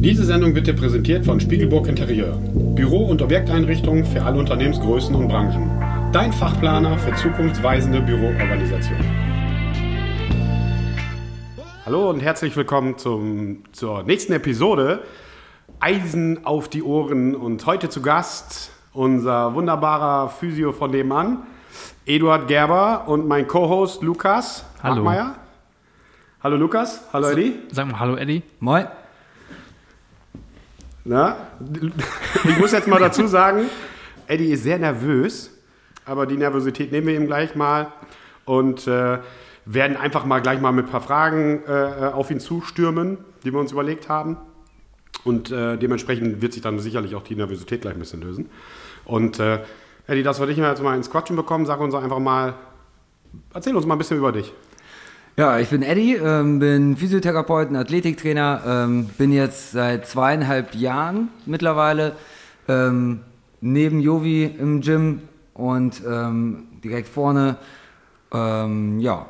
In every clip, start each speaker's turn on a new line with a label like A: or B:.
A: Diese Sendung wird dir präsentiert von Spiegelburg Interieur. Büro- und Objekteinrichtungen für alle Unternehmensgrößen und Branchen. Dein Fachplaner für zukunftsweisende Büroorganisation. Hallo und herzlich willkommen zum, zur nächsten Episode Eisen auf die Ohren. Und heute zu Gast unser wunderbarer Physio von nebenan, Eduard Gerber und mein Co-Host Lukas
B: Hallo.
A: Hartmeier. Hallo Lukas, hallo Eddie.
B: Sag mal Hallo Eddie.
C: Moin.
A: Na? Ich muss jetzt mal dazu sagen, Eddie ist sehr nervös, aber die Nervosität nehmen wir ihm gleich mal und äh, werden einfach mal gleich mal mit ein paar Fragen äh, auf ihn zustürmen, die wir uns überlegt haben. Und äh, dementsprechend wird sich dann sicherlich auch die Nervosität gleich ein bisschen lösen. Und äh, Eddie, dass wir dich jetzt mal ins Quatschen bekommen, sag uns einfach mal, erzähl uns mal ein bisschen über dich.
C: Ja, ich bin Eddie, ähm, bin Physiotherapeut und Athletiktrainer, ähm, bin jetzt seit zweieinhalb Jahren mittlerweile ähm, neben Jovi im Gym und ähm, direkt vorne. Ähm, ja,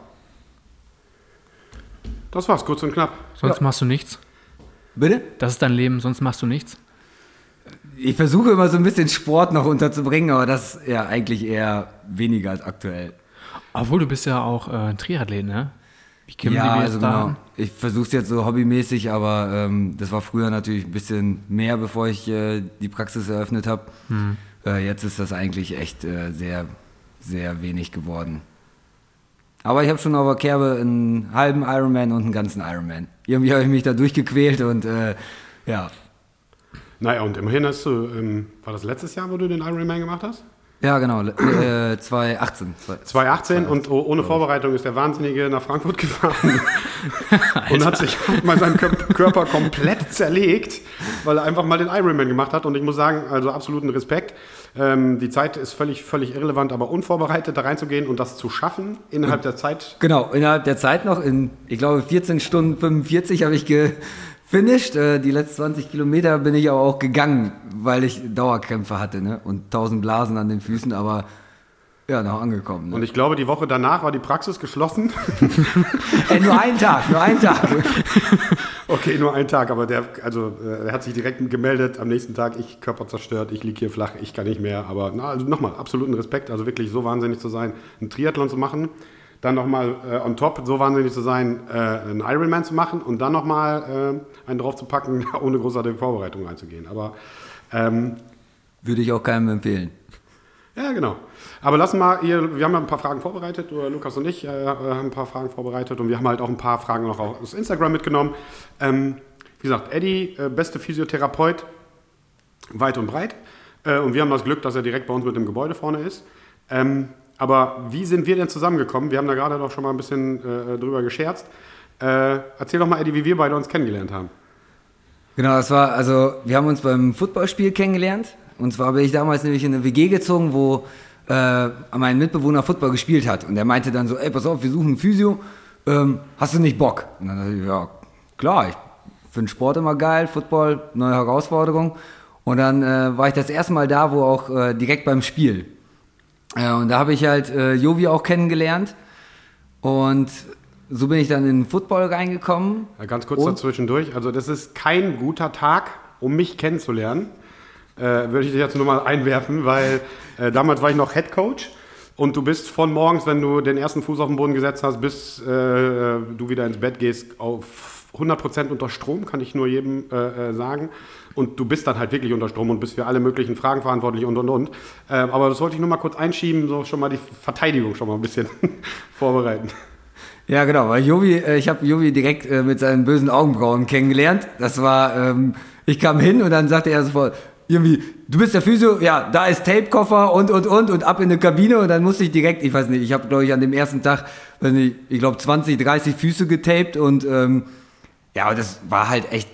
A: Das war's, kurz und knapp.
B: Sonst machst du nichts.
C: bitte?
B: Das ist dein Leben, sonst machst du nichts.
C: Ich versuche immer so ein bisschen Sport noch unterzubringen, aber das ja eigentlich eher weniger als aktuell.
B: Obwohl du bist ja auch äh, Triathlet, ne? Wie kämen
C: ja,
B: die
C: also genau. Ich versuche es jetzt so hobbymäßig, aber ähm, das war früher natürlich ein bisschen mehr, bevor ich äh, die Praxis eröffnet habe.
B: Hm.
C: Äh, jetzt ist das eigentlich echt äh, sehr, sehr wenig geworden. Aber ich habe schon auf der Kerbe einen halben Ironman und einen ganzen Ironman. Irgendwie habe ich mich da durchgequält und äh, ja.
A: Naja, und immerhin hast du, ähm, war das letztes Jahr, wo du den Ironman gemacht hast?
C: Ja, genau. Äh, 2018.
A: 2018 und oh- ohne Vorbereitung ist der Wahnsinnige nach Frankfurt gefahren und hat sich mal seinen Kör- Körper komplett zerlegt, weil er einfach mal den Ironman gemacht hat. Und ich muss sagen, also absoluten Respekt. Ähm, die Zeit ist völlig, völlig irrelevant, aber unvorbereitet da reinzugehen und das zu schaffen innerhalb der Zeit.
C: Genau, innerhalb der Zeit noch, in, ich glaube, 14 Stunden 45 habe ich gefinisht. Äh, die letzten 20 Kilometer bin ich aber auch gegangen, weil ich Dauerkrämpfe hatte ne? und 1000 Blasen an den Füßen, aber ja, noch angekommen. Ne?
A: Und ich glaube, die Woche danach war die Praxis geschlossen.
C: Ey, nur einen Tag, nur einen Tag.
A: Okay, nur ein Tag, aber der, also, äh, er hat sich direkt gemeldet am nächsten Tag, ich Körper zerstört, ich liege hier flach, ich kann nicht mehr. Aber na, also nochmal, absoluten Respekt, also wirklich so wahnsinnig zu sein, einen Triathlon zu machen, dann nochmal äh, on top so wahnsinnig zu sein, äh, einen Ironman zu machen und dann nochmal äh, einen drauf zu packen, ohne großartige Vorbereitung einzugehen. Aber ähm,
C: Würde ich auch keinem empfehlen.
A: ja, genau. Aber lassen wir, ihr, wir haben ja ein paar Fragen vorbereitet, oder Lukas und ich äh, haben ein paar Fragen vorbereitet und wir haben halt auch ein paar Fragen noch aus Instagram mitgenommen. Ähm, wie gesagt, Eddie, äh, beste Physiotherapeut, weit und breit. Äh, und wir haben das Glück, dass er direkt bei uns mit dem Gebäude vorne ist. Ähm, aber wie sind wir denn zusammengekommen? Wir haben da gerade doch schon mal ein bisschen äh, drüber gescherzt. Äh, erzähl doch mal, Eddie, wie wir beide uns kennengelernt haben.
C: Genau, das war, also wir haben uns beim Footballspiel kennengelernt. Und zwar bin ich damals nämlich in eine WG gezogen, wo äh, mein Mitbewohner Football gespielt hat. Und er meinte dann so, ey, pass auf, wir suchen einen Physio, ähm, hast du nicht Bock? Und dann dachte ich, ja, klar, ich finde Sport immer geil, Football, neue Herausforderung. Und dann äh, war ich das erste Mal da, wo auch äh, direkt beim Spiel. Äh, und da habe ich halt äh, Jovi auch kennengelernt. Und so bin ich dann in den Football reingekommen.
A: Ja, ganz kurz
C: Und-
A: dazwischendurch. Also, das ist kein guter Tag, um mich kennenzulernen. Äh, würde ich dir jetzt nur mal einwerfen, weil äh, damals war ich noch Head Coach und du bist von morgens, wenn du den ersten Fuß auf den Boden gesetzt hast, bis äh, du wieder ins Bett gehst, auf 100% unter Strom, kann ich nur jedem äh, äh, sagen. Und du bist dann halt wirklich unter Strom und bist für alle möglichen Fragen verantwortlich und und und. Äh, aber das wollte ich nur mal kurz einschieben, so schon mal die Verteidigung schon mal ein bisschen vorbereiten.
C: Ja, genau, weil Jovi, äh, ich habe Jovi direkt äh, mit seinen bösen Augenbrauen kennengelernt. Das war, ähm, ich kam hin und dann sagte er sofort, irgendwie, du bist der Physio, ja, da ist Tapekoffer und, und, und und ab in eine Kabine und dann musste ich direkt, ich weiß nicht, ich habe, glaube ich, an dem ersten Tag, weiß nicht, ich glaube 20, 30 Füße getaped und ähm, ja, und das war halt echt,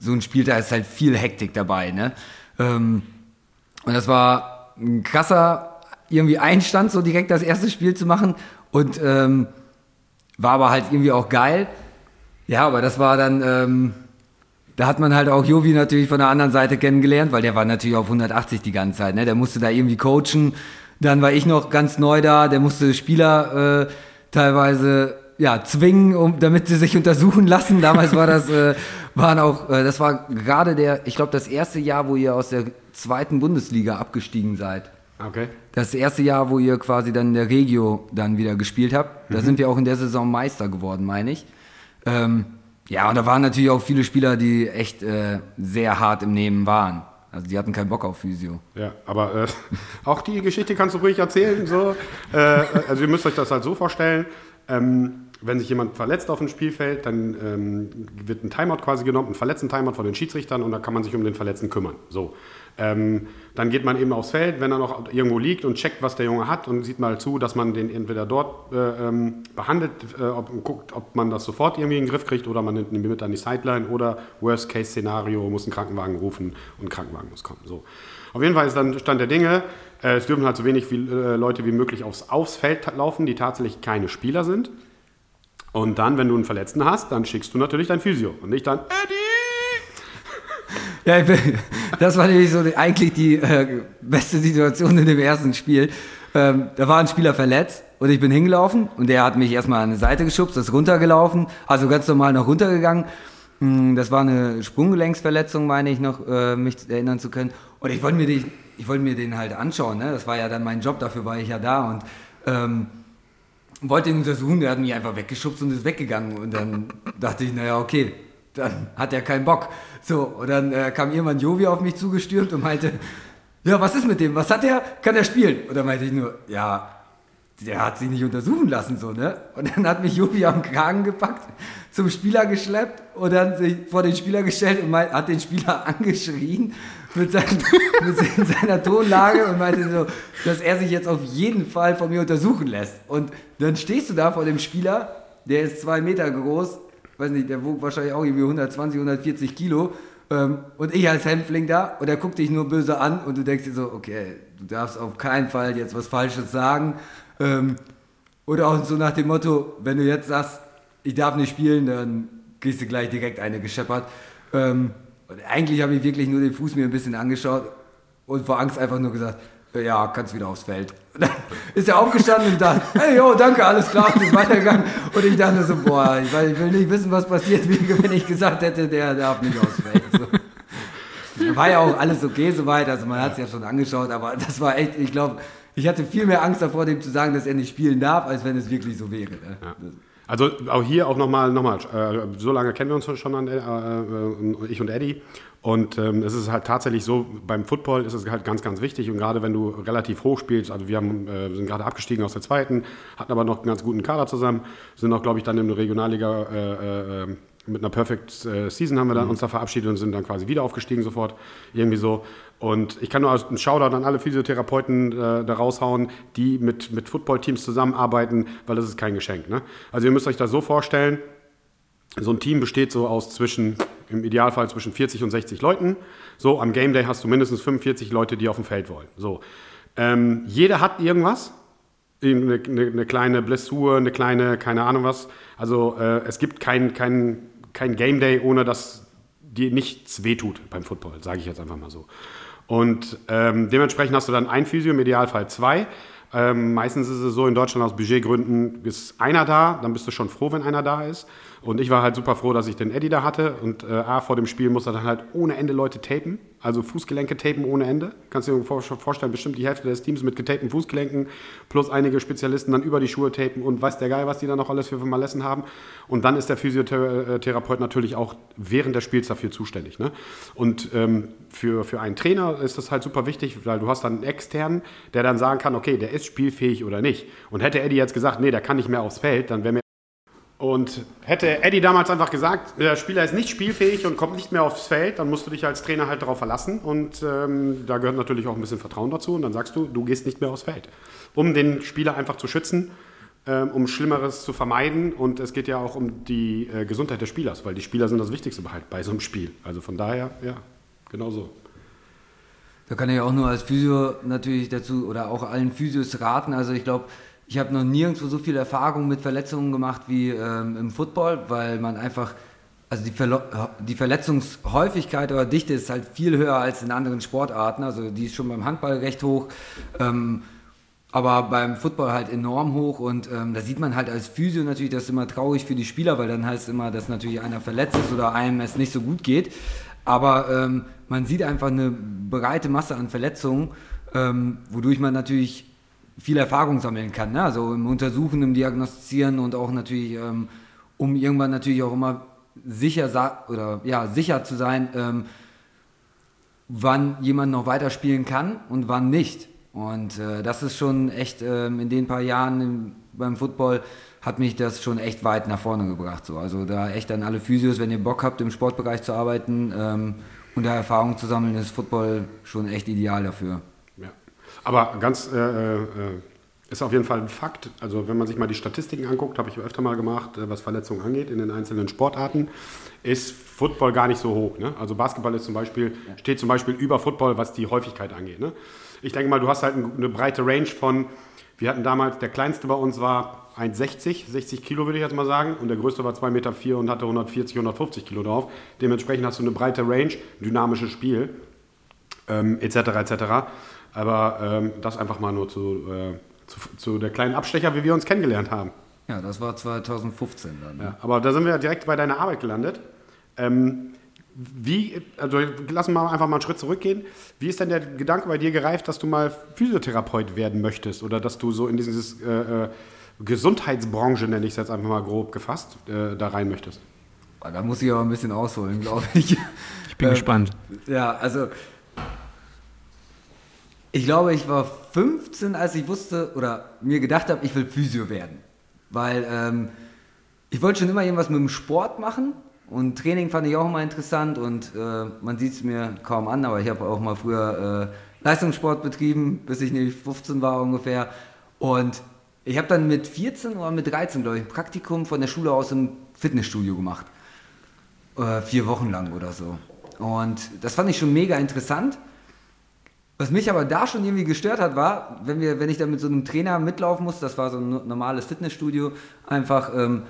C: so ein Spieltag ist halt viel Hektik dabei, ne? Ähm, und das war ein krasser irgendwie Einstand, so direkt das erste Spiel zu machen. Und ähm, war aber halt irgendwie auch geil. Ja, aber das war dann, ähm, da hat man halt auch Jovi natürlich von der anderen Seite kennengelernt, weil der war natürlich auf 180 die ganze Zeit. Ne? Der musste da irgendwie coachen. Dann war ich noch ganz neu da, der musste Spieler äh, teilweise ja, zwingen, um, damit sie sich untersuchen lassen. Damals war das, äh, waren auch, äh, das war gerade der, ich glaube, das erste Jahr, wo ihr aus der zweiten Bundesliga abgestiegen seid.
A: Okay.
C: Das erste Jahr, wo ihr quasi dann in der Regio dann wieder gespielt habt. Da sind wir auch in der Saison Meister geworden, meine ich. Ähm, ja, und da waren natürlich auch viele Spieler, die echt äh, sehr hart im Nehmen waren. Also die hatten keinen Bock auf Physio.
A: Ja, aber äh, auch die Geschichte kannst du ruhig erzählen. So. Äh, also ihr müsst euch das halt so vorstellen. Ähm, wenn sich jemand verletzt auf dem Spielfeld, dann ähm, wird ein Timeout quasi genommen, ein Verletzten-Timeout von den Schiedsrichtern und dann kann man sich um den Verletzten kümmern. So. Ähm, dann geht man eben aufs Feld, wenn er noch irgendwo liegt und checkt, was der Junge hat und sieht mal zu, dass man den entweder dort äh, ähm, behandelt, äh, ob, guckt, ob man das sofort irgendwie in den Griff kriegt oder man nimmt ihn mit an die Sideline oder Worst-Case-Szenario, muss einen Krankenwagen rufen und ein Krankenwagen muss kommen. So. Auf jeden Fall ist dann Stand der Dinge, äh, es dürfen halt so wenig wie, äh, Leute wie möglich aufs, aufs Feld laufen, die tatsächlich keine Spieler sind. Und dann, wenn du einen Verletzten hast, dann schickst du natürlich dein Physio und nicht dann, Eddie!
C: Ja, bin- das war nämlich so die, eigentlich die äh, beste Situation in dem ersten Spiel. Ähm, da war ein Spieler verletzt und ich bin hingelaufen und der hat mich erstmal an die Seite geschubst, ist runtergelaufen, also ganz normal noch runtergegangen. Hm, Das war eine Sprunggelenksverletzung, meine ich noch, äh, mich erinnern zu können. Und ich wollte mir, die, mir den halt anschauen, ne? das war ja dann mein Job, dafür war ich ja da und ähm, wollte ihn untersuchen, der hat mich einfach weggeschubst und ist weggegangen. Und dann dachte ich, naja, okay, dann hat er keinen Bock. So, und dann äh, kam irgendwann Jovi auf mich zugestürmt und meinte, ja, was ist mit dem? Was hat der? Kann er spielen? Und dann meinte ich nur, ja, der hat sich nicht untersuchen lassen, so, ne? Und dann hat mich Jovi am Kragen gepackt, zum Spieler geschleppt und dann sich vor den Spieler gestellt und hat den Spieler angeschrien mit, seinen, mit seiner Tonlage und meinte so, dass er sich jetzt auf jeden Fall von mir untersuchen lässt. Und dann stehst du da vor dem Spieler, der ist zwei Meter groß, weiß nicht, der wog wahrscheinlich auch irgendwie 120, 140 Kilo. Ähm, und ich als Hämpfling da und er guckt dich nur böse an und du denkst dir so, okay, du darfst auf keinen Fall jetzt was Falsches sagen. Ähm, oder auch so nach dem Motto, wenn du jetzt sagst, ich darf nicht spielen, dann kriegst du gleich direkt eine gescheppert. Ähm, und eigentlich habe ich wirklich nur den Fuß mir ein bisschen angeschaut und vor Angst einfach nur gesagt, ja, kannst wieder aufs Feld. Dann ist er aufgestanden und dachte, hey, jo, danke, alles klar, und ist weitergegangen. Und ich dachte so, boah, ich, weiß, ich will nicht wissen, was passiert wäre, wenn ich gesagt hätte, der darf nicht aufs Feld. So. War ja auch alles okay soweit, also man hat es ja schon angeschaut, aber das war echt, ich glaube, ich hatte viel mehr Angst davor, dem zu sagen, dass er nicht spielen darf, als wenn es wirklich so wäre. Ne?
A: Also auch hier auch nochmal, noch mal, äh, so lange kennen wir uns schon an, äh, äh, ich und Eddie. Und ähm, es ist halt tatsächlich so, beim Football ist es halt ganz, ganz wichtig. Und gerade wenn du relativ hoch spielst, also wir haben, äh, sind gerade abgestiegen aus der zweiten, hatten aber noch einen ganz guten Kader zusammen, sind auch, glaube ich, dann in der Regionalliga äh, äh, mit einer Perfect äh, Season haben wir dann uns da verabschiedet und sind dann quasi wieder aufgestiegen sofort. Irgendwie so. Und ich kann nur einen Shoutout an alle Physiotherapeuten äh, da raushauen, die mit, mit Football-Teams zusammenarbeiten, weil das ist kein Geschenk. Ne? Also ihr müsst euch das so vorstellen, so ein Team besteht so aus zwischen, im Idealfall zwischen 40 und 60 Leuten. So, am Game Day hast du mindestens 45 Leute, die auf dem Feld wollen. So. Ähm, jeder hat irgendwas. Eine, eine, eine kleine Blessur, eine kleine, keine Ahnung was. Also äh, es gibt kein, kein, kein Game Day, ohne dass dir nichts wehtut beim Football, sage ich jetzt einfach mal so. Und ähm, dementsprechend hast du dann ein Physio, im Idealfall zwei. Ähm, meistens ist es so in Deutschland aus Budgetgründen ist einer da, dann bist du schon froh, wenn einer da ist. Und ich war halt super froh, dass ich den Eddie da hatte. Und äh, A, vor dem Spiel muss er dann halt ohne Ende Leute tapen, also Fußgelenke tapen ohne Ende. Kannst du dir vor- vorstellen, bestimmt die Hälfte des Teams mit getapten Fußgelenken, plus einige Spezialisten dann über die Schuhe tapen und weiß der Geil, was die da noch alles für Malessen haben. Und dann ist der Physiotherapeut natürlich auch während des Spiels dafür zuständig. Ne? Und ähm, für, für einen Trainer ist das halt super wichtig, weil du hast dann einen externen, der dann sagen kann, okay, der ist spielfähig oder nicht. Und hätte Eddie jetzt gesagt, nee, der kann nicht mehr aufs Feld, dann wäre mir und hätte Eddie damals einfach gesagt, der Spieler ist nicht spielfähig und kommt nicht mehr aufs Feld, dann musst du dich als Trainer halt darauf verlassen. Und ähm, da gehört natürlich auch ein bisschen Vertrauen dazu. Und dann sagst du, du gehst nicht mehr aufs Feld. Um den Spieler einfach zu schützen, ähm, um Schlimmeres zu vermeiden. Und es geht ja auch um die äh, Gesundheit des Spielers, weil die Spieler sind das Wichtigste bei, bei so einem Spiel. Also von daher, ja, genau so.
C: Da kann ich auch nur als Physio natürlich dazu oder auch allen Physios raten. Also ich glaube, ich habe noch nirgendwo so viel Erfahrung mit Verletzungen gemacht wie ähm, im Football, weil man einfach, also die, Verlo die Verletzungshäufigkeit oder Dichte ist halt viel höher als in anderen Sportarten. Also die ist schon beim Handball recht hoch. Ähm, aber beim Football halt enorm hoch und ähm, da sieht man halt als Physio natürlich, das ist immer traurig für die Spieler, weil dann heißt es immer, dass natürlich einer verletzt ist oder einem es nicht so gut geht. Aber ähm, man sieht einfach eine breite Masse an Verletzungen, ähm, wodurch man natürlich viel Erfahrung sammeln kann. Ne? Also im Untersuchen, im Diagnostizieren und auch natürlich, ähm, um irgendwann natürlich auch immer sicher oder ja sicher zu sein, ähm, wann jemand noch weiterspielen kann und wann nicht. Und äh, das ist schon echt ähm, in den paar Jahren im, beim Football hat mich das schon echt weit nach vorne gebracht. So. Also da echt an alle Physios, wenn ihr Bock habt, im Sportbereich zu arbeiten ähm, und da Erfahrung zu sammeln, ist Football schon echt ideal dafür.
A: Aber ganz äh, äh, ist auf jeden Fall ein Fakt. Also wenn man sich mal die Statistiken anguckt, habe ich öfter mal gemacht, äh, was Verletzungen angeht in den einzelnen Sportarten, ist Football gar nicht so hoch. Ne? Also Basketball ist zum Beispiel, ja. steht zum Beispiel über Football, was die Häufigkeit angeht. Ne? Ich denke mal, du hast halt eine breite Range von, wir hatten damals, der kleinste bei uns war 1,60, 60 Kilo würde ich jetzt mal sagen, und der größte war 2,4 Meter vier und hatte 140, 150 Kilo drauf. Dementsprechend hast du eine breite Range, dynamisches Spiel, ähm, etc. etc. Aber ähm, das einfach mal nur zu, äh, zu, zu, der kleinen Abstecher, wie wir uns kennengelernt haben.
C: Ja, das war 2015 dann.
A: Ne? Ja, aber da sind wir direkt bei deiner Arbeit gelandet. Ähm, wie, also lassen wir einfach mal einen Schritt zurückgehen. Wie ist denn der Gedanke bei dir gereift, dass du mal Physiotherapeut werden möchtest oder dass du so in dieses äh, äh Gesundheitsbranche, nenne ich es jetzt einfach mal grob gefasst, äh, da rein möchtest?
C: Da muss ich aber ein bisschen ausholen, glaube ich.
B: Ich bin ähm, gespannt.
C: Ja, also ich glaube, ich war 15, als ich wusste oder mir gedacht habe, ich will Physio werden. Weil ähm, ich wollte schon immer irgendwas mit dem Sport machen und Training fand ich auch immer interessant und äh, man sieht es mir kaum an, aber ich habe auch mal früher äh, Leistungssport betrieben, bis ich nämlich 15 war ungefähr. Und ich habe dann mit 14 oder mit 13, glaube ich, ein Praktikum von der Schule aus im Fitnessstudio gemacht. Äh, vier Wochen lang oder so. Und das fand ich schon mega interessant. Was mich aber da schon irgendwie gestört hat, war, wenn, wir, wenn ich dann mit so einem Trainer mitlaufen musste, das war so ein normales Fitnessstudio, einfach ähm,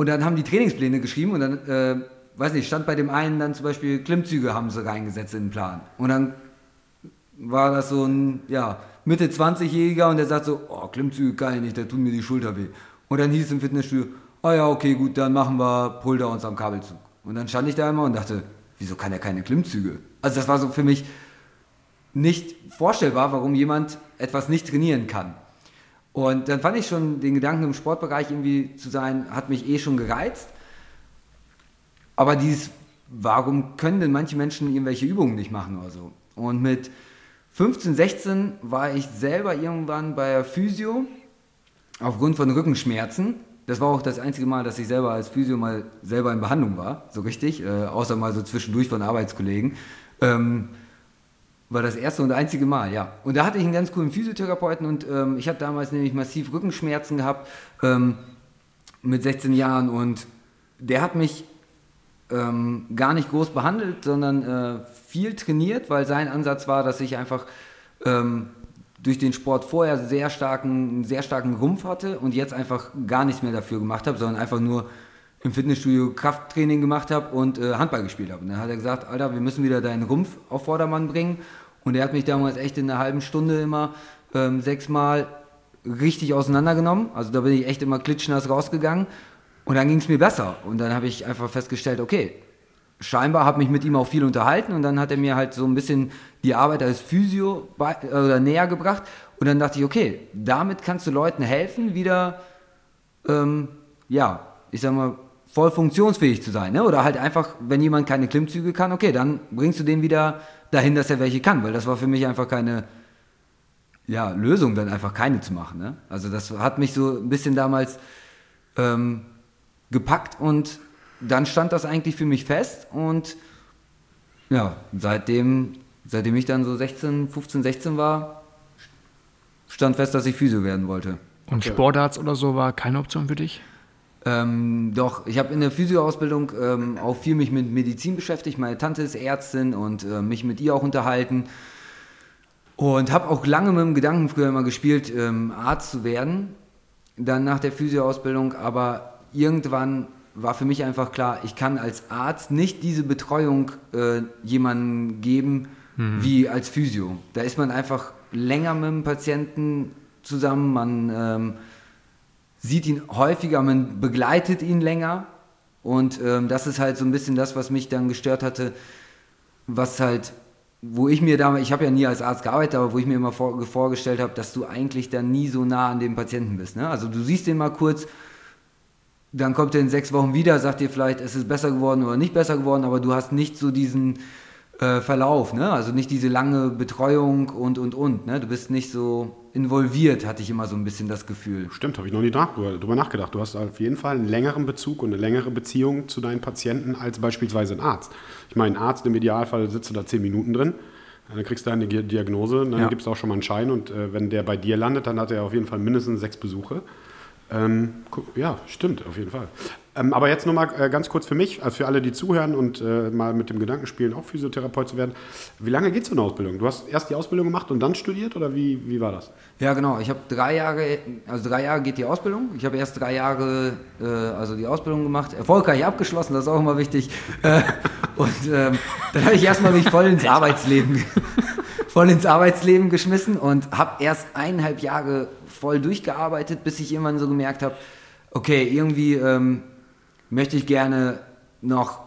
C: und dann haben die Trainingspläne geschrieben und dann, äh, weiß nicht, stand bei dem einen dann zum Beispiel Klimmzüge haben sie reingesetzt in den Plan. Und dann war das so ein, ja, Mitte 20-Jähriger und der sagt so, oh, Klimmzüge kann ich nicht, da tut mir die Schulter weh. Und dann hieß es im Fitnessstudio, oh ja, okay, gut, dann machen wir Pulldowns am Kabelzug. Und dann stand ich da immer und dachte, wieso kann er keine Klimmzüge? Also das war so für mich nicht vorstellbar, warum jemand etwas nicht trainieren kann. Und dann fand ich schon den Gedanken im Sportbereich irgendwie zu sein, hat mich eh schon gereizt. Aber dieses, warum können denn manche Menschen irgendwelche Übungen nicht machen oder so? Und mit 15, 16 war ich selber irgendwann bei Physio aufgrund von Rückenschmerzen. Das war auch das einzige Mal, dass ich selber als Physio mal selber in Behandlung war, so richtig, äh, außer mal so zwischendurch von Arbeitskollegen. Ähm, war das erste und einzige Mal, ja. Und da hatte ich einen ganz coolen Physiotherapeuten und ähm, ich hatte damals nämlich massiv Rückenschmerzen gehabt ähm, mit 16 Jahren und der hat mich ähm, gar nicht groß behandelt, sondern äh, viel trainiert, weil sein Ansatz war, dass ich einfach ähm, durch den Sport vorher sehr starken, sehr starken Rumpf hatte und jetzt einfach gar nichts mehr dafür gemacht habe, sondern einfach nur im Fitnessstudio Krafttraining gemacht habe und äh, Handball gespielt habe. Und dann hat er gesagt, Alter, wir müssen wieder deinen Rumpf auf Vordermann bringen und er hat mich damals echt in einer halben Stunde immer ähm, sechsmal richtig auseinandergenommen. Also da bin ich echt immer klitschnass rausgegangen. Und dann ging es mir besser. Und dann habe ich einfach festgestellt, okay, scheinbar habe mich mit ihm auch viel unterhalten. Und dann hat er mir halt so ein bisschen die Arbeit als Physio bei, oder näher gebracht. Und dann dachte ich, okay, damit kannst du Leuten helfen, wieder, ähm, ja, ich sag mal, voll funktionsfähig zu sein. Ne? Oder halt einfach, wenn jemand keine Klimmzüge kann, okay, dann bringst du den wieder dahin, dass er welche kann, weil das war für mich einfach keine ja, Lösung, dann einfach keine zu machen. Ne? Also das hat mich so ein bisschen damals ähm, gepackt und dann stand das eigentlich für mich fest und ja, seitdem, seitdem ich dann so 16, 15, 16 war, stand fest, dass ich Physio werden wollte.
B: Und okay. Sportarzt oder so war keine Option für dich?
C: Ähm, doch, ich habe in der Physioausbildung ähm, auch viel mich mit Medizin beschäftigt. Meine Tante ist Ärztin und äh, mich mit ihr auch unterhalten. Und habe auch lange mit dem Gedanken früher immer gespielt, ähm, Arzt zu werden, dann nach der Physioausbildung. Aber irgendwann war für mich einfach klar, ich kann als Arzt nicht diese Betreuung äh, jemandem geben mhm. wie als Physio. Da ist man einfach länger mit dem Patienten zusammen, man ähm, sieht ihn häufiger, man begleitet ihn länger. Und ähm, das ist halt so ein bisschen das, was mich dann gestört hatte, was halt, wo ich mir damals, ich habe ja nie als Arzt gearbeitet, aber wo ich mir immer vor, vorgestellt habe, dass du eigentlich dann nie so nah an dem Patienten bist. Ne? Also du siehst den mal kurz, dann kommt er in sechs Wochen wieder, sagt dir vielleicht, es ist besser geworden oder nicht besser geworden, aber du hast nicht so diesen äh, Verlauf, ne? also nicht diese lange Betreuung und, und, und. Ne? Du bist nicht so involviert, hatte ich immer so ein bisschen das Gefühl.
A: Stimmt, habe ich noch nie darüber nachgedacht. Du hast auf jeden Fall einen längeren Bezug und eine längere Beziehung zu deinen Patienten als beispielsweise ein Arzt. Ich meine, ein Arzt im Idealfall sitzt du da zehn Minuten drin, dann kriegst du eine Diagnose, dann ja. gibt es auch schon mal einen Schein und äh, wenn der bei dir landet, dann hat er auf jeden Fall mindestens sechs Besuche. Ähm, ja, stimmt, auf jeden Fall. Ähm, aber jetzt nochmal äh, ganz kurz für mich, also für alle, die zuhören und äh, mal mit dem Gedanken spielen, auch Physiotherapeut zu werden. Wie lange geht so eine Ausbildung? Du hast erst die Ausbildung gemacht und dann studiert oder wie, wie war das?
C: Ja, genau. Ich habe drei Jahre, also drei Jahre geht die Ausbildung. Ich habe erst drei Jahre, äh, also die Ausbildung gemacht, erfolgreich abgeschlossen, das ist auch immer wichtig. Äh, und ähm, dann habe ich erstmal mich voll ins Arbeitsleben, voll ins Arbeitsleben geschmissen und habe erst eineinhalb Jahre voll durchgearbeitet, bis ich irgendwann so gemerkt habe, okay, irgendwie ähm, möchte ich gerne noch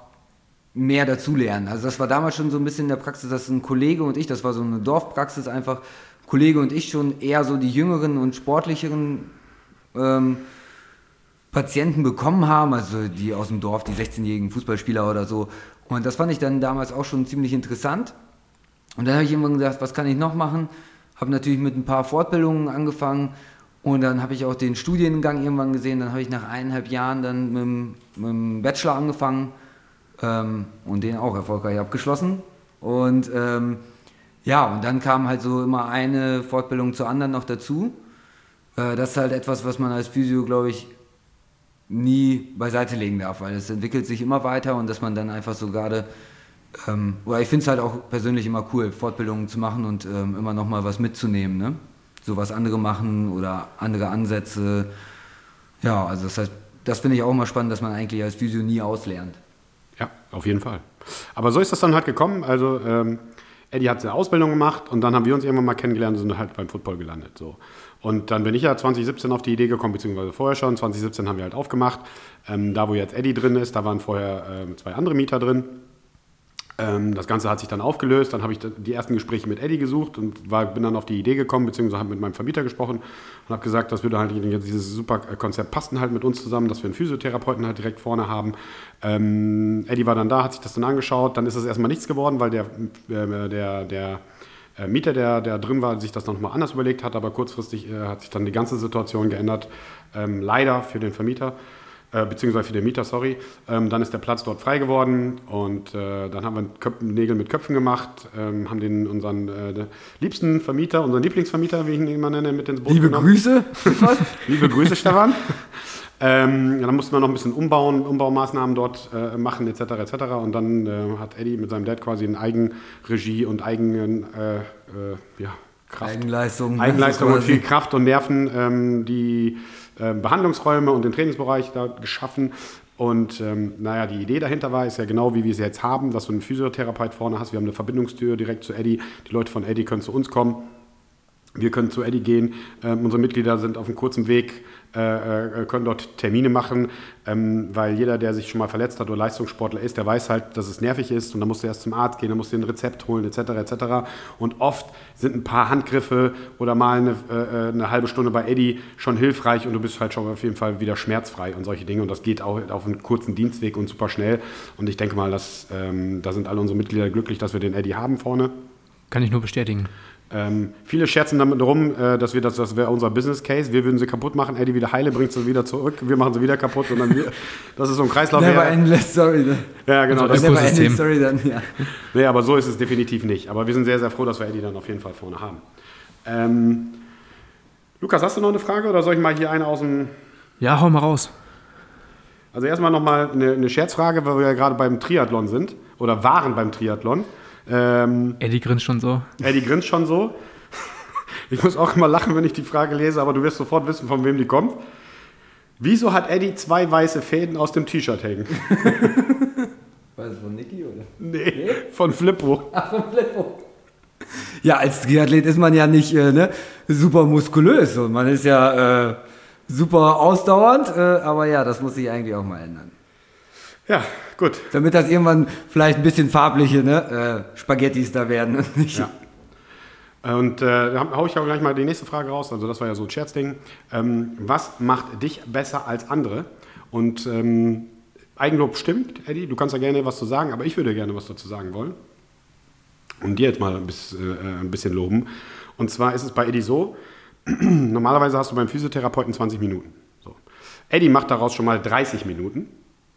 C: mehr dazulernen. Also das war damals schon so ein bisschen in der Praxis, dass ein Kollege und ich, das war so eine Dorfpraxis einfach, Kollege und ich schon eher so die jüngeren und sportlicheren ähm, Patienten bekommen haben, also die aus dem Dorf, die 16-jährigen Fußballspieler oder so. Und das fand ich dann damals auch schon ziemlich interessant. Und dann habe ich irgendwann gesagt, was kann ich noch machen? Habe natürlich mit ein paar Fortbildungen angefangen und dann habe ich auch den Studiengang irgendwann gesehen. Dann habe ich nach eineinhalb Jahren dann mit dem, mit dem Bachelor angefangen ähm, und den auch erfolgreich abgeschlossen. Und ähm, ja, und dann kam halt so immer eine Fortbildung zur anderen noch dazu. Äh, das ist halt etwas, was man als Physio, glaube ich, nie beiseite legen darf, weil es entwickelt sich immer weiter und dass man dann einfach so gerade, ähm, oder ich finde es halt auch persönlich immer cool, Fortbildungen zu machen und ähm, immer nochmal was mitzunehmen. Ne? So was andere machen oder andere Ansätze. Ja, also das heißt, das finde ich auch immer spannend, dass man eigentlich als Physio nie auslernt.
A: Ja, auf jeden Fall. Aber so ist das dann halt gekommen. Also ähm, Eddie hat seine Ausbildung gemacht und dann haben wir uns irgendwann mal kennengelernt und sind halt beim Football gelandet. So. Und dann bin ich ja 2017 auf die Idee gekommen, beziehungsweise vorher schon. 2017 haben wir halt aufgemacht. Ähm, da, wo jetzt Eddie drin ist, da waren vorher ähm, zwei andere Mieter drin. Ähm, das Ganze hat sich dann aufgelöst. Dann habe ich die ersten Gespräche mit Eddie gesucht und war, bin dann auf die Idee gekommen, beziehungsweise habe mit meinem Vermieter gesprochen und habe gesagt, dass würde halt dieses super Konzept passen halt mit uns zusammen, dass wir einen Physiotherapeuten halt direkt vorne haben. Ähm, Eddie war dann da, hat sich das dann angeschaut. Dann ist es erstmal nichts geworden, weil der, äh, der, der äh, Mieter, der, der drin war, sich das noch mal anders überlegt hat, aber kurzfristig äh, hat sich dann die ganze Situation geändert. Ähm, leider für den Vermieter äh, beziehungsweise für den Mieter, sorry. Ähm, dann ist der Platz dort frei geworden und äh, dann haben wir Köp Nägel mit Köpfen gemacht, ähm, haben den unseren äh, liebsten Vermieter, unseren Lieblingsvermieter, wie ich ihn immer nenne, mit ins
C: Boot Liebe genommen. Grüße.
A: Liebe Grüße, Stefan. Ähm, dann mussten wir noch ein bisschen umbauen, Umbaumaßnahmen dort äh, machen, etc. etc. Und dann äh, hat Eddie mit seinem Dad quasi in Eigenregie und eigenen äh, äh ja, Kraft,
C: Eigenleistung,
A: Eigenleistung und viel Kraft und Nerven, ähm, die Behandlungsräume und den Trainingsbereich da geschaffen. Und ähm, naja, die Idee dahinter war, ist ja genau wie wir es jetzt haben, dass du einen Physiotherapeut vorne hast. Wir haben eine Verbindungstür direkt zu Eddie. Die Leute von Eddie können zu uns kommen. Wir können zu Eddie gehen. Ähm, unsere Mitglieder sind auf einem kurzen Weg äh, äh, können dort Termine machen, ähm, weil jeder, der sich schon mal verletzt hat oder Leistungssportler ist, der weiß halt, dass es nervig ist und dann musst du erst zum Arzt gehen, dann musst du ein Rezept holen etc. etc. Und oft sind ein paar Handgriffe oder mal eine, äh, eine, halbe Stunde bei Eddie schon hilfreich und du bist halt schon auf jeden Fall wieder schmerzfrei und solche Dinge und das geht auch auf einen kurzen Dienstweg und super schnell und ich denke mal, dass, ähm, da sind alle unsere Mitglieder glücklich, dass wir den Eddie haben vorne.
B: Kann ich nur bestätigen.
A: Ähm, viele scherzen damit rum, äh, dass wir das, das wäre unser Business Case. Wir würden sie kaputt machen, Eddie wieder heile, bringt sie wieder zurück, wir machen sie wieder kaputt und dann wir, das ist so ein Kreislauf.
C: Never endless story. Ne?
A: Ja, genau.
B: Das never ending story dann,
A: ja. Nee, aber so ist es definitiv nicht. Aber wir sind sehr, sehr froh, dass wir Eddie dann auf jeden Fall vorne haben. Ähm, Lukas, hast du noch eine Frage oder soll ich mal hier eine aus dem...
B: Ja, hau mal raus.
A: Also erstmal nochmal eine, eine Scherzfrage, weil wir ja gerade beim Triathlon sind oder waren beim Triathlon. Ähm,
B: Eddie grinst schon so.
A: Eddie grinst schon so. Ich muss auch immer lachen, wenn ich die Frage lese, aber du wirst sofort wissen, von wem die kommt. Wieso hat Eddie zwei weiße Fäden aus dem T-Shirt hängen?
C: War das von Niki oder?
A: Nee, von Flippo.
C: Ach, von Flippo. Ja, als Triathlet ist man ja nicht äh, ne, super muskulös und man ist ja äh, super ausdauernd, äh, aber ja, das muss sich eigentlich auch mal ändern.
A: Ja, gut.
C: Damit das irgendwann vielleicht ein bisschen farbliche ne, äh, Spaghettis da werden und nicht.
A: Ja. Und äh, da hau ich auch gleich mal die nächste Frage raus. Also das war ja so ein Scherzding. Ähm, was macht dich besser als andere? Und ähm, Eigenlob stimmt, Eddie. Du kannst ja gerne was zu sagen, aber ich würde gerne was dazu sagen wollen. Und dir jetzt mal ein bisschen, äh, ein bisschen loben. Und zwar ist es bei Eddie so, normalerweise hast du beim Physiotherapeuten 20 Minuten. So. Eddie macht daraus schon mal 30 Minuten,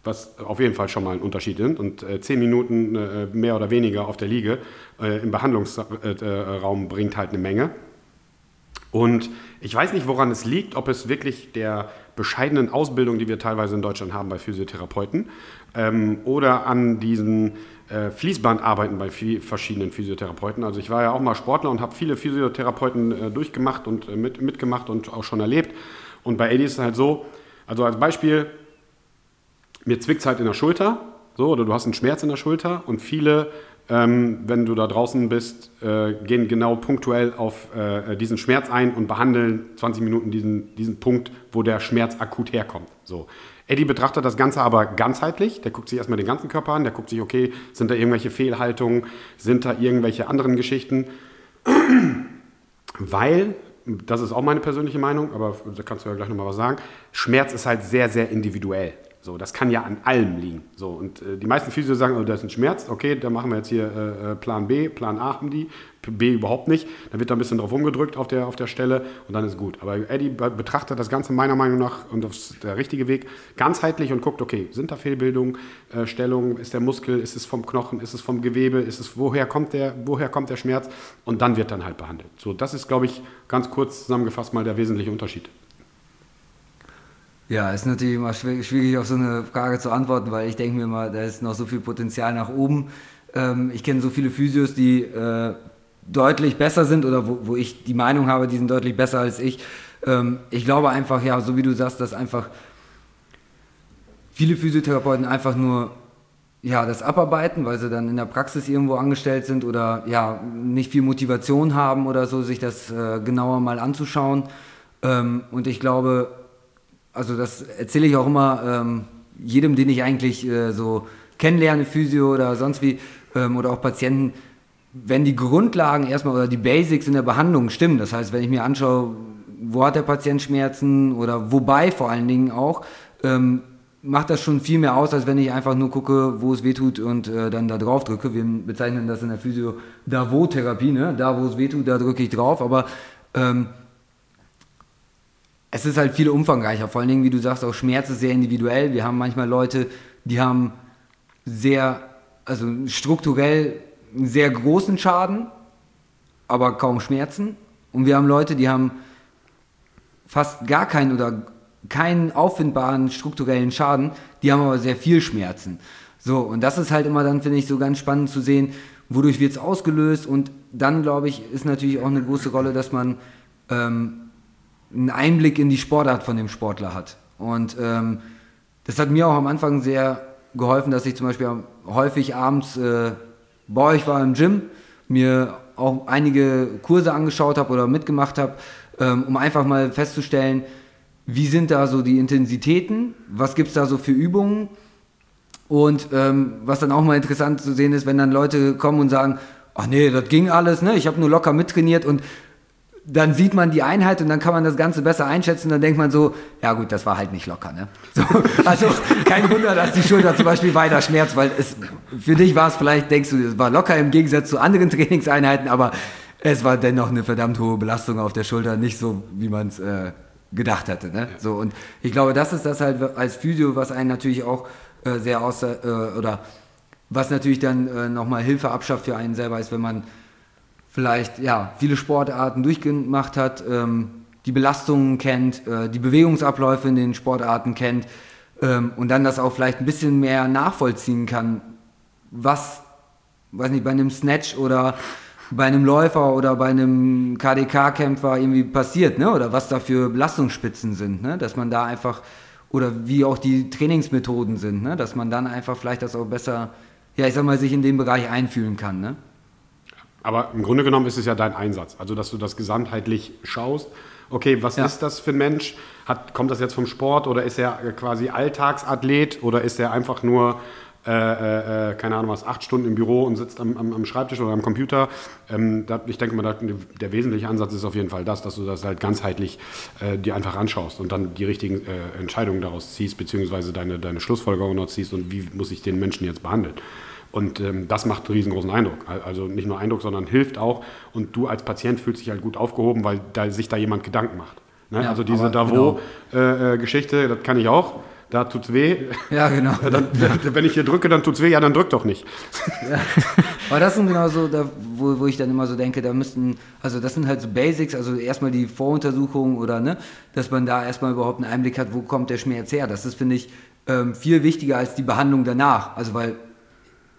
A: was auf jeden Fall schon mal ein Unterschied ist. Und äh, 10 Minuten äh, mehr oder weniger auf der Liege äh, im Behandlungsraum bringt halt eine Menge. Und ich weiß nicht, woran es liegt, ob es wirklich der bescheidenen Ausbildung, die wir teilweise in Deutschland haben bei Physiotherapeuten, ähm, oder an diesen äh, Fließbandarbeiten bei verschiedenen Physiotherapeuten. Also ich war ja auch mal Sportler und habe viele Physiotherapeuten äh, durchgemacht und äh, mit, mitgemacht und auch schon erlebt. Und bei Eddie ist es halt so, also als Beispiel, mir zwickt halt in der Schulter, so, oder du hast einen Schmerz in der Schulter und viele ähm, wenn du da draußen bist, äh, gehen genau punktuell auf äh, diesen Schmerz ein und behandeln 20 Minuten diesen, diesen Punkt, wo der Schmerz akut herkommt. So. Eddie betrachtet das Ganze aber ganzheitlich. Der guckt sich erstmal den ganzen Körper an, der guckt sich, okay, sind da irgendwelche Fehlhaltungen, sind da irgendwelche anderen Geschichten. Weil, das ist auch meine persönliche Meinung, aber da kannst du ja gleich nochmal was sagen, Schmerz ist halt sehr, sehr individuell. So, das kann ja an allem liegen. So, und äh, die meisten Physio sagen, oh, das ist ein Schmerz, okay, dann machen wir jetzt hier äh, äh Plan B, Plan A haben die, B überhaupt nicht. Dann wird da ein bisschen drauf rumgedrückt auf der, auf der Stelle und dann ist gut. Aber Eddie betrachtet das Ganze meiner Meinung nach, und ist der richtige Weg, ganzheitlich und guckt, okay, sind da Fehlbildungen, äh, Stellungen, ist der Muskel, ist es vom Knochen, ist es vom Gewebe, ist es, woher kommt der, woher kommt der Schmerz und dann wird dann halt behandelt. So, das ist, glaube ich, ganz kurz zusammengefasst mal der wesentliche Unterschied.
C: Ja, ist natürlich immer schwierig auf so eine Frage zu antworten, weil ich denke mir immer, da ist noch so viel Potenzial nach oben. Ähm, ich kenne so viele Physios, die äh, deutlich besser sind oder wo, wo, ich die Meinung habe, die sind deutlich besser als ich. Ähm, ich glaube einfach, ja, so wie du sagst, dass einfach viele Physiotherapeuten einfach nur ja, das abarbeiten, weil sie dann in der Praxis irgendwo angestellt sind oder ja, nicht viel Motivation haben oder so, sich das äh, genauer mal anzuschauen. Ähm, und ich glaube, also das erzähle ich auch immer ähm, jedem, den ich eigentlich äh, so kennenlerne, Physio oder sonst wie, ähm, oder auch Patienten, wenn die Grundlagen erstmal oder die Basics in der Behandlung stimmen, das heißt, wenn ich mir anschaue, wo hat der Patient Schmerzen oder wobei vor allen Dingen auch, ähm, macht das schon viel mehr aus, als wenn ich einfach nur gucke, wo es wehtut und äh, dann da drauf drücke. Wir bezeichnen das in der Physio da wo Therapie, ne? da wo es wehtut, da drücke ich drauf, aber ähm, es ist halt viel umfangreicher. Vor allen Dingen, wie du sagst, auch Schmerz ist sehr individuell. Wir haben manchmal Leute, die haben sehr, also strukturell sehr großen Schaden, aber kaum Schmerzen. Und wir haben Leute, die haben fast gar keinen oder keinen auffindbaren strukturellen Schaden, die haben aber sehr viel Schmerzen. So, und das ist halt immer dann, finde ich, so ganz spannend zu sehen, wodurch wird es ausgelöst. Und dann, glaube ich, ist natürlich auch eine große Rolle, dass man ähm, einen Einblick in die Sportart von dem Sportler hat. Und ähm, das hat mir auch am Anfang sehr geholfen, dass ich zum Beispiel häufig abends äh, bei euch war im Gym, mir auch einige Kurse angeschaut habe oder mitgemacht habe, ähm, um einfach mal festzustellen, wie sind da so die Intensitäten, was gibt es da so für Übungen und ähm, was dann auch mal interessant zu sehen ist, wenn dann Leute kommen und sagen, ach nee, das ging alles, ne? ich habe nur locker mittrainiert und dann sieht man die Einheit und dann kann man das Ganze besser einschätzen. Dann denkt man so, ja gut, das war halt nicht locker. Ne? So, also kein Wunder, dass die Schulter zum Beispiel weiter schmerzt, weil es für dich war es vielleicht, denkst du, es war locker im Gegensatz zu anderen Trainingseinheiten, aber es war dennoch eine verdammt hohe Belastung auf der Schulter, nicht so, wie man es äh, gedacht hatte. Ne? So, und ich glaube, das ist das halt als Physio, was einen natürlich auch äh, sehr außer, äh, oder was natürlich dann äh, nochmal Hilfe abschafft für einen selber ist, wenn man vielleicht ja, viele Sportarten durchgemacht hat, ähm, die Belastungen kennt, äh, die Bewegungsabläufe in den Sportarten kennt, ähm, und dann das auch vielleicht ein bisschen mehr nachvollziehen kann, was, weiß nicht, bei einem Snatch oder bei einem Läufer oder bei einem KDK-Kämpfer irgendwie passiert, ne? Oder was da für Belastungsspitzen sind, ne? Dass man da einfach, oder wie auch die Trainingsmethoden sind, ne? Dass man dann einfach vielleicht das auch besser, ja, ich sag mal, sich in den Bereich einfühlen kann, ne?
A: Aber im Grunde genommen ist es ja dein Einsatz. Also, dass du das gesamtheitlich schaust. Okay, was
C: Ja.
A: ist das für ein Mensch? Hat, kommt das jetzt vom Sport oder ist er quasi Alltagsathlet oder ist er einfach nur, äh, äh, äh, keine Ahnung was, acht Stunden im Büro und sitzt am, am, am Schreibtisch oder am Computer? Ähm, da, ich denke mal, da, der wesentliche Ansatz ist auf jeden Fall das, dass du das halt ganzheitlich äh, dir einfach anschaust und dann die richtigen äh, Entscheidungen daraus ziehst, beziehungsweise deine, deine Schlussfolgerungen daraus ziehst und wie muss ich den Menschen jetzt behandeln. Und ähm, das macht einen riesengroßen Eindruck. Al- Also nicht nur Eindruck, sondern hilft auch. Und du als Patient fühlst dich halt gut aufgehoben, weil da, sich da jemand Gedanken macht. Ne?
C: Ja,
A: also diese
C: aber genau.
A: Davos-Geschichte, das kann ich auch. Da tut's weh.
C: Ja, genau.
A: dann, wenn ich hier drücke, dann tut's weh. Ja, dann drück doch nicht.
C: Aber das sind genau so, da, wo, wo ich dann immer so denke, da müssten, also das sind halt so Basics, also erstmal die Voruntersuchung oder ne, dass man da erstmal überhaupt einen Einblick hat, wo kommt der Schmerz her. Das ist, finde ich, ähm, viel wichtiger als die Behandlung danach. Also weil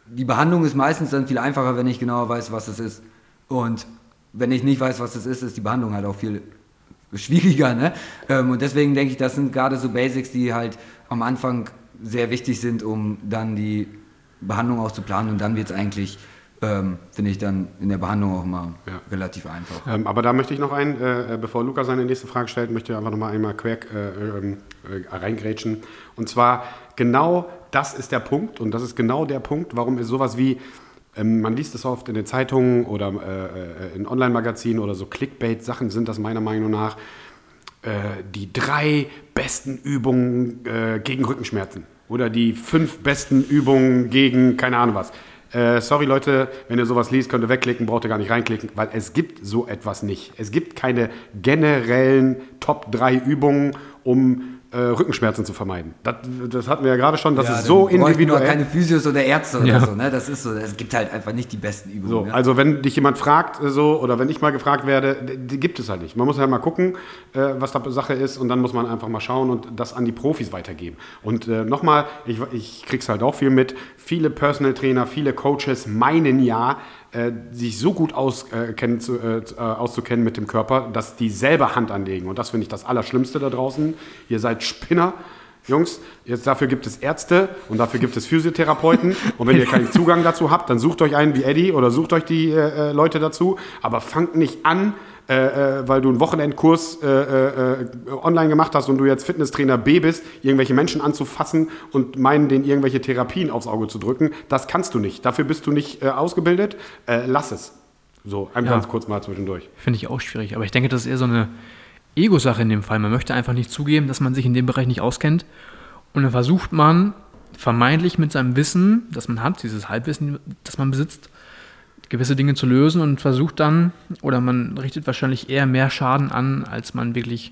C: die Behandlung ist meistens dann viel einfacher, wenn ich genauer weiß, was es ist. Und wenn ich nicht weiß, was es ist, ist die Behandlung halt auch viel schwieriger. Ne? Ähm, und deswegen denke ich, das sind gerade so Basics, die halt am Anfang sehr wichtig sind, um dann die Behandlung auch zu planen. Und dann wird es eigentlich, ähm, finde ich, dann in der Behandlung auch immer
A: Ja.
C: relativ einfach.
A: Ähm, aber da möchte ich noch ein, äh, äh, bevor Luca seine nächste Frage stellt, möchte ich einfach noch mal einmal quer äh, ähm, äh, reingrätschen. Und zwar genau das ist der Punkt und das ist genau der Punkt, warum es sowas wie, ähm, man liest es oft in den Zeitungen oder äh, äh, in Online-Magazinen oder so Clickbait-Sachen sind das meiner Meinung nach, äh, die drei besten Übungen äh, gegen Rückenschmerzen oder die fünf besten Übungen gegen keine Ahnung was. Äh, sorry Leute, wenn ihr sowas liest, könnt ihr wegklicken, braucht ihr gar nicht reinklicken, weil es gibt so etwas nicht. Es gibt keine generellen Top 3 Übungen, um äh, Rückenschmerzen zu vermeiden. Das, das hatten wir ja gerade schon, das ist so individuell.
C: keine Physios oder Ärzte oder
B: Ja.
C: so. Ne? Das ist so. Es gibt halt einfach nicht die besten Übungen.
A: So,
C: ne?
A: also wenn dich jemand fragt, äh, so, oder wenn ich mal gefragt werde, die, die gibt es halt nicht. Man muss halt mal gucken, äh, was da Sache ist und dann muss man einfach mal schauen und das an die Profis weitergeben. Und äh, nochmal, ich, ich krieg's halt auch viel mit, viele Personal Trainer, viele Coaches meinen ja, äh, sich so gut auskennen, zu, äh, äh, auszukennen mit dem Körper, dass die selber Hand anlegen. Und das finde ich das Allerschlimmste da draußen. Ihr seid Spinner. Jungs, jetzt dafür gibt es Ärzte und dafür gibt es Physiotherapeuten. Und wenn ihr keinen Zugang dazu habt, dann sucht euch einen wie Eddie oder sucht euch die äh, äh, Leute dazu. Aber fangt nicht an, äh, äh, weil du einen Wochenendkurs äh, äh, äh, online gemacht hast und du jetzt Fitnesstrainer B bist, irgendwelche Menschen anzufassen und meinen, denen irgendwelche Therapien aufs Auge zu drücken. Das kannst du nicht. Dafür bist du nicht äh, ausgebildet. Lass es. So, ein
B: Ja.
A: ganz kurz mal zwischendurch.
B: Finde ich auch schwierig. Aber ich denke, das ist eher so eine Ego-Sache in dem Fall. Man möchte einfach nicht zugeben, dass man sich in dem Bereich nicht auskennt. Und dann versucht man vermeintlich mit seinem Wissen, das man hat, dieses Halbwissen, das man besitzt, gewisse Dinge zu lösen und versucht dann, oder man richtet wahrscheinlich eher mehr Schaden an, als man wirklich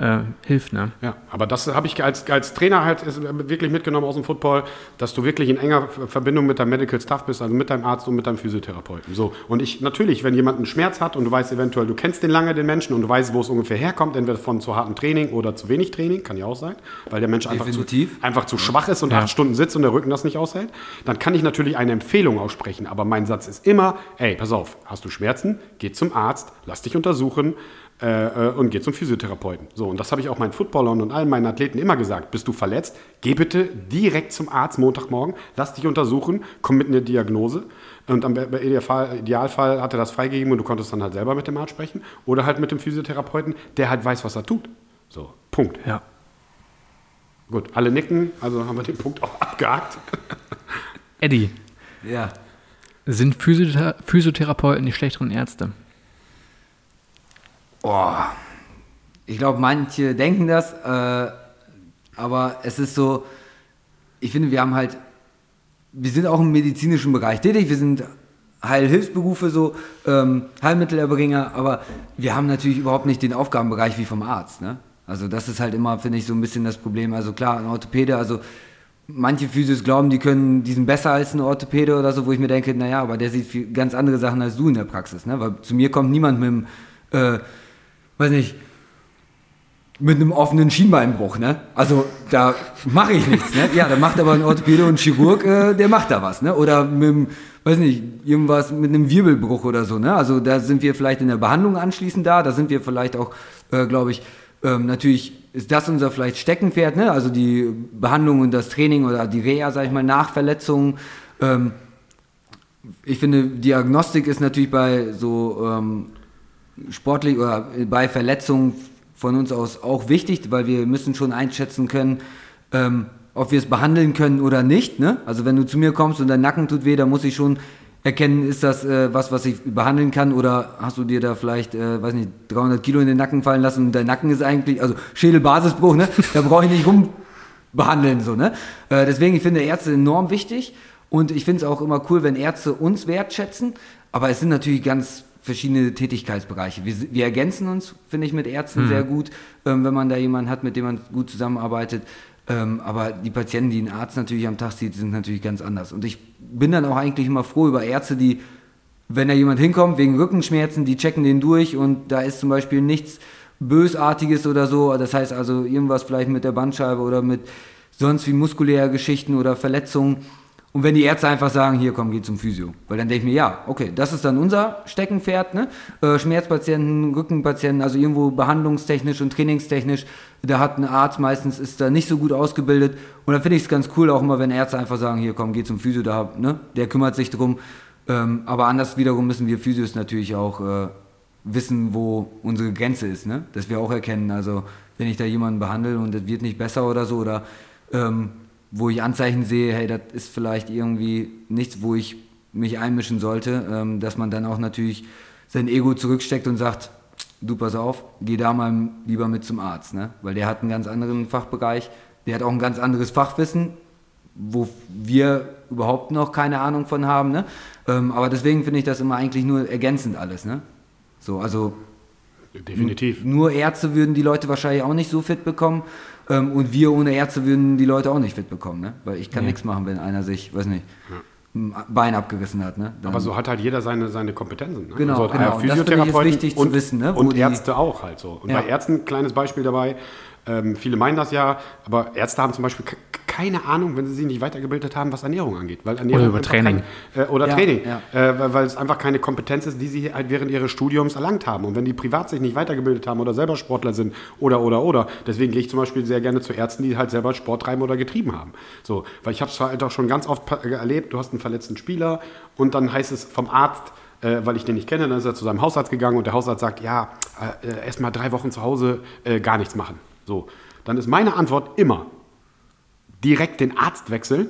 B: äh, hilft. Ne?
A: Ja, aber das habe ich als, als Trainer halt ist wirklich mitgenommen aus dem Football, dass du wirklich in enger Verbindung mit deinem Medical Staff bist, also mit deinem Arzt und mit deinem Physiotherapeuten. So. Und ich, natürlich, wenn jemand einen Schmerz hat und du weißt eventuell, du kennst den lange, den Menschen, und du weißt, wo es ungefähr herkommt, entweder von zu hartem Training oder zu wenig Training, kann ja auch sein, weil der Mensch einfach zu, einfach zu schwach ist und
B: Ja.
A: acht Stunden sitzt und der Rücken das nicht aushält, dann kann ich natürlich eine Empfehlung aussprechen. Aber mein Satz ist immer, ey, pass auf, hast du Schmerzen? Geh zum Arzt, lass dich untersuchen, äh, äh, und geh zum Physiotherapeuten. So, und das habe ich auch meinen Footballern und allen meinen Athleten immer gesagt. Bist du verletzt? Geh bitte direkt zum Arzt Montagmorgen, lass dich untersuchen, komm mit einer Diagnose. Und am im Idealfall, Idealfall hat er das freigegeben und du konntest dann halt selber mit dem Arzt sprechen. Oder halt mit dem Physiotherapeuten, der halt weiß, was er tut. So, Punkt.
B: Ja.
A: Gut, alle nicken, also haben wir den Punkt auch abgehakt.
B: Eddie,
C: ja.
B: sind Physiothera Physiotherapeuten die schlechteren Ärzte?
C: Oh, ich glaube, manche denken das, äh, aber es ist so, ich finde, wir haben halt, wir sind auch im medizinischen Bereich tätig, wir sind Heilhilfsberufe, so ähm, Heilmittelerbringer, aber wir haben natürlich überhaupt nicht den Aufgabenbereich wie vom Arzt. Ne? Also das ist halt immer, finde ich, so ein bisschen das Problem. Also klar, ein Orthopäde, also manche Physios glauben, die können, die sind besser als ein Orthopäde oder so, wo ich mir denke, naja, aber der sieht viel, ganz andere Sachen als du in der Praxis. Ne? Weil zu mir kommt niemand mit dem, äh, weiß nicht, mit einem offenen Schienbeinbruch, ne? Also da mache ich nichts, ne? Ja, da macht aber ein Orthopäde und Chirurg, äh, der macht da was, ne? Oder mit einem, weiß nicht, irgendwas mit einem Wirbelbruch oder so, ne? Also da sind wir vielleicht in der Behandlung anschließend da, da sind wir vielleicht auch, äh, glaube ich, ähm, natürlich ist das unser vielleicht Steckenpferd, ne? Also die Behandlung und das Training oder die Reha, sag ich mal, nach Verletzungen. Ähm, ich finde, Diagnostik ist natürlich bei so ähm, sportlich oder bei Verletzungen von uns aus auch wichtig, weil wir müssen schon einschätzen können, ähm, ob wir es behandeln können oder nicht. Ne? Also wenn du zu mir kommst und dein Nacken tut weh, dann muss ich schon erkennen, ist das äh, was, was ich behandeln kann oder hast du dir da vielleicht, äh, weiß nicht, 300 Kilo in den Nacken fallen lassen und dein Nacken ist eigentlich, also Schädelbasisbruch, ne? da brauche ich nicht rumbehandeln. So, ne? Äh, deswegen, ich finde Ärzte enorm wichtig und ich finde es auch immer cool, wenn Ärzte uns wertschätzen, aber es sind natürlich ganz verschiedene Tätigkeitsbereiche. Wir, wir ergänzen uns, finde ich, mit Ärzten mhm. sehr gut, ähm, wenn man da jemanden hat, mit dem man gut zusammenarbeitet. Ähm, aber die Patienten, die ein Arzt natürlich am Tag sieht, sind natürlich ganz anders. Und ich bin dann auch eigentlich immer froh über Ärzte, die, wenn da jemand hinkommt wegen Rückenschmerzen, die checken den durch und da ist zum Beispiel nichts Bösartiges oder so. Das heißt also irgendwas vielleicht mit der Bandscheibe oder mit sonst wie muskuläre Geschichten oder Verletzungen und wenn die Ärzte einfach sagen, hier komm, geh zum Physio. Weil dann denke ich mir, ja, okay, das ist dann unser Steckenpferd, ne? Äh, Schmerzpatienten, Rückenpatienten, also irgendwo behandlungstechnisch und trainingstechnisch, da hat ein Arzt meistens, ist da nicht so gut ausgebildet. Und dann finde ich es ganz cool auch immer, wenn Ärzte einfach sagen, hier komm, geh zum Physio, da, ne? der kümmert sich drum. Ähm, aber anders wiederum müssen wir Physios natürlich auch äh, wissen, wo unsere Grenze ist, ne? Dass wir auch erkennen, also wenn ich da jemanden behandle und es wird nicht besser oder so, oder ähm, wo ich Anzeichen sehe, hey, das ist vielleicht irgendwie nichts, wo ich mich einmischen sollte, ähm, dass man dann auch natürlich sein Ego zurücksteckt und sagt, du pass auf, geh da mal lieber mit zum Arzt, ne? weil der hat einen ganz anderen Fachbereich, der hat auch ein ganz anderes Fachwissen, wo wir überhaupt noch keine Ahnung von haben. Ne? Ähm, aber deswegen finde ich das immer eigentlich nur ergänzend alles. Ne? So, also
A: Definitiv.
C: Nur Ärzte würden die Leute wahrscheinlich auch nicht so fit bekommen. Ähm, und wir ohne Ärzte würden die Leute auch nicht fit bekommen. Ne? Weil ich kann nee. nichts machen, wenn einer sich, weiß nicht, ein Bein abgerissen hat. Ne?
A: Aber so hat halt jeder seine, seine Kompetenzen. Ne?
C: Genau,
A: also
C: genau.
A: Physiotherapeuten
C: wichtig
A: und,
C: zu wissen. Ne?
A: und Ärzte auch halt so. Und
C: ja.
A: bei Ärzten, kleines Beispiel dabei, ähm, viele meinen das ja, aber Ärzte haben zum Beispiel keine Ahnung, wenn sie sich nicht weitergebildet haben, was Ernährung angeht. Weil Ernährung
B: oder über Training.
A: Kein, äh, oder
C: ja,
A: Training.
C: Ja.
A: Äh, weil, es einfach keine Kompetenz ist, die sie halt während ihres Studiums erlangt haben. Und wenn die privat sich nicht weitergebildet haben oder selber Sportler sind oder, oder, oder. Deswegen gehe ich zum Beispiel sehr gerne zu Ärzten, die halt selber Sport treiben oder getrieben haben. So, weil ich habe es halt auch schon ganz oft erlebt, du hast einen verletzten Spieler und dann heißt es vom Arzt, äh, weil ich den nicht kenne, dann ist er zu seinem Hausarzt gegangen und der Hausarzt sagt, ja, äh, erst mal drei Wochen zu Hause äh, gar nichts machen. So, dann ist meine Antwort immer, direkt den Arzt wechseln.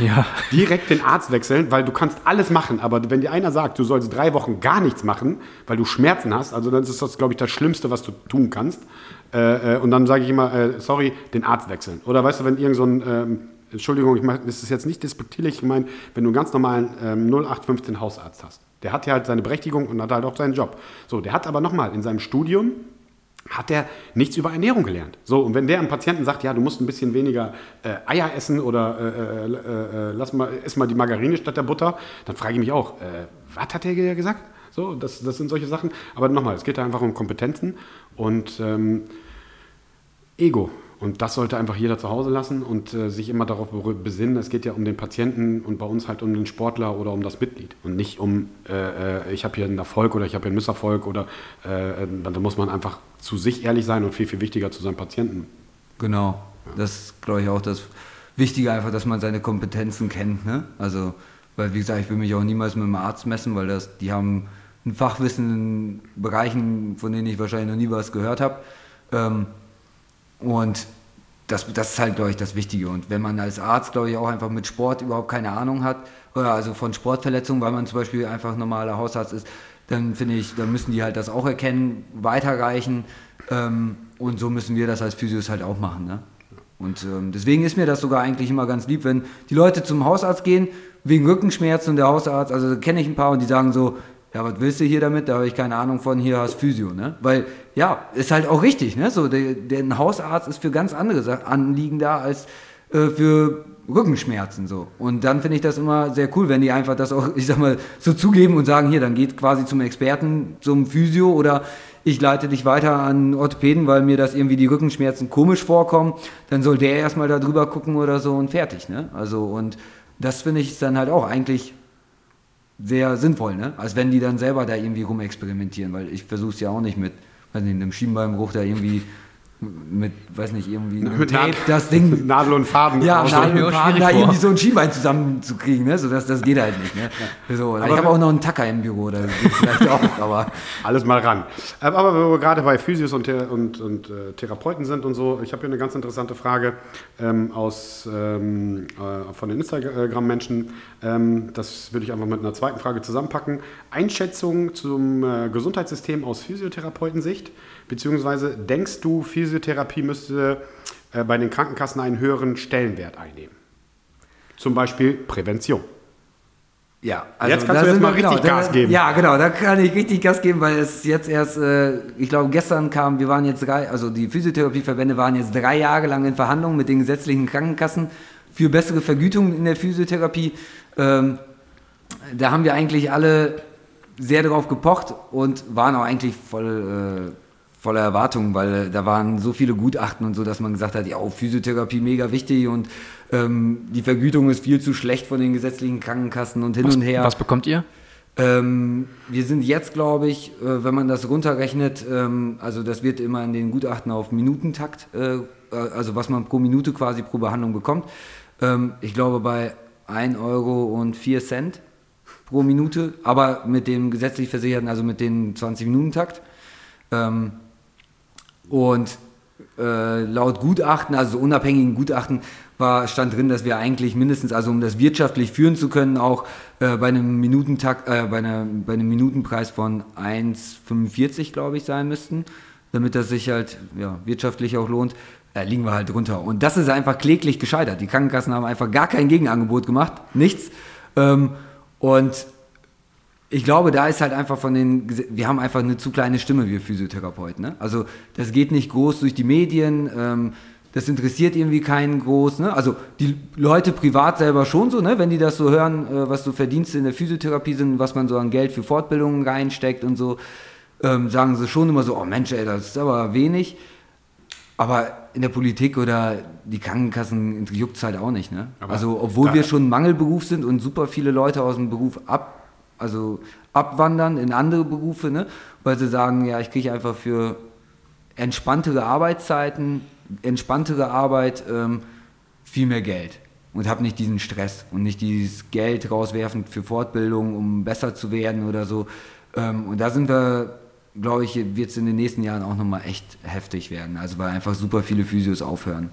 B: Ja.
A: Direkt den Arzt wechseln, weil du kannst alles machen, aber wenn dir einer sagt, du sollst drei Wochen gar nichts machen, weil du Schmerzen hast, also dann ist das, glaube ich, das Schlimmste, was du tun kannst. Äh, äh, und dann sage ich immer, äh, sorry, den Arzt wechseln. Oder weißt du, wenn irgend so ein, ähm, Entschuldigung, ich mein, das ist jetzt nicht despektierlich gemeint, wenn du einen ganz normalen ähm, 0815 Hausarzt hast. Der hat ja halt seine Berechtigung und hat halt auch seinen Job. So, der hat aber nochmal in seinem Studium hat er nichts über Ernährung gelernt. So, und wenn der einem Patienten sagt, ja, du musst ein bisschen weniger äh, Eier essen oder äh, äh, äh lass mal, iss mal die Margarine statt der Butter, dann frage ich mich auch, äh, was hat der gesagt? So, das, das sind solche Sachen. Aber nochmal, es geht da einfach um Kompetenzen und ähm, Ego. Und das sollte einfach jeder zu Hause lassen und äh, sich immer darauf besinnen, es geht ja um den Patienten und bei uns halt um den Sportler oder um das Mitglied und nicht um, äh, äh ich habe hier einen Erfolg oder ich habe hier einen Misserfolg oder äh, da muss man einfach zu sich ehrlich sein und viel, viel wichtiger zu seinem Patienten.
C: Genau, ja. das glaube ich auch das Wichtige einfach, dass man seine Kompetenzen kennt. Ne? Also, weil wie gesagt, ich will mich auch niemals mit einem Arzt messen, weil das, die haben ein Fachwissen in Bereichen, von denen ich wahrscheinlich noch nie was gehört habe. Ähm, und das, das ist halt, glaube ich, das Wichtige. Und wenn man als Arzt, glaube ich, auch einfach mit Sport überhaupt keine Ahnung hat, oder also von Sportverletzungen, weil man zum Beispiel einfach normaler Hausarzt ist, dann finde ich, dann müssen die halt das auch erkennen, weiterreichen. Ähm, und so müssen wir das als Physios halt auch machen. Ne? Und ähm, deswegen ist mir das sogar eigentlich immer ganz lieb, wenn die Leute zum Hausarzt gehen, wegen Rückenschmerzen und der Hausarzt, also kenne ich ein paar und die sagen so, ja, was willst du hier damit? Da habe ich keine Ahnung von, hier hast Physio, ne? Weil, ja, ist halt auch richtig, ne? So, der, der ein Hausarzt ist für ganz andere Anliegen da als äh, für Rückenschmerzen, so. Und dann finde ich das immer sehr cool, wenn die einfach das auch, ich sag mal, so zugeben und sagen, hier, dann geht quasi zum Experten, zum Physio oder ich leite dich weiter an Orthopäden, weil mir das irgendwie die Rückenschmerzen komisch vorkommen, dann soll der erstmal da drüber gucken oder so und fertig. Ne? Also und das finde ich dann halt auch eigentlich sehr sinnvoll, ne? Als wenn die dann selber da irgendwie rumexperimentieren, weil ich versuche es ja auch nicht mit, weiß nicht, einem Schienbeinbruch da irgendwie mit, weiß nicht, irgendwie
A: Mit
C: Tape
A: Nadel-
C: das Ding
A: Nadel und Faden.
C: ja, Nadel und Faden,
B: schwierig
C: da
B: vor.
C: irgendwie so ein Schienbein zusammenzukriegen, ne? So, das, das geht halt nicht, ne? So, ich habe auch noch einen Tacker im Büro, da vielleicht auch, aber
A: Alles mal ran. Ähm, Aber wo wir gerade bei Physios und, Thera- und, und äh, Therapeuten sind und so, ich habe hier eine ganz interessante Frage ähm, aus, ähm, äh, von den Instagram-Menschen. Ähm, das würde ich einfach mit einer zweiten Frage zusammenpacken. Einschätzung zum äh, Gesundheitssystem aus Physiotherapeutensicht, beziehungsweise denkst du, Physiotherapie müsste äh, bei den Krankenkassen einen höheren Stellenwert einnehmen? Zum Beispiel Prävention.
C: Ja, also
A: Jetzt kannst du jetzt mal richtig
C: da,
A: Gas geben.
C: Ja, genau, da kann ich richtig Gas geben, weil es jetzt erst, äh, ich glaube, gestern kam, wir waren jetzt drei, also die Physiotherapieverbände waren jetzt drei Jahre lang in Verhandlungen mit den gesetzlichen Krankenkassen für bessere Vergütung in der Physiotherapie. Ähm, da haben wir eigentlich alle sehr darauf gepocht und waren auch eigentlich voll, äh, voller Erwartungen, weil äh, da waren so viele Gutachten und so, dass man gesagt hat, ja, oh, Physiotherapie mega wichtig und ähm, die Vergütung ist viel zu schlecht von den gesetzlichen Krankenkassen und hin
B: Was,
C: und her.
B: was bekommt ihr?
C: Ähm, wir sind jetzt, glaube ich, äh, wenn man das runterrechnet, ähm, also das wird immer in den Gutachten auf Minutentakt, äh, äh, also was man pro Minute quasi pro Behandlung bekommt. Ähm, ich glaube bei 1 Euro und 4 Cent pro Minute, aber mit dem gesetzlich Versicherten, also mit dem 20-Minuten-Takt. Ähm, und äh, laut Gutachten, also unabhängigen Gutachten, war, stand drin, dass wir eigentlich mindestens, also um das wirtschaftlich führen zu können, auch äh, bei einem Minutentakt, äh, bei, einer, bei einem Minutenpreis von 1,45, glaube ich, sein müssten, damit das sich halt ja, wirtschaftlich auch lohnt, äh, liegen wir halt drunter. Und das ist einfach kläglich gescheitert. Die Krankenkassen haben einfach gar kein Gegenangebot gemacht, nichts. Ähm, und ich glaube, da ist halt einfach von den, wir haben einfach eine zu kleine Stimme, wir Physiotherapeuten. Ne? Also das geht nicht groß durch die Medien, ähm, das interessiert irgendwie keinen groß. Ne? Also die Leute privat selber schon so, ne? wenn die das so hören, äh, was so Verdienste in der Physiotherapie sind, was man so an Geld für Fortbildungen reinsteckt und so, ähm, sagen sie schon immer so, oh Mensch, ey, das ist aber wenig. Aber in der Politik oder die Krankenkassen juckt es halt auch nicht. Ne?
A: Aber
C: Also obwohl wir schon ein Mangelberuf sind und super viele Leute aus dem Beruf ab, also abwandern in andere Berufe, ne? weil sie sagen, ja, ich kriege einfach für entspanntere Arbeitszeiten, entspanntere Arbeit ähm, viel mehr Geld und habe nicht diesen Stress und nicht dieses Geld rauswerfen für Fortbildung, um besser zu werden oder so. Ähm, und da sind wir, glaube ich, wird es in den nächsten Jahren auch nochmal echt heftig werden. Also weil einfach super viele Physios aufhören.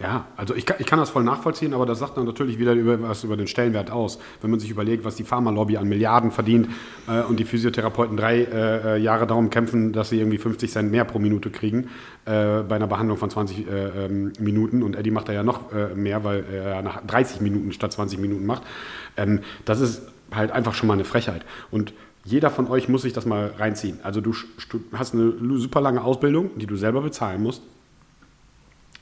A: Ja, also ich kann, ich kann das voll nachvollziehen, aber das sagt dann natürlich wieder über, was über den Stellenwert aus. Wenn man sich überlegt, was die Pharmalobby an Milliarden verdient äh, und die Physiotherapeuten drei äh, Jahre darum kämpfen, dass sie irgendwie 50 Cent mehr pro Minute kriegen äh, bei einer Behandlung von 20 äh, ähm, Minuten und Eddie macht da ja noch äh, mehr, weil er nach 30 Minuten statt 20 Minuten macht. Ähm, das ist halt einfach schon mal eine Frechheit. Und jeder von euch muss sich das mal reinziehen. Also du hast eine super lange Ausbildung, die du selber bezahlen musst.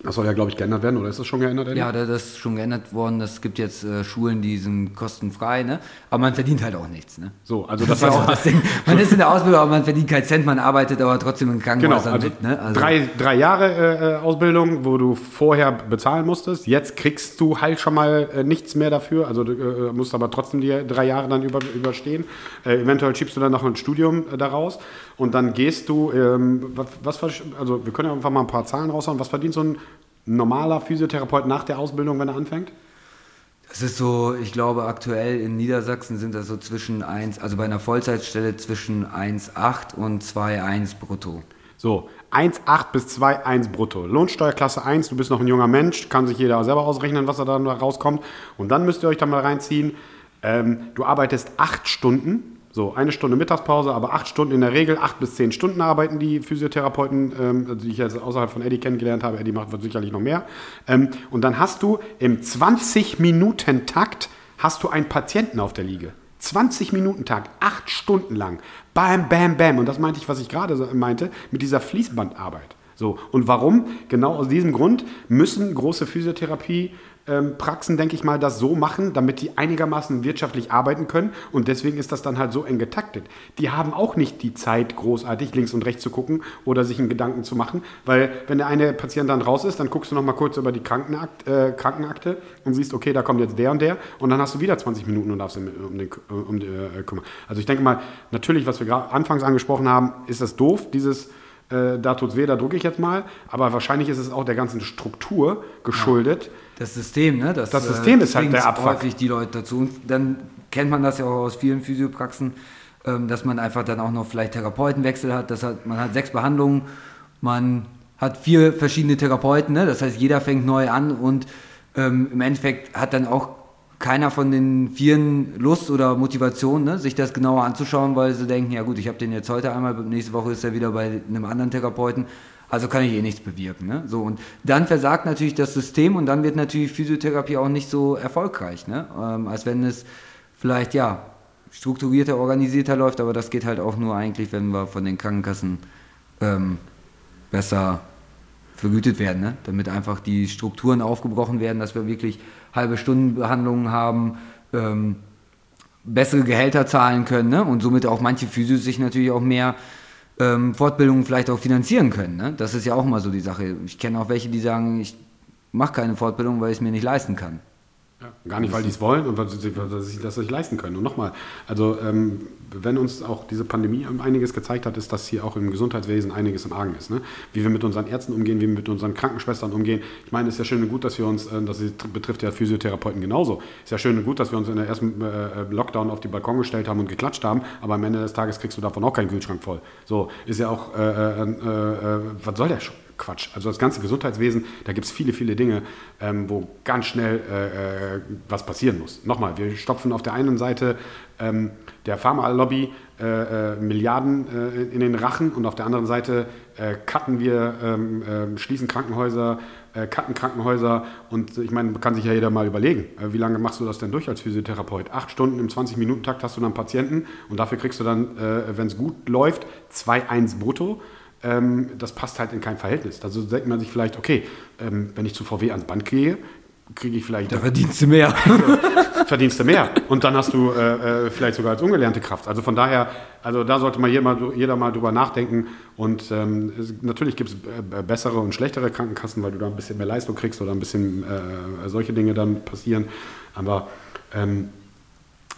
A: Das soll ja, glaube ich, geändert werden, oder ist das schon geändert? Eddie?
C: Ja, da- das ist schon geändert worden. Es gibt jetzt äh, Schulen, die sind kostenfrei, ne? aber man verdient halt auch nichts. Ne?
A: So, also
C: Das
A: das,
C: ist ja auch das Ding. Man ist in der Ausbildung, aber man verdient keinen Cent, man arbeitet aber trotzdem in
A: genau,
C: Krankenhäusern
A: also,
C: mit. Ne? Also,
A: drei, drei Jahre äh, äh, Ausbildung, wo du vorher bezahlen musstest. Jetzt kriegst du halt schon mal äh, nichts mehr dafür. Also du äh, musst aber trotzdem die drei Jahre dann über, überstehen. Äh, eventuell schiebst du dann noch ein Studium äh, daraus und dann gehst du, ähm, was, was, also wir können ja einfach mal ein paar Zahlen raushauen. Was verdient so ein normaler Physiotherapeut nach der Ausbildung, wenn er anfängt?
C: Das ist so, ich glaube, aktuell in Niedersachsen sind das so zwischen 1, also bei einer Vollzeitstelle zwischen 1,8 und 2,1 brutto.
A: So, 1,8 bis 2,1 brutto. Lohnsteuerklasse 1, du bist noch ein junger Mensch, kann sich jeder selber ausrechnen, was da dann rauskommt. Und dann müsst ihr euch da mal reinziehen, ähm, du arbeitest 8 Stunden, so eine Stunde Mittagspause, aber 8 Stunden in der Regel, 8 bis 10 Stunden arbeiten die Physiotherapeuten, ähm, die ich jetzt außerhalb von Eddie kennengelernt habe. Eddie macht sicherlich noch mehr. Ähm, und dann hast du im 20-Minuten-Takt hast du einen Patienten auf der Liege. 20 Minuten Tag, 8 Stunden lang. Bam, bam, bam. Und das meinte ich, was ich gerade meinte, mit dieser Fließbandarbeit. So, und warum? Genau aus diesem Grund müssen große Physiotherapie ähm, Praxen, denke ich mal, das so machen, damit die einigermaßen wirtschaftlich arbeiten können. Und deswegen ist das dann halt so eng getaktet. Die haben auch nicht die Zeit, großartig links und rechts zu gucken oder sich einen Gedanken zu machen. Weil wenn der eine Patient dann raus ist, dann guckst du noch mal kurz über die Krankenakt, äh, Krankenakte und siehst, okay, da kommt jetzt der und der. Und dann hast du wieder 20 Minuten und darfst um den um, äh, kümmern. Also ich denke mal, natürlich, was wir gerade anfangs angesprochen haben, ist das doof, dieses äh, da tut's weh, da drücke ich jetzt mal. Aber wahrscheinlich ist es auch der ganzen Struktur geschuldet.
C: Das System, ne?
A: Das, das System äh, ist halt der Abfuck.
C: häufig die Leute dazu. Und dann kennt man das ja auch aus vielen Physiopraxen, ähm, dass man einfach dann auch noch vielleicht Therapeutenwechsel hat. Das hat man hat sechs Behandlungen, man hat vier verschiedene Therapeuten, ne? das heißt, jeder fängt neu an und ähm, im Endeffekt hat dann auch keiner von den Vieren Lust oder Motivation, ne, sich das genauer anzuschauen, weil sie denken, ja gut, ich habe den jetzt heute einmal, nächste Woche ist er wieder bei einem anderen Therapeuten, also kann ich eh nichts bewirken. Ne? So, und dann versagt natürlich das System und dann wird natürlich Physiotherapie auch nicht so erfolgreich, ne? Ähm, als wenn es vielleicht ja strukturierter, organisierter läuft, aber das geht halt auch nur eigentlich, wenn wir von den Krankenkassen ähm, besser vergütet werden, ne? damit einfach die Strukturen aufgebrochen werden, dass wir wirklich halbe Stundenbehandlungen haben, ähm, bessere Gehälter zahlen können ne? und somit auch manche Physios sich natürlich auch mehr ähm, Fortbildungen vielleicht auch finanzieren können. Ne? Das ist ja auch mal so die Sache. Ich kenne auch welche, die sagen, ich mache keine Fortbildung, weil ich es mir nicht leisten kann.
A: Ja, gar nicht, weil die es wollen und weil sie, das nicht leisten können. Und nochmal, also ähm, wenn uns auch diese Pandemie einiges gezeigt hat, ist, dass hier auch im Gesundheitswesen einiges im Argen ist. Ne? Wie wir mit unseren Ärzten umgehen, wie wir mit unseren Krankenschwestern umgehen. Ich meine, es ist ja schön und gut, dass wir uns, äh, das betrifft ja Physiotherapeuten genauso, ist ja schön und gut, dass wir uns in der ersten äh, Lockdown auf die Balkon gestellt haben und geklatscht haben, aber am Ende des Tages kriegst du davon auch keinen Kühlschrank voll. So, ist ja auch, äh, äh, äh was soll der schon? Quatsch. Also das ganze Gesundheitswesen, da gibt es viele, viele Dinge, ähm, wo ganz schnell äh, äh, was passieren muss. Nochmal, wir stopfen auf der einen Seite ähm, der Pharmalobby äh, äh, Milliarden äh, in den Rachen und auf der anderen Seite äh, cutten wir, ähm, ähm schließen Krankenhäuser, cutten Krankenhäuser und ich meine, kann sich ja jeder mal überlegen, wie lange machst du das denn durch als Physiotherapeut? Acht Stunden im 20-Minuten-Takt hast du dann Patienten und dafür kriegst du dann, wenn es gut läuft, 2,1 brutto ähm, das passt halt in kein Verhältnis. Also denkt man sich vielleicht, okay, ähm, wenn ich zu VW ans Band gehe, kriege ich vielleicht.
C: Da verdienst du mehr.
A: verdienst du mehr. Und dann hast du äh, äh, vielleicht sogar als ungelernte Kraft. Also von daher, also da sollte mal jeder, jeder mal drüber nachdenken. Und ähm, es, natürlich gibt es äh, bessere und schlechtere Krankenkassen, weil du da ein bisschen mehr Leistung kriegst oder ein bisschen äh, solche Dinge dann passieren. Aber ähm,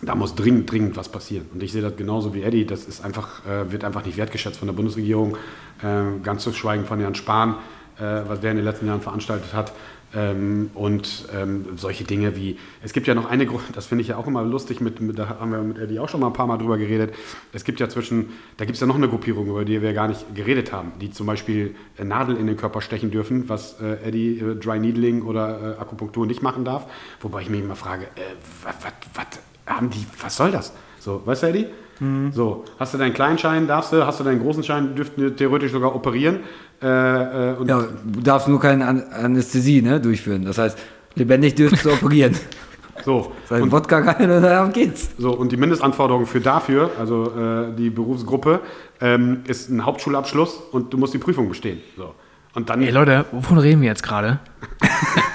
A: da muss dringend, dringend was passieren. Und ich sehe das genauso wie Eddie. Das ist einfach, äh, wird einfach nicht wertgeschätzt von der Bundesregierung. Äh, ganz zu schweigen von Herrn Spahn, äh, was der in den letzten Jahren veranstaltet hat. Ähm, und ähm, solche Dinge wie, es gibt ja noch eine Gruppe, das finde ich ja auch immer lustig, mit, mit, da haben wir mit Eddie auch schon mal ein paar Mal drüber geredet. Es gibt ja zwischen, da gibt es ja noch eine Gruppierung, über die wir gar nicht geredet haben, die zum Beispiel äh, Nadel in den Körper stechen dürfen, was äh, Eddie äh, Dry Needling oder äh, Akupunktur nicht machen darf. Wobei ich mich immer frage, was haben die, was soll das? So, weißt du, Eddie? Mhm. So, hast du deinen kleinen Schein, darfst du, hast du deinen großen Schein, dürften wir theoretisch sogar operieren.
C: Äh, äh, ja, du darfst nur keine Anästhesie ne, durchführen. Das heißt, lebendig dürftest du operieren.
A: So.
C: Sein und, Wodka rein und darum geht's.
A: So, und die Mindestanforderung für dafür, also äh, die Berufsgruppe, ähm, ist ein Hauptschulabschluss und du musst die Prüfung bestehen. So. Und dann.
B: Ey Leute, wovon reden wir jetzt gerade?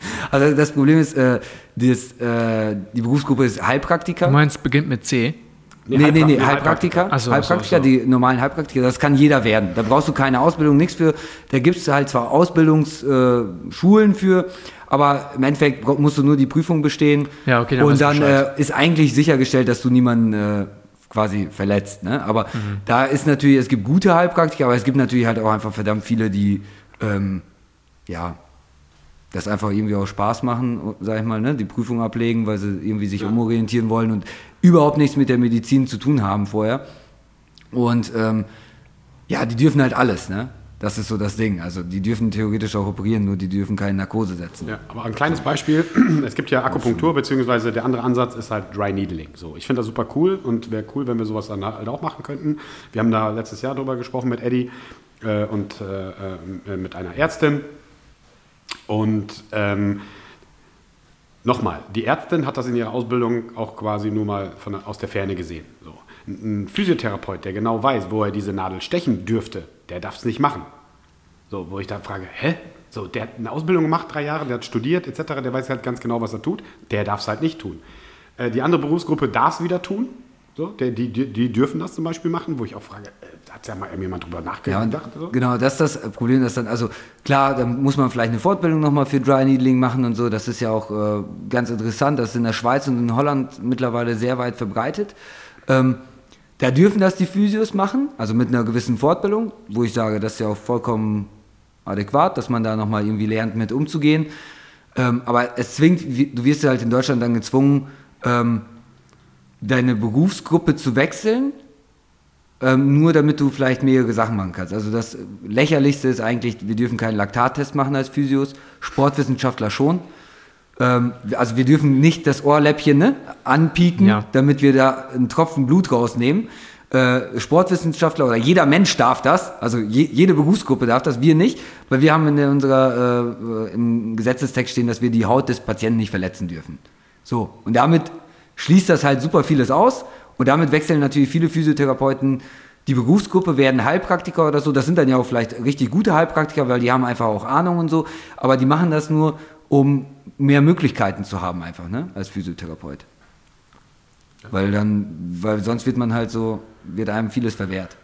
C: Also das Problem ist, äh, das, äh, die Berufsgruppe ist Heilpraktiker.
B: Du meinst, beginnt mit C?
C: Nee, nee, nee, nee Heilpraktiker. Heilpraktiker, so, Heilpraktiker so, so. die normalen Heilpraktiker, das kann jeder werden. Da brauchst du keine Ausbildung, nichts für. Da gibt es halt zwar Ausbildungsschulen äh, für, aber im Endeffekt musst du nur die Prüfung bestehen.
B: Ja, okay, dann
C: Und dann äh, ist eigentlich sichergestellt, dass du niemanden äh, quasi verletzt. Ne? Aber mhm. da ist natürlich, es gibt gute Heilpraktiker, aber es gibt natürlich halt auch einfach verdammt viele, die ähm, ja das einfach irgendwie auch Spaß machen, sag ich mal, ne? die Prüfung ablegen, weil sie irgendwie sich ja. umorientieren wollen und überhaupt nichts mit der Medizin zu tun haben vorher. Und ähm, ja, die dürfen halt alles, ne? Das ist so das Ding. Also die dürfen theoretisch auch operieren, nur die dürfen keine Narkose setzen.
A: Ja, aber ein kleines Beispiel, es gibt ja Akupunktur, beziehungsweise der andere Ansatz ist halt Dry Needling. So, ich finde das super cool und wäre cool, wenn wir sowas dann halt auch machen könnten. Wir haben da letztes Jahr drüber gesprochen mit Eddie äh, und äh, äh mit einer Ärztin und ähm, nochmal, die Ärztin hat das in ihrer Ausbildung auch quasi nur mal von, aus der Ferne gesehen. So. Ein Physiotherapeut, der genau weiß, wo er diese Nadel stechen dürfte, der darf es nicht machen. So, wo ich da frage, hä? So, der hat eine Ausbildung gemacht, drei Jahre, der hat studiert etc., der weiß halt ganz genau, was er tut. Der darf es halt nicht tun. Äh, die andere Berufsgruppe darf es wieder tun. So, der, die, die, die dürfen das zum Beispiel machen, wo ich auch frage, äh, hat ja mal jemand drüber
C: Ja,
A: nachgedacht? so?
C: genau, das ist das Problem, dass dann, also klar, da muss man vielleicht eine Fortbildung nochmal für Dry Needling machen und so, das ist ja auch äh, ganz interessant, das ist in der Schweiz und in Holland mittlerweile sehr weit verbreitet. Ähm, da dürfen das die Physios machen, also mit einer gewissen Fortbildung, wo ich sage, das ist ja auch vollkommen adäquat, dass man da nochmal irgendwie lernt, mit umzugehen. Ähm, aber es zwingt, du wirst ja halt in Deutschland dann gezwungen, ähm, deine Berufsgruppe zu wechseln, ähm, nur damit du vielleicht mehrere Sachen machen kannst. Also das lächerlichste ist eigentlich, wir dürfen keinen Laktattest machen als Physios, Sportwissenschaftler schon. Ähm, also wir dürfen nicht das Ohrläppchen ne, anpieken,
B: Ja.
C: damit wir da einen Tropfen Blut rausnehmen. Äh, Sportwissenschaftler oder jeder Mensch darf das, also je, jede Berufsgruppe darf das, wir nicht, weil wir haben in unserer äh, im Gesetzestext stehen, dass wir die Haut des Patienten nicht verletzen dürfen. So, und damit schließt das halt super vieles aus und damit wechseln natürlich viele Physiotherapeuten die Berufsgruppe, werden Heilpraktiker oder so. Das sind dann ja auch vielleicht richtig gute Heilpraktiker, weil die haben einfach auch Ahnung und so, aber die machen das nur, um mehr Möglichkeiten zu haben einfach, ne, als Physiotherapeut. Weil dann, weil sonst wird man halt so, wird einem vieles verwehrt.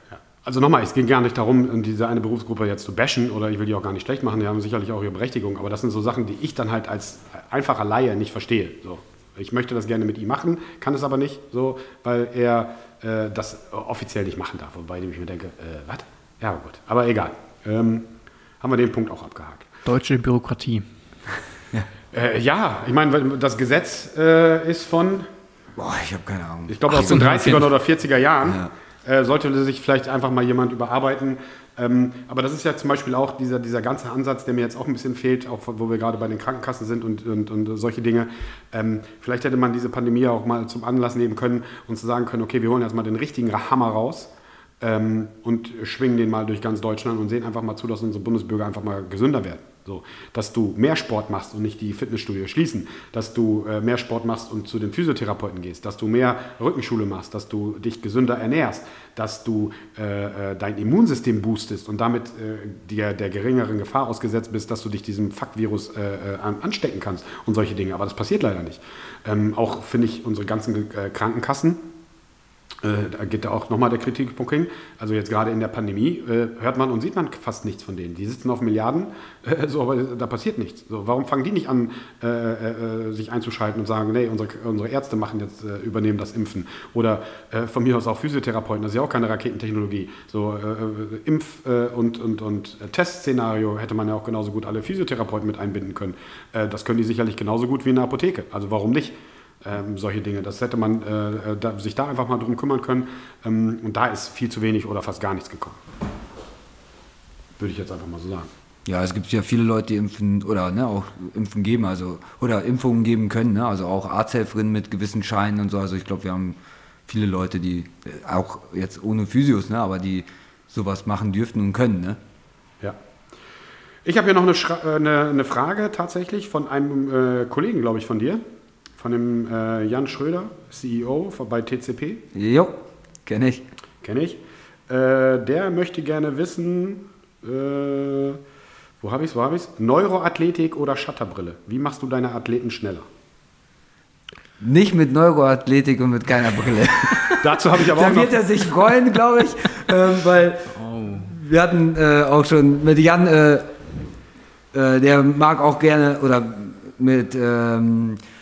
A: Also nochmal, es ging gar nicht darum, diese eine Berufsgruppe jetzt zu bashen oder ich will die auch gar nicht schlecht machen, die haben sicherlich auch ihre Berechtigung, aber das sind so Sachen, die ich dann halt als einfacher Laie nicht verstehe. So. Ich möchte das gerne mit ihm machen, kann es aber nicht, so, weil er äh, das offiziell nicht machen darf. Wobei ich mir denke, äh, was? Ja, gut, aber egal. Ähm, haben wir den Punkt auch abgehakt.
B: Deutsche Bürokratie.
A: Äh, ja, ich meine, das Gesetz äh, ist von,
C: Boah, ich habe keine Ahnung.
A: ich glaube aus den
B: 18.
A: 30er oder 40er Jahren. Äh, sollte sich vielleicht einfach mal jemand überarbeiten. Ähm, aber das ist ja zum Beispiel auch dieser, dieser ganze Ansatz, der mir jetzt auch ein bisschen fehlt, auch wo wir gerade bei den Krankenkassen sind und, und, und solche Dinge. Ähm, vielleicht hätte man diese Pandemie auch mal zum Anlass nehmen können und zu sagen können, okay, wir holen jetzt mal den richtigen Hammer raus ähm, und schwingen den mal durch ganz Deutschland und sehen einfach mal zu, dass unsere Bundesbürger einfach mal gesünder werden. So, dass du mehr Sport machst und nicht die Fitnessstudios schließen, dass du äh, mehr Sport machst und zu den Physiotherapeuten gehst, dass du mehr Rückenschule machst, dass du dich gesünder ernährst, dass du äh, äh, dein Immunsystem boostest und damit äh, dir der geringeren Gefahr ausgesetzt bist, dass du dich diesem Fuck-Virus äh, äh, an- anstecken kannst und solche Dinge. Aber das passiert leider nicht. Ähm, auch finde ich unsere ganzen Krankenkassen, da geht da auch nochmal der Kritikpunkt hin. Also jetzt gerade in der Pandemie äh, hört man und sieht man fast nichts von denen. Die sitzen auf Milliarden, äh, so, aber da passiert nichts. So, warum fangen die nicht an, äh, äh, sich einzuschalten und sagen, nee, unsere, unsere Ärzte machen jetzt, äh, übernehmen das Impfen. Oder äh, von mir aus auch Physiotherapeuten, das ist ja auch keine Raketentechnologie. So äh, äh, Impf- äh, und, und, und Testszenario hätte man ja auch genauso gut alle Physiotherapeuten mit einbinden können. Äh, das können die sicherlich genauso gut wie in der Apotheke. Also warum nicht? Ähm, solche Dinge. Das hätte man äh, äh, da, sich da einfach mal drum kümmern können. Ähm, und da ist viel zu wenig oder fast gar nichts gekommen. Würde ich jetzt einfach mal so sagen.
C: Ja, es gibt ja viele Leute, die impfen oder ne, auch impfen geben, also oder Impfungen geben können, ne? also auch Arzthelferinnen mit gewissen Scheinen und so. Also ich glaube, wir haben viele Leute, die äh, auch jetzt ohne Physios, ne, aber die sowas machen dürften und können, ne?
A: Ja. Ich habe hier noch eine, Schra äh, eine, eine Frage tatsächlich von einem äh, Kollegen, glaube ich, von dir. Von dem äh, Jan Schröder, CEO von- bei TCP.
C: Jo, kenne ich.
A: Kenne ich. Äh, der möchte gerne wissen, äh, wo habe ich es, wo habe ich es? Neuroathletik oder Shutterbrille? Wie machst du deine Athleten schneller?
C: Nicht mit Neuroathletik und mit keiner Brille.
A: Dazu habe ich aber auch
C: da wird er sich freuen, glaube ich, ähm, weil wir hatten äh, auch schon mit Jan, äh, äh, der mag auch gerne, oder mit, ähm, äh,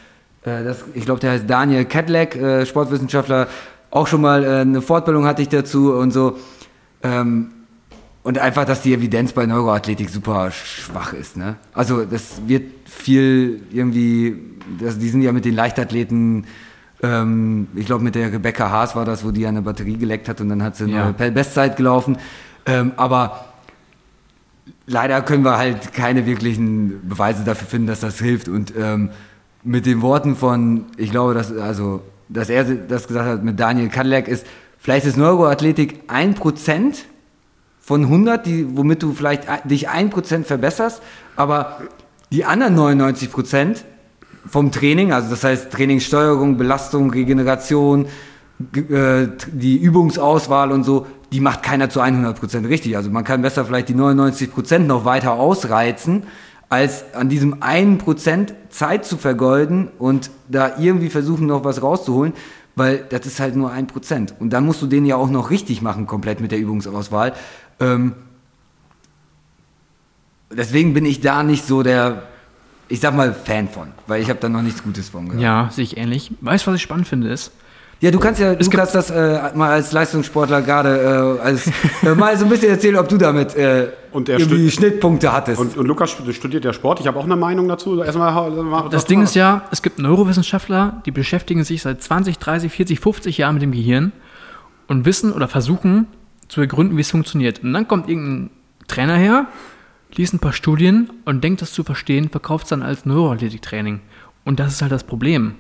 C: das, ich glaube, der heißt Daniel Cadillac, äh, Sportwissenschaftler, auch schon mal äh, eine Fortbildung hatte ich dazu und so. Ähm, und einfach, dass die Evidenz bei Neuroathletik super schwach ist. Ne? Also das wird viel irgendwie, das, die sind ja mit den Leichtathleten, ähm, ich glaube mit der Rebecca Haas war das, wo die eine Batterie geleckt hat und dann hat sie
B: Ja.
C: eine Bestzeit gelaufen. Ähm, aber leider können wir halt keine wirklichen Beweise dafür finden, dass das hilft. Und ähm, mit den Worten von, ich glaube, dass, also, dass er das gesagt hat mit Daniel Cadillac ist, vielleicht ist Neuroathletik ein Prozent von 100, die, womit du vielleicht dich ein Prozent verbesserst, aber die anderen 99 Prozent vom Training, also das heißt Trainingssteuerung, Belastung, Regeneration, äh, die Übungsauswahl und so, die macht keiner zu 100% richtig. Also man kann besser vielleicht die 99% noch weiter ausreizen, als an diesem einen Prozent Zeit zu vergeuden und da irgendwie versuchen noch was rauszuholen, weil das ist halt nur ein Prozent. Und dann musst du den ja auch noch richtig machen, komplett mit der Übungsauswahl. Ähm, deswegen bin ich da nicht so der, ich sag mal, Fan von, weil ich habe da noch nichts Gutes von gehört.
B: Ja, sehe ich ähnlich. Weißt du, was ich spannend finde, ist,
C: Ja, du kannst ja, du kannst das äh, mal als Leistungssportler gerade äh, als, äh, mal so ein bisschen erzählen, ob du damit äh, irgendwie Schnittpunkte hattest.
A: Und, und Lukas stu- studiert ja Sport. Ich habe auch eine Meinung dazu. Erstmal, mal-
B: Das Ding ist ja, es gibt Neurowissenschaftler, die beschäftigen sich seit 20, 30, 40, 50 Jahren mit dem Gehirn und wissen oder versuchen zu ergründen, wie es funktioniert. Und dann kommt irgendein Trainer her, liest ein paar Studien und denkt das zu verstehen, verkauft es dann als Neuroathletiktraining. Und das ist halt das Problem.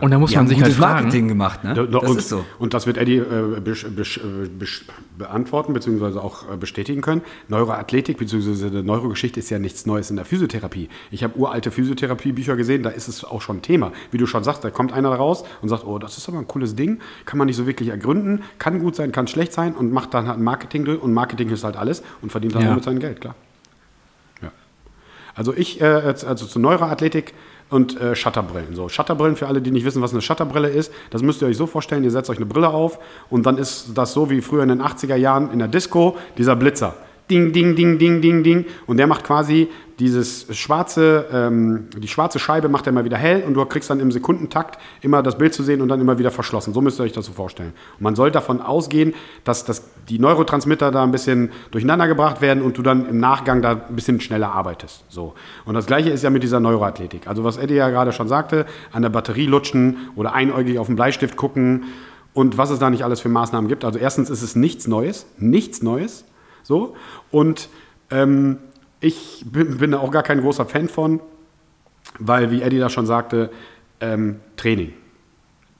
B: Und da muss
C: Die
B: man
C: haben
B: sich halt fragen.
C: Marketing gemacht, ne?
A: Da- da-
C: Das
A: und,
C: ist so.
A: und das wird Eddie äh, besch, besch, äh, besch, beantworten bzw. auch äh, bestätigen können. Neuroathletik bzw. Neurogeschichte ist ja nichts Neues in der Physiotherapie. Ich habe uralte Physiotherapiebücher gesehen, da ist es auch schon Thema. Wie du schon sagst, da kommt einer raus und sagt, oh, das ist aber ein cooles Ding, kann man nicht so wirklich ergründen, kann gut sein, kann schlecht sein und macht dann halt ein Marketing durch und Marketing ist halt alles und verdient dann
B: Ja.
A: damit sein Geld, klar. Ja. Also ich, äh, also zur Neuroathletik und äh, Shutterbrillen. So, Shutterbrillen für alle, die nicht wissen, was eine Shutterbrille ist, das müsst ihr euch so vorstellen, ihr setzt euch eine Brille auf und dann ist das so wie früher in den 80er Jahren in der Disco, dieser Blitzer. Ding, ding, ding, ding, ding, ding. Und der macht quasi dieses schwarze, ähm, die schwarze Scheibe macht er mal wieder hell und du kriegst dann im Sekundentakt immer das Bild zu sehen und dann immer wieder verschlossen. So müsst ihr euch das so vorstellen. Und man soll davon ausgehen, dass, dass die Neurotransmitter da ein bisschen durcheinander gebracht werden und du dann im Nachgang da ein bisschen schneller arbeitest. So. Und das gleiche ist ja mit dieser Neuroathletik. Also was Eddie ja gerade schon sagte, an der Batterie lutschen oder einäugig auf den Bleistift gucken und was es da nicht alles für Maßnahmen gibt. Also erstens ist es nichts Neues, nichts Neues. So. Und ähm, ich bin, da auch gar kein großer Fan von, weil, wie Eddie da schon sagte, ähm, Training.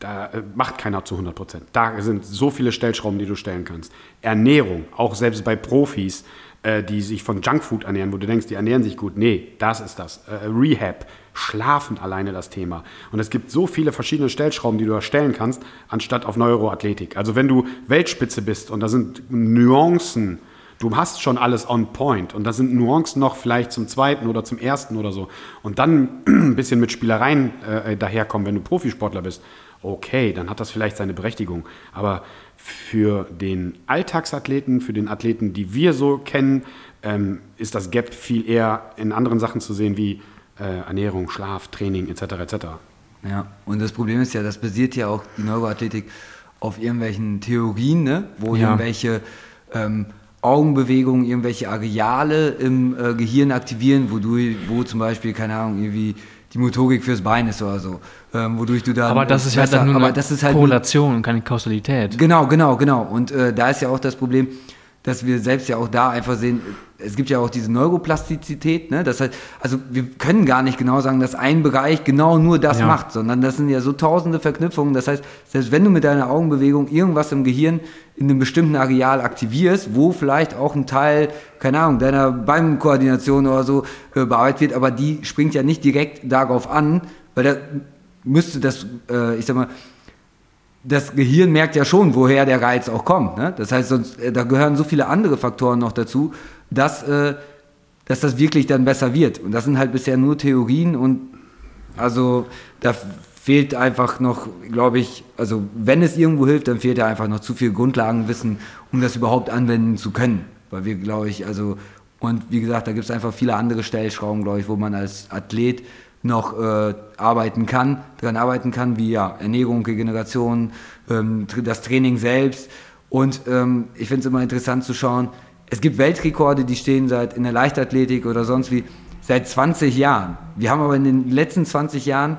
A: Da äh, macht keiner zu 100 Prozent. Da sind so viele Stellschrauben, die du stellen kannst. Ernährung, auch selbst bei Profis, äh, die sich von Junkfood ernähren, wo du denkst, die ernähren sich gut. Nee, das ist das. Äh, Rehab, Schlafen alleine das Thema. Und es gibt so viele verschiedene Stellschrauben, die du da stellen kannst, anstatt auf Neuroathletik. Also wenn du Weltspitze bist und da sind Nuancen, Du hast schon alles on point und da sind Nuancen noch vielleicht zum zweiten oder zum ersten oder so. Und dann ein bisschen mit Spielereien äh, daherkommen, wenn du Profisportler bist. Okay, dann hat das vielleicht seine Berechtigung. Aber für den Alltagsathleten, für den Athleten, die wir so kennen, ähm, ist das Gap viel eher in anderen Sachen zu sehen wie äh, Ernährung, Schlaf, Training etc. etc.
C: Ja, und das Problem ist ja, das basiert ja auch die Neuroathletik auf irgendwelchen Theorien, ne? wo
B: Ja.
C: irgendwelche ähm, Augenbewegungen, irgendwelche Areale im äh, Gehirn aktivieren, wodurch, wo zum Beispiel, keine Ahnung, irgendwie die Motorik fürs Bein ist oder so, ähm, wodurch du dann
B: Aber das ist ja
C: besser-
B: dann nur
C: aber
B: eine
C: halt
B: Korrelation und keine Kausalität.
C: Genau, genau, genau. Und äh, da ist ja auch das Problem, dass wir selbst ja auch da einfach sehen, es gibt ja auch diese Neuroplastizität, ne? Das heißt, also wir können gar nicht genau sagen, dass ein Bereich genau nur das
B: Ja.
C: macht, sondern das sind ja so tausende Verknüpfungen. Das heißt, selbst wenn du mit deiner Augenbewegung irgendwas im Gehirn in einem bestimmten Areal aktivierst, wo vielleicht auch ein Teil, keine Ahnung, deiner Beinkoordination oder so äh, bearbeitet wird, aber die springt ja nicht direkt darauf an, weil da müsste das, äh, ich sag mal, das Gehirn merkt ja schon, woher der Reiz auch kommt. Ne? Das heißt, sonst, äh, da gehören so viele andere Faktoren noch dazu, dass, äh, dass das wirklich dann besser wird. Und das sind halt bisher nur Theorien und also da fehlt einfach noch, glaube ich, also wenn es irgendwo hilft, dann fehlt da einfach noch zu viel Grundlagenwissen, um das überhaupt anwenden zu können. Weil wir, glaube ich, also, und wie gesagt, da gibt es einfach viele andere Stellschrauben, glaube ich, wo man als Athlet noch äh, arbeiten kann, daran arbeiten kann, wie ja, Ernährung, Regeneration, ähm, das Training selbst. Und ähm, ich finde es immer interessant zu schauen, es gibt Weltrekorde, die stehen seit in der Leichtathletik oder sonst wie seit 20 Jahren. Wir haben aber in den letzten 20 Jahren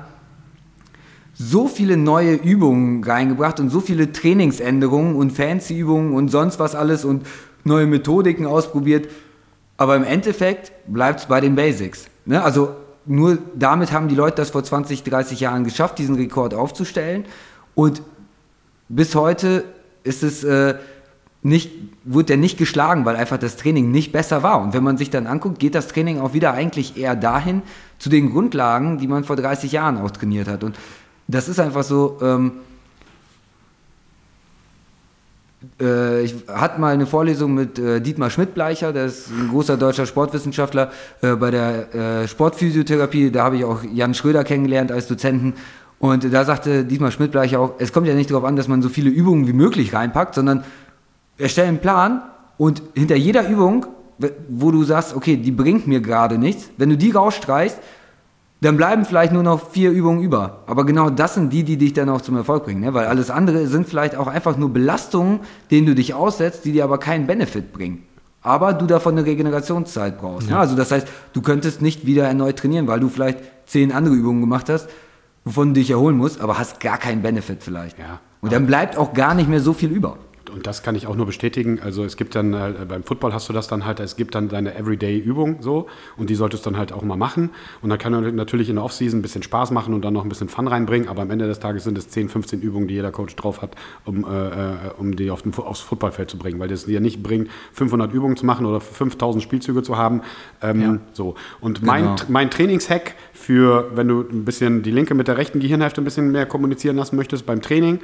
C: so viele neue Übungen reingebracht und so viele Trainingsänderungen und fancy Übungen und sonst was alles und neue Methodiken ausprobiert. Aber im Endeffekt bleibt es bei den Basics. Ne? Also nur damit haben die Leute das vor 20, 30 Jahren geschafft, diesen Rekord aufzustellen. Und bis heute ist es äh, nicht, wurde der nicht geschlagen, weil einfach das Training nicht besser war. Und wenn man sich dann anguckt, geht das Training auch wieder eigentlich eher dahin zu den Grundlagen, die man vor 30 Jahren auch trainiert hat. Und das ist einfach so, ähm, äh, ich hatte mal eine Vorlesung mit äh, Dietmar Schmidt-Bleicher, der ist ein großer deutscher Sportwissenschaftler äh, bei der äh, Sportphysiotherapie. Da habe ich auch Jan Schröder kennengelernt als Dozenten. Und da sagte Dietmar Schmidt-Bleicher auch, es kommt ja nicht darauf an, dass man so viele Übungen wie möglich reinpackt, sondern erstelle einen Plan und hinter jeder Übung, wo du sagst, okay, die bringt mir gerade nichts, wenn du die rausstreichst, dann bleiben vielleicht nur noch vier Übungen über. Aber genau das sind die, die dich dann auch zum Erfolg bringen. Ne? Weil alles andere sind vielleicht auch einfach nur Belastungen, denen du dich aussetzt, die dir aber keinen Benefit bringen. Aber du davon eine Regenerationszeit brauchst. Ne? Ja. Ne? Also das heißt, du könntest nicht wieder erneut trainieren, weil du vielleicht zehn andere Übungen gemacht hast, wovon du dich erholen musst, aber hast gar keinen Benefit vielleicht. Ja. Und dann bleibt auch gar nicht mehr so viel über
A: und das kann ich auch nur bestätigen. Also es gibt dann, äh, beim Football hast du das dann halt, es gibt dann deine Everyday-Übung so und die solltest du dann halt auch mal machen. Und dann kann man natürlich in der Offseason ein bisschen Spaß machen und dann noch ein bisschen Fun reinbringen, aber am Ende des Tages sind es 10, 15 Übungen, die jeder Coach drauf hat, um, äh, äh, um die auf den, aufs Footballfeld zu bringen, weil das dir nicht bringt, 500 Übungen zu machen oder 5000 Spielzüge zu haben. Ähm, ja. So. Und mein, genau. mein Trainingshack für, wenn du ein bisschen die linke mit der rechten Gehirnhälfte ein bisschen mehr kommunizieren lassen möchtest beim Training,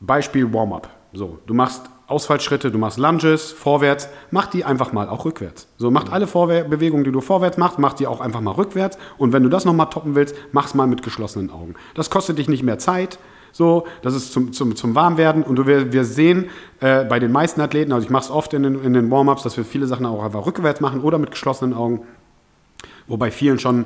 A: Beispiel Warm-up. So, du machst Ausfallschritte, du machst Lunges, vorwärts, mach die einfach mal auch rückwärts. So, mach alle Vorwär Bewegungen, die du vorwärts machst, mach die auch einfach mal rückwärts. Und wenn du das nochmal toppen willst, mach's mal mit geschlossenen Augen. Das kostet dich nicht mehr Zeit. So, das ist zum, zum, zum Warmwerden. Und wir, wir sehen äh, bei den meisten Athleten, also ich mache es oft in den, in den Warm-ups, dass wir viele Sachen auch einfach rückwärts machen oder mit geschlossenen Augen. Wobei vielen schon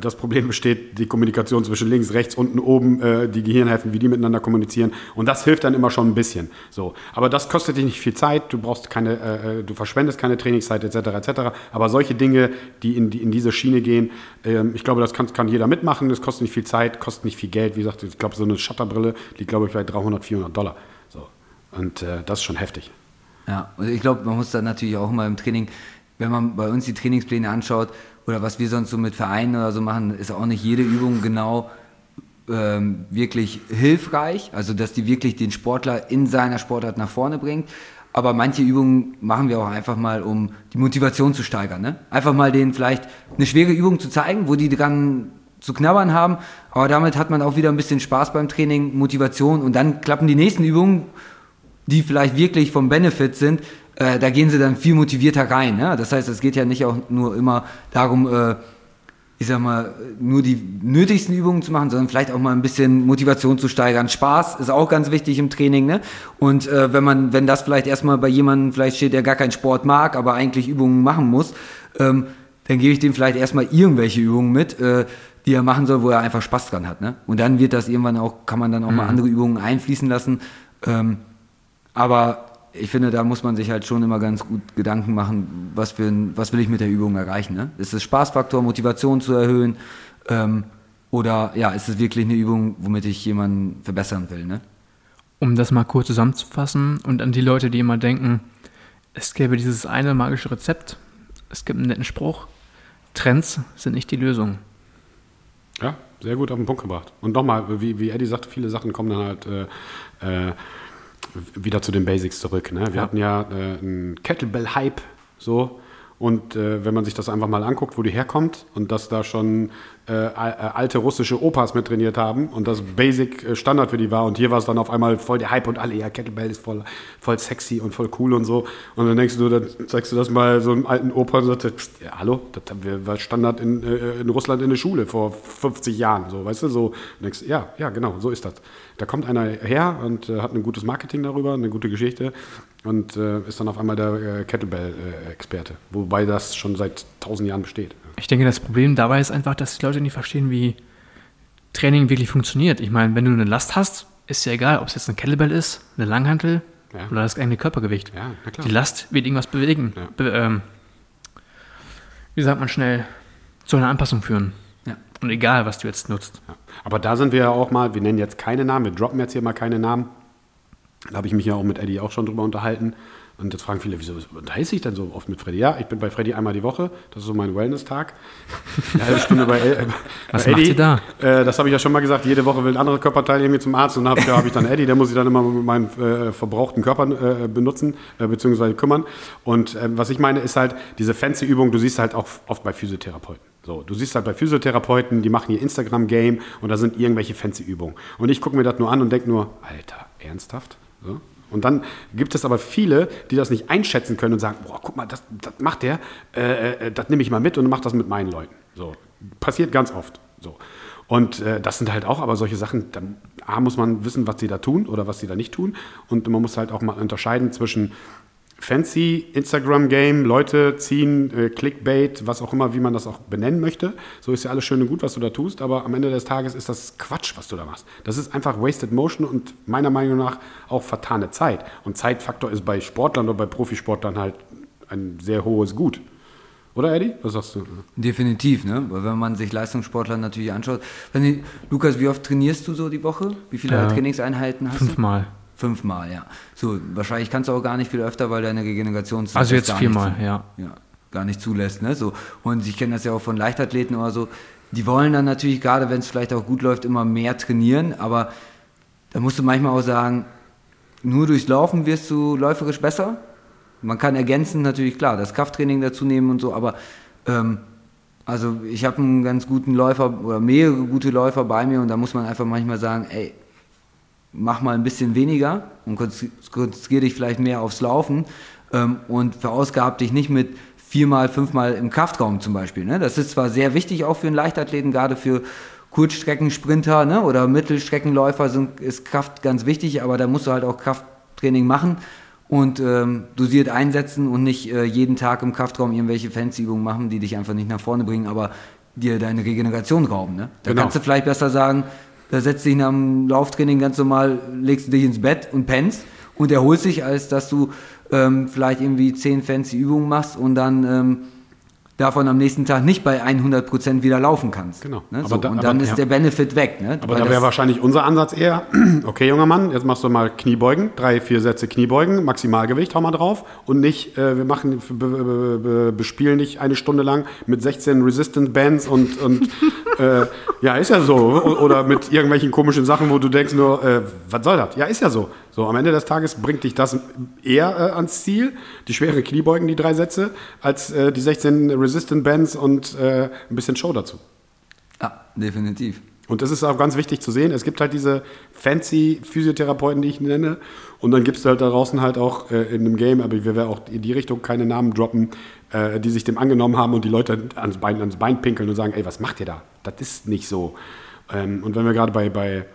A: das Problem besteht, die Kommunikation zwischen links, rechts, unten, oben, äh, die Gehirnhälften, wie die miteinander kommunizieren. Und das hilft dann immer schon ein bisschen. So. Aber das kostet dich nicht viel Zeit, du brauchst keine, äh, du verschwendest keine Trainingszeit etc. etc. Aber solche Dinge, die in, die in diese Schiene gehen, ähm, ich glaube, das kann, kann jeder mitmachen, das kostet nicht viel Zeit, kostet nicht viel Geld. Wie gesagt, ich glaube, so eine Shutterbrille liegt, glaube ich, bei 300, 400 Dollar. So. Und äh, das ist schon heftig.
C: Ja, und ich glaube, man muss dann natürlich auch immer im Training, wenn man bei uns die Trainingspläne anschaut, oder was wir sonst so mit Vereinen oder so machen, ist auch nicht jede Übung genau ähm, wirklich hilfreich, also dass die wirklich den Sportler in seiner Sportart nach vorne bringt. Aber manche Übungen machen wir auch einfach mal, um die Motivation zu steigern. Ne? Einfach mal denen vielleicht eine schwere Übung zu zeigen, wo die dran zu knabbern haben. Aber damit hat man auch wieder ein bisschen Spaß beim Training, Motivation und dann klappen die nächsten Übungen, die vielleicht wirklich vom Benefit sind, äh, da gehen sie dann viel motivierter rein. Ne? Das heißt, es geht ja nicht auch nur immer darum, äh, ich sag mal, nur die nötigsten Übungen zu machen, sondern vielleicht auch mal ein bisschen Motivation zu steigern. Spaß ist auch ganz wichtig im Training, ne? Und äh, wenn man, wenn das vielleicht erstmal bei jemandem vielleicht steht, der gar keinen Sport mag, aber eigentlich Übungen machen muss, ähm, dann gebe ich dem vielleicht erstmal irgendwelche Übungen mit, äh, die er machen soll, wo er einfach Spaß dran hat, ne? Und dann wird das irgendwann auch, kann man dann auch mhm. mal andere Übungen einfließen lassen. Ähm, aber ich finde, da muss man sich halt schon immer ganz gut Gedanken machen, was, für ein, was will ich mit der Übung erreichen. Ne? Ist es Spaßfaktor, Motivation zu erhöhen? Ähm, oder ja, ist es wirklich eine Übung, womit ich jemanden verbessern will? Ne?
B: Um das mal kurz zusammenzufassen und an die Leute, die immer denken, es gäbe dieses eine magische Rezept, es gibt einen netten Spruch, Trends sind nicht die Lösung.
A: Ja, sehr gut auf den Punkt gebracht. Und nochmal, wie, wie Eddie sagt, viele Sachen kommen dann halt äh, äh, wieder zu den Basics zurück. Ne? Wir ja. hatten ja äh, einen Kettlebell-Hype so. Und äh, wenn man sich das einfach mal anguckt, wo die herkommt und dass da schon äh, äh, alte russische Opas mit trainiert haben und das Basic äh, Standard für die war und hier war es dann auf einmal voll der Hype und alle, ja, Kettlebell ist voll, voll sexy und voll cool und so. Und dann denkst du, dann zeigst du das mal so einem alten Opa und sagst, ja, hallo, das war Standard in, äh, in Russland in der Schule vor 50 Jahren, so, weißt du, so. Und denkst, ja, ja, genau, so ist das. Da kommt einer her und äh, hat ein gutes Marketing darüber, eine gute Geschichte und äh, ist dann auf einmal der Kettlebell-Experte, wobei das schon seit tausend Jahren besteht.
B: Ich denke, das Problem dabei ist einfach, dass die Leute nicht verstehen, wie Training wirklich funktioniert. Ich meine, wenn du eine Last hast, ist ja egal, ob es jetzt eine Kettlebell ist, eine Langhantel ja. oder das eigene Körpergewicht. Ja, die Last wird irgendwas bewegen. Ja. Be ähm, wie sagt man schnell, zu einer Anpassung führen. Und egal, was du jetzt nutzt.
A: Aber da sind wir ja auch mal, wir nennen jetzt keine Namen, wir droppen jetzt hier mal keine Namen. Da habe ich mich ja auch mit Eddie auch schon drüber unterhalten. Und jetzt fragen viele, wieso unterhalte ich denn so oft mit Freddy? Ja, ich bin bei Freddy einmal die Woche. Das ist so mein Wellness-Tag. Eine halbe Stunde bei, äh,
B: Was bei Eddie. da?
A: Äh, das habe ich ja schon mal gesagt. Jede Woche will ein anderer Körperteil irgendwie zum Arzt. Und dann habe ich, dann Eddie, der muss ich dann immer mit meinen äh, verbrauchten Körpern äh, benutzen, äh, beziehungsweise kümmern. Und äh, was ich meine, ist halt diese fancy Übung, du siehst halt auch oft bei Physiotherapeuten. So, du siehst halt bei Physiotherapeuten, die machen ihr Instagram-Game und da sind irgendwelche fancy Übungen. Und ich gucke mir das nur an und denke nur, Alter, ernsthaft? So? Und dann gibt es aber viele, die das nicht einschätzen können und sagen, boah, guck mal, das, das macht der, äh, äh, das nehme ich mal mit und mache das mit meinen Leuten. So. Passiert ganz oft. So. Und äh, das sind halt auch aber solche Sachen, da A, muss man wissen, was sie da tun oder was sie da nicht tun. Und man muss halt auch mal unterscheiden zwischen fancy Instagram-Game, Leute ziehen, äh, Clickbait, was auch immer, wie man das auch benennen möchte. So ist ja alles schön und gut, was du da tust, aber am Ende des Tages ist das Quatsch, was du da machst. Das ist einfach wasted motion und meiner Meinung nach auch vertane Zeit. Und Zeitfaktor ist bei Sportlern oder bei Profisportlern halt ein sehr hohes Gut. Oder Eddie? Was sagst du?
C: Definitiv, ne? Weil wenn man sich Leistungssportler natürlich anschaut. Lukas, wie oft trainierst du so die Woche? Wie viele
B: Äh,
C: Trainingseinheiten hast du?
B: Fünfmal.
C: Fünfmal, ja. So, wahrscheinlich kannst du auch gar nicht viel öfter, weil deine Regenerations
B: Also jetzt viermal, ja.
C: ja. Gar nicht zulässt, ne? So. Und ich kenne das ja auch von Leichtathleten oder so. Die wollen dann natürlich, gerade wenn es vielleicht auch gut läuft, immer mehr trainieren, aber da musst du manchmal auch sagen, nur durchs Laufen wirst du läuferisch besser. Man kann ergänzen natürlich, klar, das Krafttraining dazu nehmen und so, aber ähm, also ich habe einen ganz guten Läufer oder mehrere gute Läufer bei mir und da muss man einfach manchmal sagen, ey, mach mal ein bisschen weniger und konzentriere dich vielleicht mehr aufs Laufen ähm, und verausgab dich nicht mit viermal, fünfmal im Kraftraum zum Beispiel. Ne? Das ist zwar sehr wichtig auch für einen Leichtathleten, gerade für Kurzstreckensprinter ne? oder Mittelstreckenläufer sind, ist Kraft ganz wichtig, aber da musst du halt auch Krafttraining machen und ähm, dosiert einsetzen und nicht äh, jeden Tag im Kraftraum irgendwelche Fancy-Übungen machen, die dich einfach nicht nach vorne bringen, aber dir deine Regeneration rauben. Ne? Da
A: Genau.
C: kannst du vielleicht besser sagen, da setzt dich nach dem Lauftraining ganz normal, legst dich ins Bett und pennst und erholst dich, als dass du ähm, vielleicht irgendwie zehn fancy Übungen machst und dann ähm, davon am nächsten Tag nicht bei 100% wieder laufen kannst.
A: Genau.
C: Ne?
A: Aber
C: So,
A: da-
C: und
A: aber-
C: dann ist
A: ja.
C: der Benefit weg. Ne?
A: Aber
C: Weil
A: da wäre wahrscheinlich unser Ansatz eher, okay, junger Mann, jetzt machst du mal Kniebeugen, drei, vier Sätze Kniebeugen, Maximalgewicht, hau mal drauf und nicht, äh, wir machen, be, be, be, bespielen dich eine Stunde lang mit 16 Resistance Bands und, und äh, ja, ist ja so. Oder mit irgendwelchen komischen Sachen, wo du denkst nur, äh, was soll das? Ja, ist ja so. So, am Ende des Tages bringt dich das eher äh, ans Ziel, die schweren Kniebeugen, die drei Sätze, als äh, die 16 Resistant Bands und äh, ein bisschen Show dazu.
C: Ja, definitiv.
A: Und das ist auch ganz wichtig zu sehen. Es gibt halt diese fancy Physiotherapeuten, die ich nenne. Und dann gibt es halt da draußen halt auch äh, in dem Game, aber wir werden auch in die Richtung keine Namen droppen, äh, die sich dem angenommen haben und die Leute ans Bein, ans Bein pinkeln und sagen, ey, was macht ihr da? Das ist nicht so. Ähm, und wenn wir gerade bei, bei,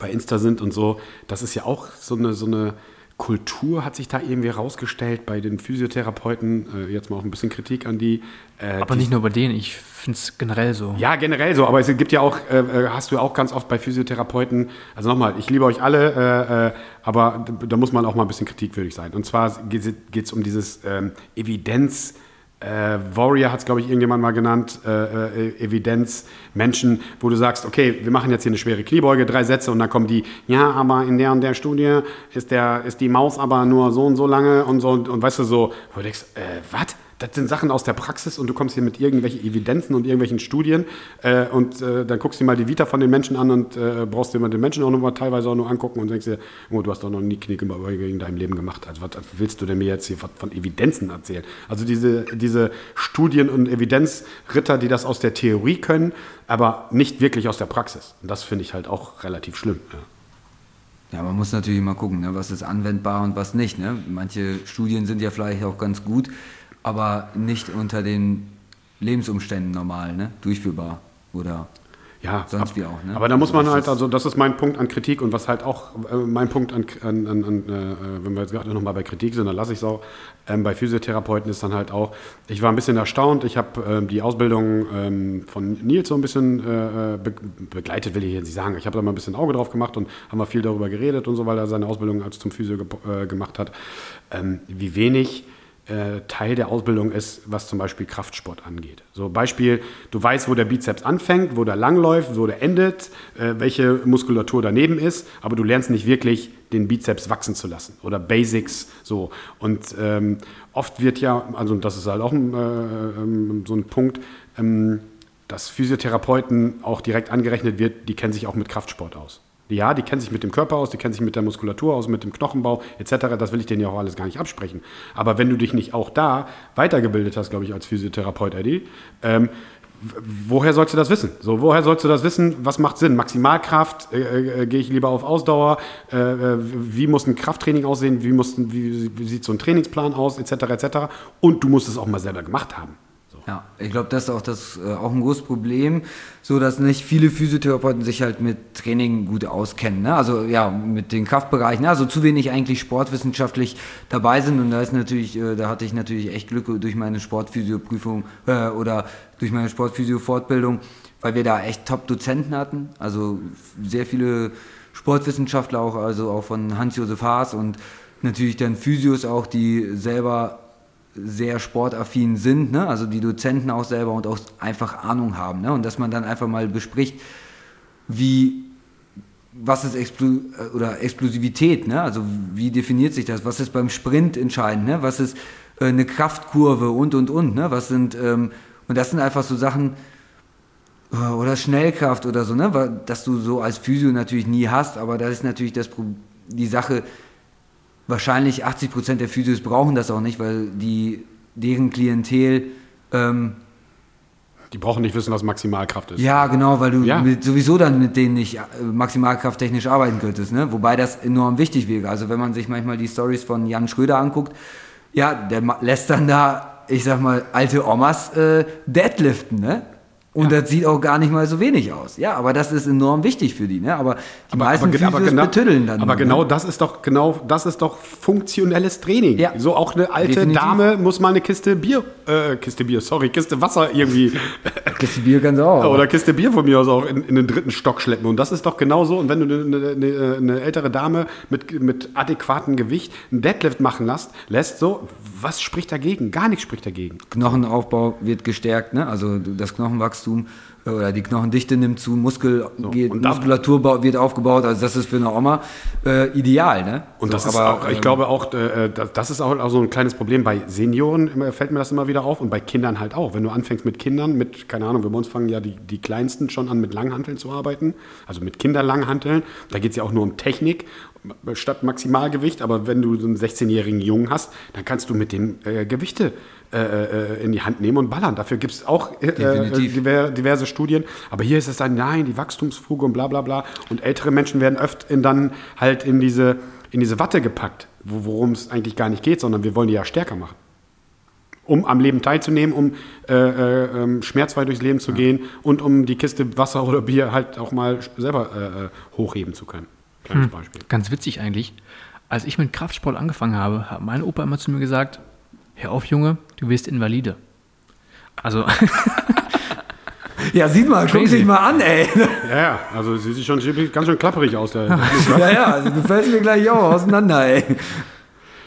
A: bei Insta sind und so, das ist ja auch so eine, so eine Kultur, hat sich da irgendwie rausgestellt bei den Physiotherapeuten. Äh, jetzt mal auch ein bisschen Kritik an die. Äh,
B: Aber
A: die
B: nicht nur bei denen, ich finde es generell so.
A: ja, generell so, aber es gibt ja auch, äh, äh, hast du auch ganz oft bei Physiotherapeuten, also nochmal, ich liebe euch alle, äh, äh, aber da muss man auch mal ein bisschen kritikwürdig sein. Und zwar geht es um dieses ähm, Evidenz, äh, Warrior hat es, glaube ich, irgendjemand mal genannt, äh, äh, Evidenz, Menschen, wo du sagst, okay, wir machen jetzt hier eine schwere Kniebeuge, drei Sätze und dann kommen die, ja, aber in der und der Studie ist, der, ist die Maus aber nur so und so lange und so und, und weißt du so, wo du denkst, äh, was? Das sind Sachen aus der Praxis und du kommst hier mit irgendwelchen Evidenzen und irgendwelchen Studien äh, und äh, dann guckst du dir mal die Vita von den Menschen an und äh, brauchst dir mal den Menschen auch noch mal teilweise auch nur angucken und denkst dir, oh, du hast doch noch nie Kniebeuge in deinem Leben gemacht. Also was willst du denn mir jetzt hier von, von Evidenzen erzählen? Also diese, diese Studien- und Evidenzritter, die das aus der Theorie können, aber nicht wirklich aus der Praxis. Und das finde ich halt auch relativ schlimm. Ja.
C: Ja, man muss natürlich mal gucken, ne, was ist anwendbar und was nicht. Ne? Manche Studien sind ja vielleicht auch ganz gut, aber nicht unter den Lebensumständen normal ne? durchführbar oder
A: Ja,
C: sonst
A: ab-
C: wie auch. Ne?
A: Aber da muss man
C: das
A: halt, also das ist mein Punkt an Kritik und was halt auch äh, mein Punkt an, an, an, äh, wenn wir jetzt gerade nochmal bei Kritik sind, dann lasse ich es auch. Ähm, bei Physiotherapeuten ist dann halt auch, ich war ein bisschen erstaunt, ich habe ähm, die Ausbildung ähm, von Nils so ein bisschen äh, be begleitet, will ich jetzt nicht sagen. Ich habe da mal ein bisschen Auge drauf gemacht und haben wir viel darüber geredet und so, weil er seine Ausbildung als zum Physio ge äh, gemacht hat, ähm, wie wenig äh, Teil der Ausbildung ist, was zum Beispiel Kraftsport angeht. So Beispiel, du weißt, wo der Bizeps anfängt, wo der langläuft, wo der endet, äh, welche Muskulatur daneben ist, aber du lernst nicht wirklich, den Bizeps wachsen zu lassen oder Basics so. Und ähm, oft wird ja, also das ist halt auch ein, äh, ähm, so ein Punkt, ähm, dass Physiotherapeuten auch direkt angerechnet wird, die kennen sich auch mit Kraftsport aus. Ja, die kennen sich mit dem Körper aus, die kennen sich mit der Muskulatur aus, mit dem Knochenbau etc. Das will ich denen ja auch alles gar nicht absprechen. Aber wenn du dich nicht auch da weitergebildet hast, glaube ich, als Physiotherapeut, Eddie, ähm, woher sollst du das wissen? So, woher sollst du das wissen? Was macht Sinn? Maximalkraft? Äh, äh, Gehe ich lieber auf Ausdauer? Äh, äh, wie muss ein Krafttraining aussehen? Wie, muss, wie, wie sieht so ein Trainingsplan aus? Etc. etc. Und du musst es auch mal selber gemacht haben.
C: Ja, ich glaube, das ist auch, das, äh, auch ein großes Problem, so dass nicht viele Physiotherapeuten sich halt mit Training gut auskennen. Ne? Also ja, mit den Kraftbereichen, also zu wenig eigentlich sportwissenschaftlich dabei sind. Und da ist natürlich, äh, da hatte ich natürlich echt Glück durch meine Sportphysioprüfung äh, oder durch meine Sportphysio-Fortbildung, weil wir da echt Top-Dozenten hatten. Also sehr viele Sportwissenschaftler auch, also auch von Hans-Josef Haas und natürlich dann Physios auch, die selber sehr sportaffin sind, ne? also die Dozenten auch selber und auch einfach Ahnung haben. Ne? Und dass man dann einfach mal bespricht, wie, was ist Explo oder Explosivität, ne? also wie definiert sich das, was ist beim Sprint entscheidend, ne? was ist äh, eine Kraftkurve und, und, und, ne? was sind, ähm, und das sind einfach so Sachen, äh, oder Schnellkraft oder so, ne? dass du so als Physio natürlich nie hast, aber das ist natürlich das, die Sache, wahrscheinlich 80 Prozent der Physios brauchen das auch nicht, weil die, deren Klientel. Ähm,
A: die brauchen nicht wissen, was Maximalkraft ist.
C: Ja, genau, weil du ja. sowieso dann mit denen nicht äh, maximalkrafttechnisch arbeiten könntest, ne? Wobei das enorm wichtig wäre. Also wenn man sich manchmal die Stories von Jan Schröder anguckt, ja, der lässt dann da, ich sag mal, alte Omas äh, deadliften, ne? Und ja. das sieht auch gar nicht mal so wenig aus. Ja, aber das ist enorm wichtig für die. Ne? Aber die aber, meisten aber, aber genau, betüddeln dann.
A: Aber nur, genau ne? das ist doch genau das ist doch funktionelles Training. Ja. So auch eine alte Definitiv. Dame muss mal eine Kiste Bier, äh, Kiste Bier, sorry, Kiste Wasser irgendwie.
C: Kiste Bier ganz auch.
A: Oder Kiste Bier von mir aus auch in, in, den dritten Stock schleppen. Und das ist doch genau so. Und wenn du eine, eine, eine ältere Dame mit, mit adäquatem Gewicht einen Deadlift machen lässt, lässt so, was spricht dagegen? Gar nichts spricht dagegen.
C: Knochenaufbau wird gestärkt, ne? Also das Knochenwachstum äh, oder die Knochendichte nimmt zu, Muskel so, geht, Muskulatur wird aufgebaut, also das ist für eine Oma äh, ideal. Ne?
A: Und so, das ist aber, auch, ich ähm, glaube auch, äh, äh das ist auch so ein kleines Problem bei Senioren, fällt mir das immer wieder auf und bei Kindern halt auch. Wenn du anfängst mit Kindern, mit, keine Ahnung, wir bei uns fangen ja die, die Kleinsten schon an mit Langhanteln zu arbeiten, also mit Kinderlanghanteln, da geht es ja auch nur um Technik statt Maximalgewicht, aber wenn du so einen 16-jährigen Jungen hast, dann kannst du mit dem äh, Gewichte äh, äh, in die Hand nehmen und ballern. Dafür gibt es auch äh, äh diverse Studien. Aber hier ist es dann, nein, die Wachstumsfuge und bla bla bla. Und ältere Menschen werden öfter dann halt in diese, in diese Watte gepackt, worum es eigentlich gar nicht geht, sondern wir wollen die ja stärker machen. Um am Leben teilzunehmen, um äh, äh, ähm, schmerzfrei durchs Leben zu ja. gehen und um die Kiste Wasser oder Bier halt auch mal selber hochheben zu können.
B: Kleines hm, Beispiel. Ganz witzig eigentlich. Als ich mit Kraftsport angefangen habe, hat mein Opa immer zu mir gesagt, hör auf, Junge, du wirst Invalide. Also.
C: ja, sieht mal, guck dich mal an, ey.
A: Ja, ja, also sie sieht schon ganz schön klapperig aus. Der,
C: ja, ja, also du fällst mir gleich auch auseinander, ey.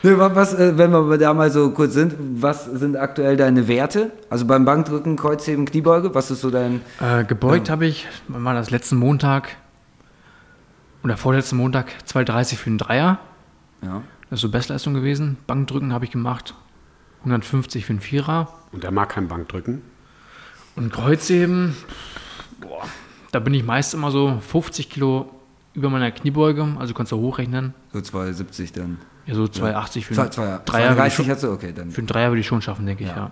C: Was, äh, wenn wir da mal so kurz sind, was sind aktuell deine Werte? Also beim Bankdrücken, Kreuzheben, Kniebeuge, was ist so dein...
B: Äh, gebeugt ähm, habe ich, war das, letzten Montag oder vorletzten Montag 2,30 für einen Dreier. Ja. Das ist so Bestleistung gewesen. Bankdrücken habe ich gemacht 150 für einen Vierer.
A: Und der mag kein Bankdrücken.
B: Und Kreuzheben, boah, da bin ich meist immer so 50 Kilo über meiner Kniebeuge, also kannst du hochrechnen.
C: So 270 dann.
B: Ja, so 280 für
C: einen Dreier. 230 hast du, okay, dann.
B: Für einen Dreier würde ich schon schaffen, denke ja. ich, ja.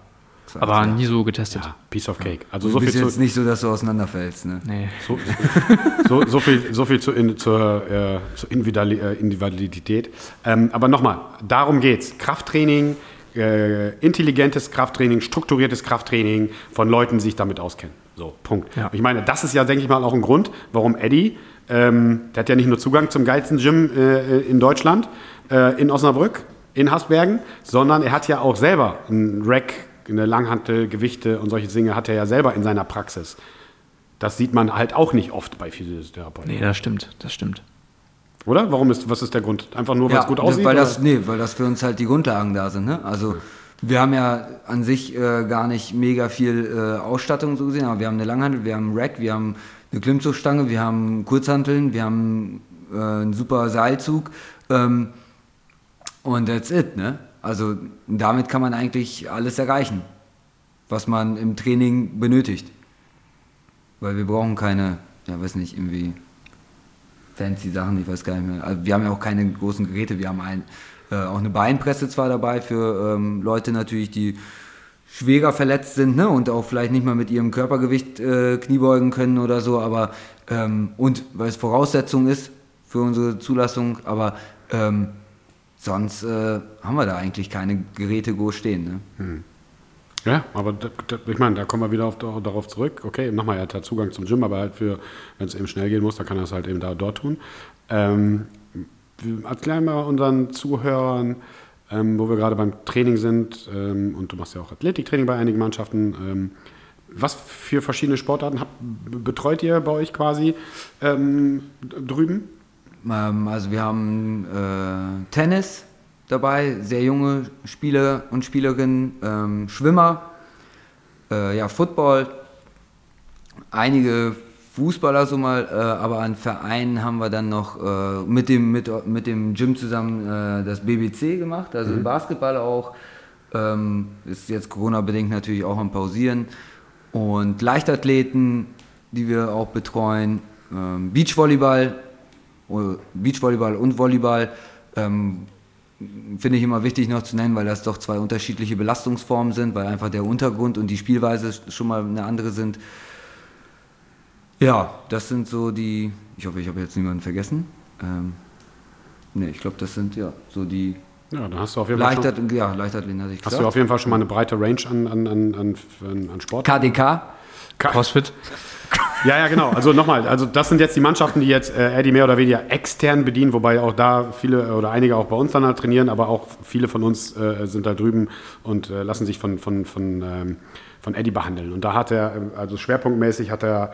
B: Aber nie so getestet. Ja,
A: piece of cake.
C: Also du so bist viel jetzt zu, nicht so, dass du auseinanderfällst, ne? Nee.
A: So, so, so viel, so viel zu in, zur, äh, zur äh, Individualität. Ähm, aber nochmal, darum geht's. Krafttraining, äh, intelligentes Krafttraining, strukturiertes Krafttraining von Leuten, die sich damit auskennen. So, Punkt. Ja. Ich meine, das ist ja, denke ich mal, auch ein Grund, warum Eddie, ähm, der hat ja nicht nur Zugang zum geilsten Gym äh, in Deutschland, äh, in Osnabrück, in Hasbergen, sondern er hat ja auch selber ein Rack, eine Langhantel, Gewichte und solche Dinge hat er ja selber in seiner Praxis. Das sieht man halt auch nicht oft bei Physiotherapeuten.
B: Nee, das stimmt, das stimmt.
A: Oder? Warum ist, was ist der Grund? Einfach nur, weil ja, es gut aussieht?
C: Weil das, nee, weil das für uns halt die Grundlagen da sind. Ne? Also wir haben ja an sich äh, gar nicht mega viel äh, Ausstattung so gesehen, aber wir haben eine Langhantel, wir haben einen Rack, wir haben eine Klimmzugstange, wir haben Kurzhanteln, wir haben äh, einen super Seilzug ähm, und that's it. Ne? Also damit kann man eigentlich alles erreichen, was man im Training benötigt. Weil wir brauchen keine, ja weiß nicht, irgendwie fancy Sachen, ich weiß gar nicht mehr. Also wir haben ja auch keine großen Geräte, wir haben ein, äh, auch eine Beinpresse zwar dabei für ähm, Leute natürlich, die schwerer verletzt sind ne? und auch vielleicht nicht mal mit ihrem Körpergewicht äh, Kniebeugen können oder so, aber ähm, und weil es Voraussetzung ist für unsere Zulassung, aber ähm, sonst äh, haben wir da eigentlich keine Geräte groß stehen. Ne?
A: Ja, aber da, da, ich meine, da kommen wir wieder auf, darauf zurück. Okay, nochmal, er hat Zugang zum Gym, aber halt für, wenn es eben schnell gehen muss, dann kann er es halt eben da dort tun. Ähm, erklären wir unseren Zuhörern, ähm, wo wir gerade beim Training sind, ähm, und du machst ja auch Athletiktraining bei einigen Mannschaften. Ähm, was für verschiedene Sportarten habt, betreut ihr bei euch quasi ähm, drüben?
C: Ähm, also wir haben äh, Tennis dabei, sehr junge Spieler und Spielerinnen, ähm, Schwimmer, äh, ja, Football, einige Fußballer so mal, äh, aber an Vereinen haben wir dann noch äh, mit, dem, mit, mit dem Gym zusammen äh, das BBC gemacht, also mhm. Basketball auch. Ähm, ist jetzt Corona-bedingt natürlich auch am Pausieren. Und Leichtathleten, die wir auch betreuen, ähm, Beachvolleyball, oh, Beachvolleyball und Volleyball. Ähm, finde ich immer wichtig noch zu nennen, weil das doch zwei unterschiedliche Belastungsformen sind, weil einfach der Untergrund und die Spielweise schon mal eine andere sind. Ja, das sind so die, ich hoffe, ich habe jetzt niemanden vergessen. Ähm, ne, ich glaube, das sind ja so die
A: ja, dann hast du auf jeden Fall.
C: Leichtat, schon, ja, Leichtathleten hatte ich
A: gesagt. Hast du auf jeden Fall schon mal eine breite Range an, an, an, an, an Sport.
C: KDK.
B: Crossfit.
A: Ja, ja, genau. Also nochmal, also das sind jetzt die Mannschaften, die jetzt äh, Eddie mehr oder weniger extern bedienen, wobei auch da viele oder einige auch bei uns dann halt trainieren, aber auch viele von uns äh, sind da drüben und äh, lassen sich von, von, von, ähm, von Eddie behandeln. Und da hat er, ähm, also schwerpunktmäßig hat er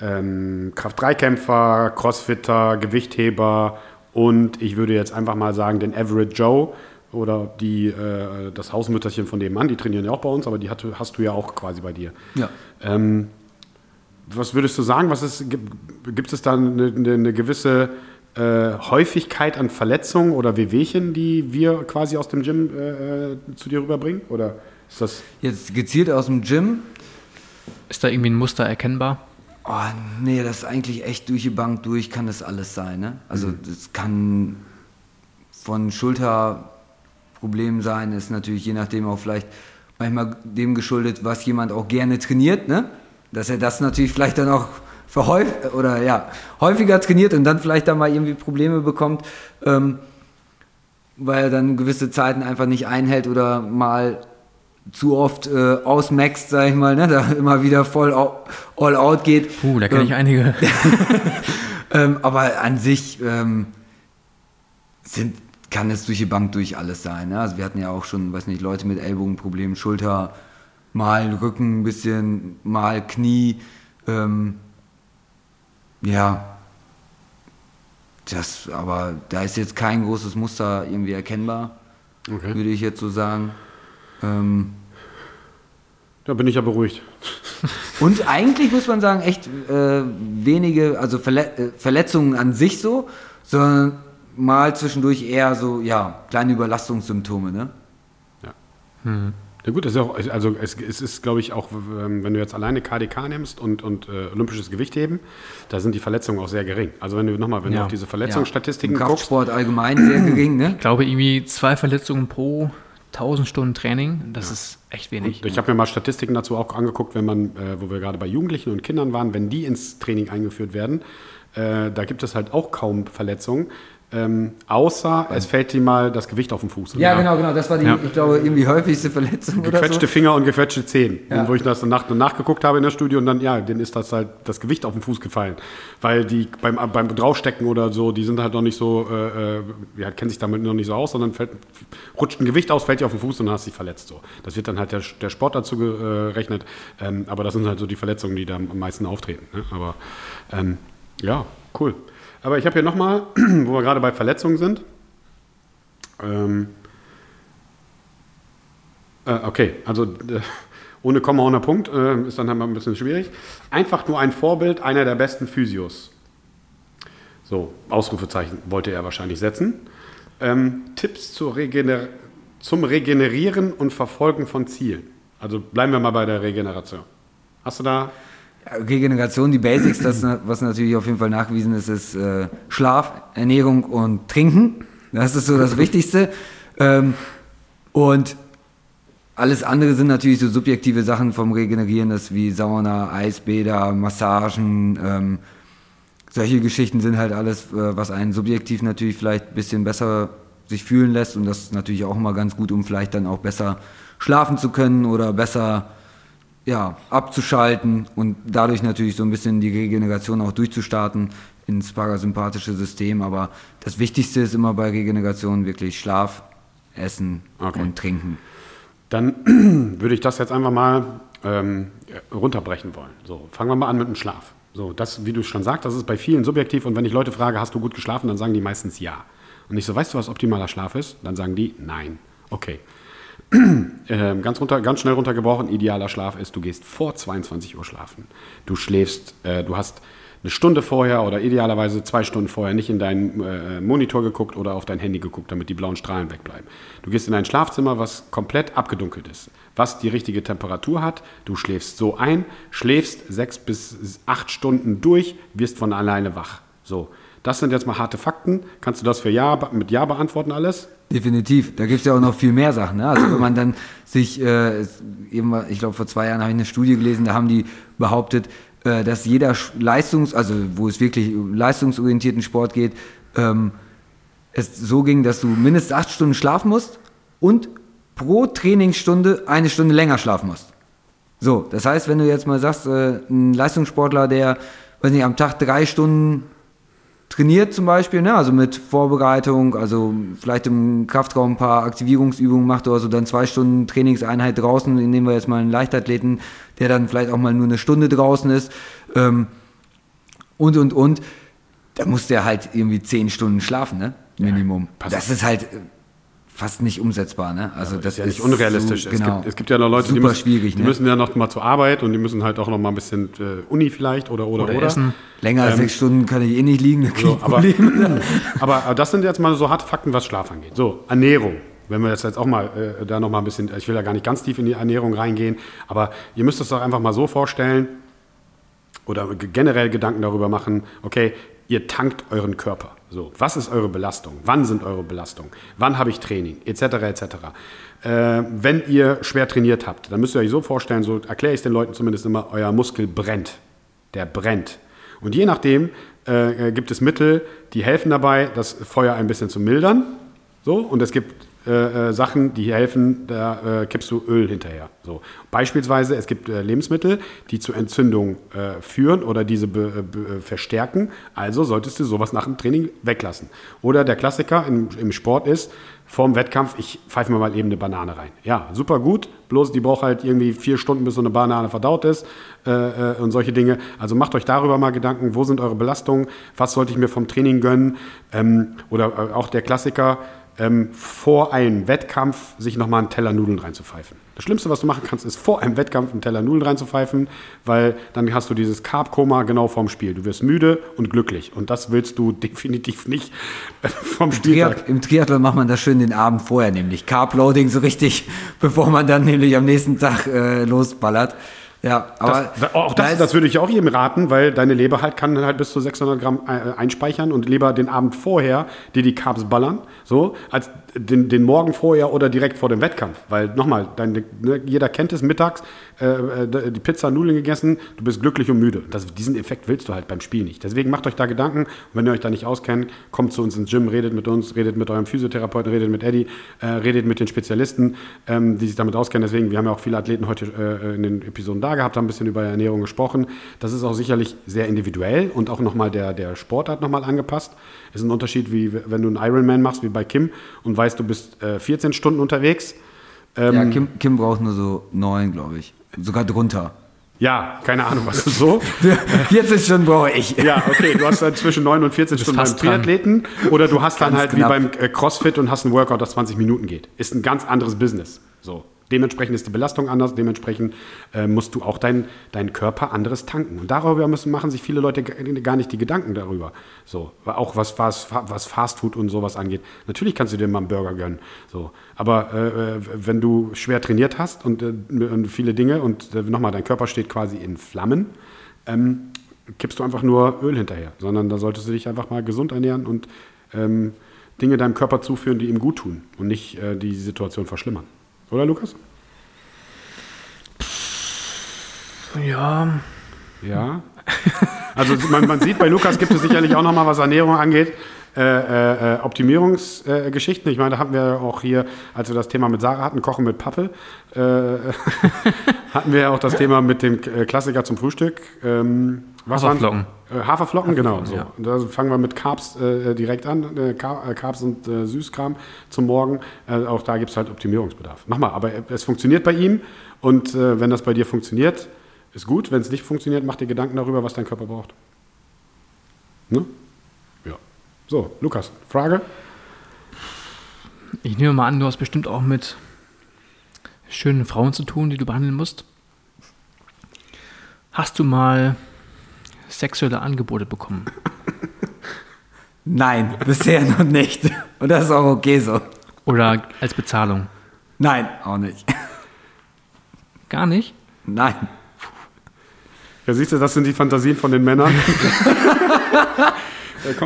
A: ähm, Kraft-3-Kämpfer, Crossfitter, Gewichtheber und ich würde jetzt einfach mal sagen, den Average Joe oder die, äh, das Hausmütterchen von dem Mann, die trainieren ja auch bei uns, aber die hat, hast du ja auch quasi bei dir.
C: Ja.
A: Ähm, was würdest du sagen? Was ist, gibt es da eine, eine gewisse äh, Häufigkeit an Verletzungen oder Wehwehchen, die wir quasi aus dem Gym äh, äh, zu dir rüberbringen? Oder ist das.
C: Jetzt gezielt aus dem Gym?
B: Ist da irgendwie ein Muster erkennbar?
C: Oh, nee, das ist eigentlich echt durch die Bank durch, kann das alles sein. Ne? Also, mhm. das kann von Schulterproblemen sein, ist natürlich je nachdem auch vielleicht manchmal dem geschuldet, was jemand auch gerne trainiert. Ne? Dass er das natürlich vielleicht dann auch verhäuft oder ja, häufiger trainiert und dann vielleicht da mal irgendwie Probleme bekommt, ähm, weil er dann gewisse Zeiten einfach nicht einhält oder mal zu oft äh, ausmaxt, sag ich mal, ne, da immer wieder voll all out geht.
B: Puh, da kenne ich ähm, einige.
C: ähm, aber an sich ähm, sind, kann es durch die Bank durch alles sein. Ne? Also wir hatten ja auch schon, weiß nicht, Leute mit Ellbogenproblemen, Schulter, mal Rücken ein bisschen, mal Knie. Ähm, ja, das, aber da ist jetzt kein großes Muster irgendwie erkennbar, okay. würde ich jetzt so sagen. Ähm,
A: da bin ich ja beruhigt.
C: Und eigentlich muss man sagen, echt äh, wenige, also Verle äh, Verletzungen an sich so, sondern mal zwischendurch eher so, ja, kleine Überlastungssymptome, ne?
A: Ja. Mhm. Ja gut, das ist auch, also es, es ist, glaube ich, auch, ähm, wenn du jetzt alleine KDK nimmst und, und äh, olympisches Gewichtheben, da sind die Verletzungen auch sehr gering. Also wenn du nochmal, wenn ja. du auf diese Verletzungsstatistiken
C: ja. guckst. Kraftsport allgemein sehr gering, ne?
B: Ich glaube irgendwie zwei Verletzungen pro 1000 Stunden Training, das ja. ist echt wenig.
A: Und ich habe mir mal Statistiken dazu auch angeguckt, wenn man, äh, wo wir gerade bei Jugendlichen und Kindern waren, wenn die ins Training eingeführt werden, äh, da gibt es halt auch kaum Verletzungen. Ähm, außer es fällt ihm mal das Gewicht auf den Fuß.
C: Ja, genau, genau. Das war die, ja. ich glaube, irgendwie häufigste Verletzung.
A: Gequetschte so. Finger und gequetschte Zehen. Ja. Und wo ich das nach, nachgeguckt habe in der Studie und dann, ja, denen ist das halt das Gewicht auf den Fuß gefallen. Weil die beim, beim Draufstecken oder so, die sind halt noch nicht so, äh, äh, ja, kennen sich damit noch nicht so aus, sondern fällt, rutscht ein Gewicht aus, fällt dir auf den Fuß und dann hast du dich verletzt. So. Das wird dann halt der, der Sport dazu gerechnet. Ähm, aber das sind halt so die Verletzungen, die da am meisten auftreten. Ne? Aber ähm, ja, cool. Aber ich habe hier nochmal, wo wir gerade bei Verletzungen sind. Ähm, äh, okay, also äh, ohne Komma, ohne Punkt äh, ist dann halt mal ein bisschen schwierig. Einfach nur ein Vorbild, einer der besten Physios. So, Ausrufezeichen wollte er wahrscheinlich setzen. Ähm, Tipps Regener zum Regenerieren und Verfolgen von Zielen. Also bleiben wir mal bei der Regeneration. Hast du da
C: Regeneration, die Basics, das, was natürlich auf jeden Fall nachgewiesen ist, ist äh, Schlaf, Ernährung und Trinken. Das ist so das Wichtigste. Ähm, und alles andere sind natürlich so subjektive Sachen vom Regenerieren, das wie Sauna, Eisbäder, Massagen, ähm, solche Geschichten sind halt alles, äh, was einen subjektiv natürlich vielleicht ein bisschen besser sich fühlen lässt und das ist natürlich auch immer ganz gut, um vielleicht dann auch besser schlafen zu können oder besser ja, abzuschalten und dadurch natürlich so ein bisschen die Regeneration auch durchzustarten ins parasympathische System. Aber das Wichtigste ist immer bei Regeneration wirklich Schlaf, Essen
A: Okay.
C: und Trinken.
A: Dann würde ich das jetzt einfach mal ähm, runterbrechen wollen. So, fangen wir mal an mit dem Schlaf. So, das, wie du schon sagst, das ist bei vielen subjektiv und wenn ich Leute frage, hast du gut geschlafen, dann sagen die meistens ja. Und ich so, weißt du, was optimaler Schlaf ist? Dann sagen die nein. Okay. Ähm, ganz, runter, ganz schnell runtergebrochen, idealer Schlaf ist, du gehst vor 22 Uhr schlafen. Du schläfst, äh, du hast eine Stunde vorher oder idealerweise zwei Stunden vorher nicht in deinen äh, Monitor geguckt oder auf dein Handy geguckt, damit die blauen Strahlen wegbleiben. Du gehst in ein Schlafzimmer, was komplett abgedunkelt ist, was die richtige Temperatur hat. Du schläfst so ein, schläfst sechs bis acht Stunden durch, wirst von alleine wach. So, das sind jetzt mal harte Fakten. Kannst du das für Ja, mit Ja beantworten alles?
C: Definitiv. Da gibt es ja auch noch viel mehr Sachen. Ne? Also wenn man dann sich, äh, eben, ich glaube vor zwei Jahren habe ich eine Studie gelesen, da haben die behauptet, äh, dass jeder Leistungs, also wo es wirklich um leistungsorientierten Sport geht, ähm, es so ging, dass du mindestens acht Stunden schlafen musst und pro Trainingsstunde eine Stunde länger schlafen musst. So, das heißt, wenn du jetzt mal sagst, äh, ein Leistungssportler, der, weiß nicht, am Tag drei Stunden trainiert zum Beispiel, ne? also mit Vorbereitung, also vielleicht im Kraftraum ein paar Aktivierungsübungen macht oder so, dann zwei Stunden Trainingseinheit draußen, nehmen wir jetzt mal einen Leichtathleten, der dann vielleicht auch mal nur eine Stunde draußen ist ähm, und, und, und, da muss der halt irgendwie zehn Stunden schlafen, ne? Minimum.
A: pass
C: das ist halt fast nicht umsetzbar, ne? Also das
A: ist ja nicht unrealistisch.
C: So,
A: es,
C: genau.
A: gibt, es gibt ja noch Leute, die, müssen,
C: schwierig,
A: die
C: ne?
A: müssen ja noch mal zur Arbeit und die müssen halt auch noch mal ein bisschen äh, Uni vielleicht oder oder oder.
B: Oder essen.
C: Länger als sechs Stunden kann ich eh nicht liegen,
A: So, aber, aber das sind jetzt mal so harte Fakten, was Schlaf angeht. So, Ernährung. Wenn wir das jetzt auch mal äh, da noch mal ein bisschen, ich will ja gar nicht ganz tief in die Ernährung reingehen, aber ihr müsst es doch einfach mal so vorstellen oder ge- generell Gedanken darüber machen, okay, ihr tankt euren Körper. So, was ist eure Belastung? Wann sind eure Belastungen? Wann habe ich Training? Etc. etc. Äh, wenn ihr schwer trainiert habt, dann müsst ihr euch so vorstellen, so erkläre ich es den Leuten zumindest immer, euer Muskel brennt. Der brennt. Und je nachdem äh, äh, gibt es Mittel, die helfen dabei, das Feuer ein bisschen zu mildern. So, und es gibt äh, äh, Sachen, die helfen, da äh, kippst du Öl hinterher. So. Beispielsweise, es gibt äh, Lebensmittel, die zu Entzündung äh, führen oder diese verstärken. Also solltest du sowas nach dem Training weglassen. Oder der Klassiker im, im Sport ist, vorm Wettkampf, ich pfeife mir mal eben eine Banane rein. Ja, super gut, bloß die braucht halt irgendwie vier Stunden, bis so eine Banane verdaut ist und solche Dinge. Also macht euch darüber mal Gedanken, wo sind eure Belastungen, was sollte ich mir vom Training gönnen ähm, oder auch der Klassiker, ähm, vor einem Wettkampf sich nochmal einen Teller Nudeln reinzupfeifen. Das Schlimmste, was du machen kannst, ist vor einem Wettkampf einen Teller Nudeln reinzupfeifen, weil dann hast du dieses Carb-Koma genau vorm Spiel. Du wirst müde und glücklich und das willst du definitiv nicht äh, vom.
C: Triath Im Triathlon macht man das schön den Abend vorher, nämlich Carb-Loading so richtig, bevor man dann nämlich am nächsten Tag äh, losballert. Ja, aber
A: Das, auch
C: da
A: das, das würde ich auch jedem raten, weil deine Leber halt kann halt bis zu 600 Gramm äh, einspeichern und lieber den Abend vorher dir die Carbs ballern, so, als den, den Morgen vorher oder direkt vor dem Wettkampf. Weil nochmal, deine, ne, jeder kennt es mittags, äh, äh, die Pizza, Nudeln gegessen, du bist glücklich und müde. Das, diesen Effekt willst du halt beim Spiel nicht. Deswegen macht euch da Gedanken. Und wenn ihr euch da nicht auskennt, kommt zu uns ins Gym, redet mit uns, redet mit eurem Physiotherapeuten, redet mit Eddie, äh, redet mit den Spezialisten, ähm, die sich damit auskennen. Deswegen, wir haben ja auch viele Athleten heute äh, in den Episoden da gehabt, haben ein bisschen über Ernährung gesprochen. Das ist auch sicherlich sehr individuell und auch nochmal der, der Sportart nochmal angepasst. Ist ein Unterschied, wie wenn du einen Ironman machst, wie bei Kim, und weißt, du bist äh, 14 Stunden unterwegs. Ähm,
C: ja, Kim, Kim braucht nur so neun, glaube ich. Sogar drunter.
A: Ja, keine Ahnung, was ist so.
C: 14 Stunden brauche ich.
A: Ja, okay, du hast dann zwischen 9 und 14 Stunden beim
B: dran.
A: Triathleten oder du hast dann
C: Ganz
A: halt
C: knapp.
A: wie beim äh, Crossfit und hast ein Workout, das 20 Minuten geht. Ist ein ganz anderes Business. So. Dementsprechend ist die Belastung anders, dementsprechend äh, musst du auch deinen deinen Körper anderes tanken. Und darüber müssen, machen sich viele Leute gar nicht die Gedanken darüber. So, auch was, was, was Fastfood und sowas angeht. Natürlich kannst du dir mal einen Burger gönnen. So. Aber äh, wenn du schwer trainiert hast und, äh, und viele Dinge und äh, nochmal, dein Körper steht quasi in Flammen, ähm, kippst du einfach nur Öl hinterher, sondern da solltest du dich einfach mal gesund ernähren und ähm, Dinge deinem Körper zuführen, die ihm gut tun und nicht äh, die Situation verschlimmern. Oder, Lukas?
B: Ja.
A: Ja. Also man, man sieht, bei Lukas gibt es sicherlich auch nochmal, was Ernährung angeht, äh, äh, Optimierungsgeschichten. Äh, ich meine, da hatten wir auch hier, als wir das Thema mit Sarah hatten, Kochen mit Pappe, äh, hatten wir ja auch das Thema mit dem äh, Klassiker zum Frühstück. Ähm, was?
B: Haferflocken.
A: Äh, Haferflocken, genau. So.
B: ja.
A: Da fangen wir mit Carbs äh, direkt an, äh, äh, Carbs und äh, Süßkram zum Morgen. Äh, auch da gibt es halt Optimierungsbedarf. Nochmal, aber es funktioniert bei ihm und wenn das bei dir funktioniert, ist gut. Wenn es nicht funktioniert, mach dir Gedanken darüber, was dein Körper braucht. Ne? Ja. So, Lukas, Frage?
B: ich nehme mal an, du hast bestimmt auch mit schönen Frauen zu tun, die du behandeln musst. Hast du mal sexuelle Angebote bekommen?
C: Nein, bisher noch nicht. Und das ist auch okay so.
B: Oder als Bezahlung?
C: Nein, auch nicht.
B: Gar nicht?
C: Nein.
A: Ja, siehst du, das sind die Fantasien von den Männern.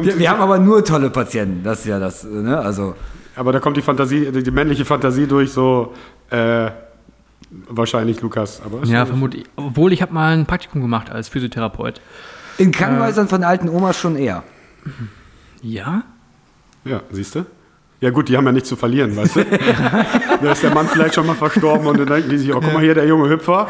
C: Wir, wir haben aber nur tolle Patienten. Das ist ja das, ne? Also,
A: aber da kommt die Fantasie, die, die männliche Fantasie durch, so äh, wahrscheinlich Lukas. Aber ist
B: Ja, vermutlich. Obwohl, ich habe mal ein Praktikum gemacht als Physiotherapeut.
C: In Krankenhäusern von alten Omas schon eher.
B: Ja?
A: Ja, siehst du? Ja gut, die haben ja nichts zu verlieren, weißt du? da ist der Mann vielleicht schon mal verstorben und dann denken die sich, oh, guck mal hier, der junge Hüpfer,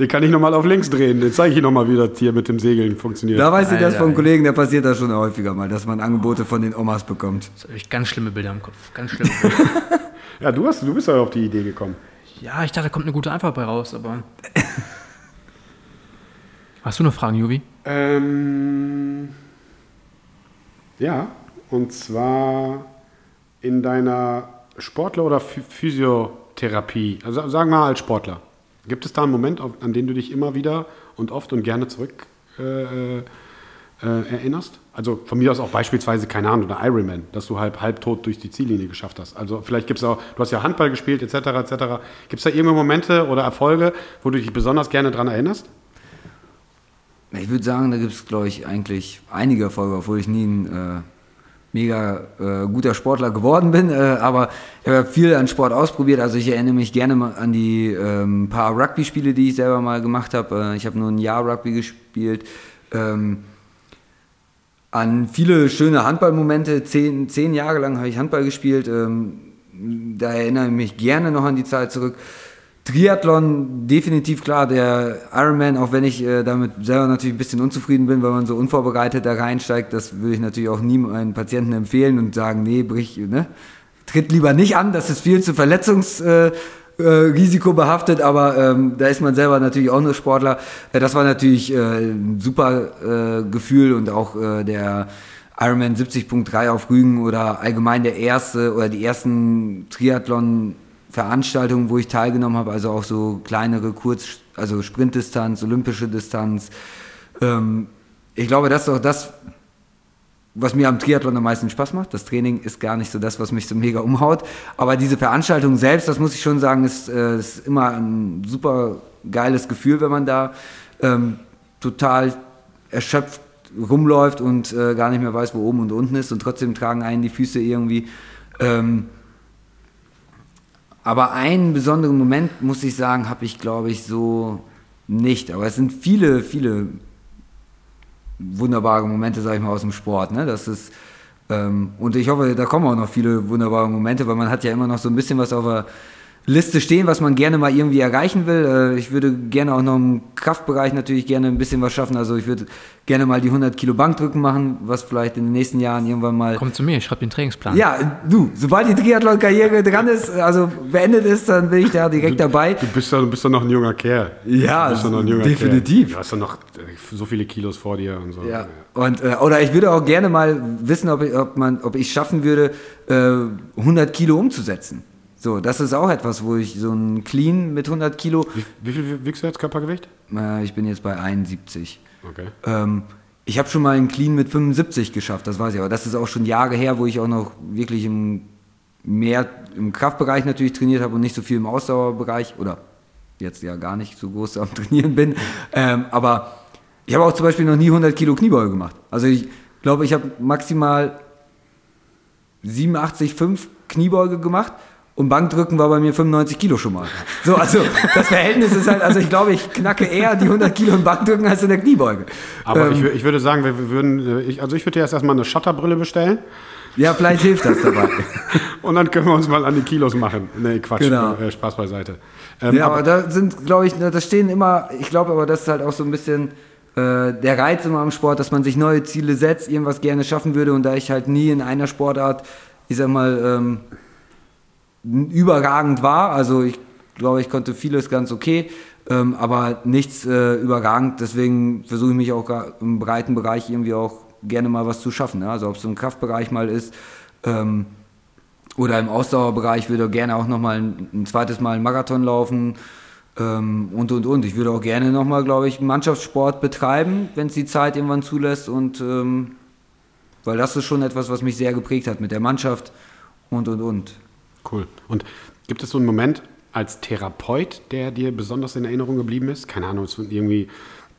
A: den kann ich nochmal auf links drehen. Den zeige ich nochmal, wie das hier mit dem Segeln funktioniert.
C: Da weiß ich das
B: ey.
C: Kollegen, da passiert das schon häufiger mal, dass man Angebote von den Omas bekommt.
B: Jetzt habe ich ganz schlimme Bilder im Kopf. Ganz schlimme Bilder.
A: Ja, du, hast, du bist ja auf die Idee gekommen.
B: ja, ich dachte, da kommt eine gute Antwort bei raus, aber. Hast du noch Fragen, Jubi?
A: Ähm, ja, und zwar in deiner Sportler- oder Phy- Physiotherapie, also sagen wir mal als Sportler, gibt es da einen Moment, an den du dich immer wieder und oft und gerne zurück äh, äh, erinnerst? Also von mir aus auch beispielsweise, keine Ahnung, oder Ironman, dass du halb, halb tot durch die Ziellinie geschafft hast. Also vielleicht gibt es auch, du hast ja Handball gespielt, etc., etc. Gibt es da irgendwelche Momente oder Erfolge, wo du dich besonders gerne dran erinnerst?
C: Ich würde sagen, da gibt es, glaube ich, eigentlich einige Erfolge, obwohl ich nie ein äh, mega äh, guter Sportler geworden bin. Äh, aber ich habe viel an Sport ausprobiert. Also ich erinnere mich gerne an die ähm, paar Rugby-Spiele, die ich selber mal gemacht habe. Äh, ich habe nur ein Jahr Rugby gespielt. Ähm, an viele schöne Handballmomente. Zehn, zehn Jahre lang habe ich Handball gespielt. Ähm, da erinnere ich mich gerne noch an die Zeit zurück. Triathlon, definitiv klar, der Ironman, auch wenn ich äh, damit selber natürlich ein bisschen unzufrieden bin, weil man so unvorbereitet da reinsteigt, das würde ich natürlich auch nie meinen Patienten empfehlen und sagen, nee, brich, ne? tritt lieber nicht an, das ist viel zu Verletzungsrisiko äh, Risiko behaftet, aber ähm, da ist man selber natürlich auch nur Sportler. Äh, das war natürlich äh, ein super äh, Gefühl und auch äh, der Ironman 70.3 auf Rügen oder allgemein der erste oder die ersten Triathlon Veranstaltungen, wo ich teilgenommen habe, also auch so kleinere Kurz, also Sprintdistanz, olympische Distanz. Ähm, ich glaube, das ist auch das, was mir am Triathlon am meisten Spaß macht. Das Training ist gar nicht so das, was mich so mega umhaut. Aber diese Veranstaltung selbst, das muss ich schon sagen, ist, äh, ist immer ein super geiles Gefühl, wenn man da ähm, total erschöpft rumläuft und äh, gar nicht mehr weiß, wo oben und unten ist und trotzdem tragen einen die Füße irgendwie. Ähm, aber einen besonderen Moment, muss ich sagen, habe ich, glaube ich, so nicht. Aber es sind viele, viele wunderbare Momente, sag ich mal, aus dem Sport. Ne? Das ist, ähm, und ich hoffe, da kommen auch noch viele wunderbare Momente, weil man hat ja immer noch so ein bisschen was auf der Liste stehen, was man gerne mal irgendwie erreichen will. Äh, ich würde gerne auch noch im Kraftbereich natürlich gerne ein bisschen was schaffen. Also ich würde gerne mal die 100 Kilo Bankdrücken machen, was vielleicht in den nächsten Jahren irgendwann mal
B: Komm zu mir, ich schreibe den Trainingsplan.
C: ja, du, sobald die Triathlon-Karriere dran ist, also beendet ist, dann bin ich da direkt dabei.
A: Du bist ja, du bist ja noch ein junger Kerl.
C: Ja,
A: du bist ja noch ein junger
C: definitiv.
A: Kerl. Du hast ja noch äh, so viele Kilos vor dir und so.
C: Ja. Und, äh, oder ich würde auch gerne mal wissen, ob ich, ob man, ob ich schaffen würde, äh, 100 Kilo umzusetzen. So, das ist auch etwas, wo ich so ein Clean mit 100 Kilo,
A: Wie, wie viel wiegst du jetzt Körpergewicht?
C: äh, ich bin jetzt bei 71.
A: Okay.
C: Ähm, ich habe schon mal einen Clean mit 75 geschafft, das weiß ich, aber das ist auch schon Jahre her, wo ich auch noch wirklich im, mehr im Kraftbereich natürlich trainiert habe und nicht so viel im Ausdauerbereich oder jetzt ja gar nicht so groß am Trainieren bin. Ähm, aber ich habe auch zum Beispiel noch nie 100 Kilo Kniebeuge gemacht. Also ich glaube, ich habe maximal 87,5 Kniebeuge gemacht Und Bankdrücken war bei mir 95 Kilo schon mal. So, also das Verhältnis ist halt, also ich glaube, ich knacke eher die 100 Kilo im Bankdrücken als in der Kniebeuge.
A: Aber
C: Ähm,
A: ich, ich würde sagen, wir würden, äh, ich, also ich würde dir erst erstmal eine Shutterbrille bestellen
C: ja, vielleicht hilft das dabei.
A: und dann können wir uns mal an die Kilos machen. Nee, Quatsch,
C: Genau.
A: äh, Spaß beiseite. Ähm,
C: Ja, aber da sind, glaube ich, da stehen immer, ich glaube aber, das ist halt auch so ein bisschen äh, der Reiz immer am Sport, dass man sich neue Ziele setzt, irgendwas gerne schaffen würde und da ich halt nie in einer Sportart, ich sag mal, ähm, überragend war, also ich glaube, ich konnte vieles ganz okay, ähm, aber nichts äh, überragend, deswegen versuche ich mich auch im breiten Bereich irgendwie auch gerne mal was zu schaffen, ne? also ob es im Kraftbereich mal ist, ähm, oder im Ausdauerbereich würde gerne auch nochmal ein, ein zweites Mal einen Marathon laufen ähm, und und und. Ich würde auch gerne nochmal, glaube ich, Mannschaftssport betreiben, wenn es die Zeit irgendwann zulässt. Und ähm, weil das ist schon etwas, was mich sehr geprägt hat mit der Mannschaft und und und.
A: Cool. Und gibt es so einen Moment als Therapeut, der dir besonders in Erinnerung geblieben ist? Keine Ahnung, ist irgendwie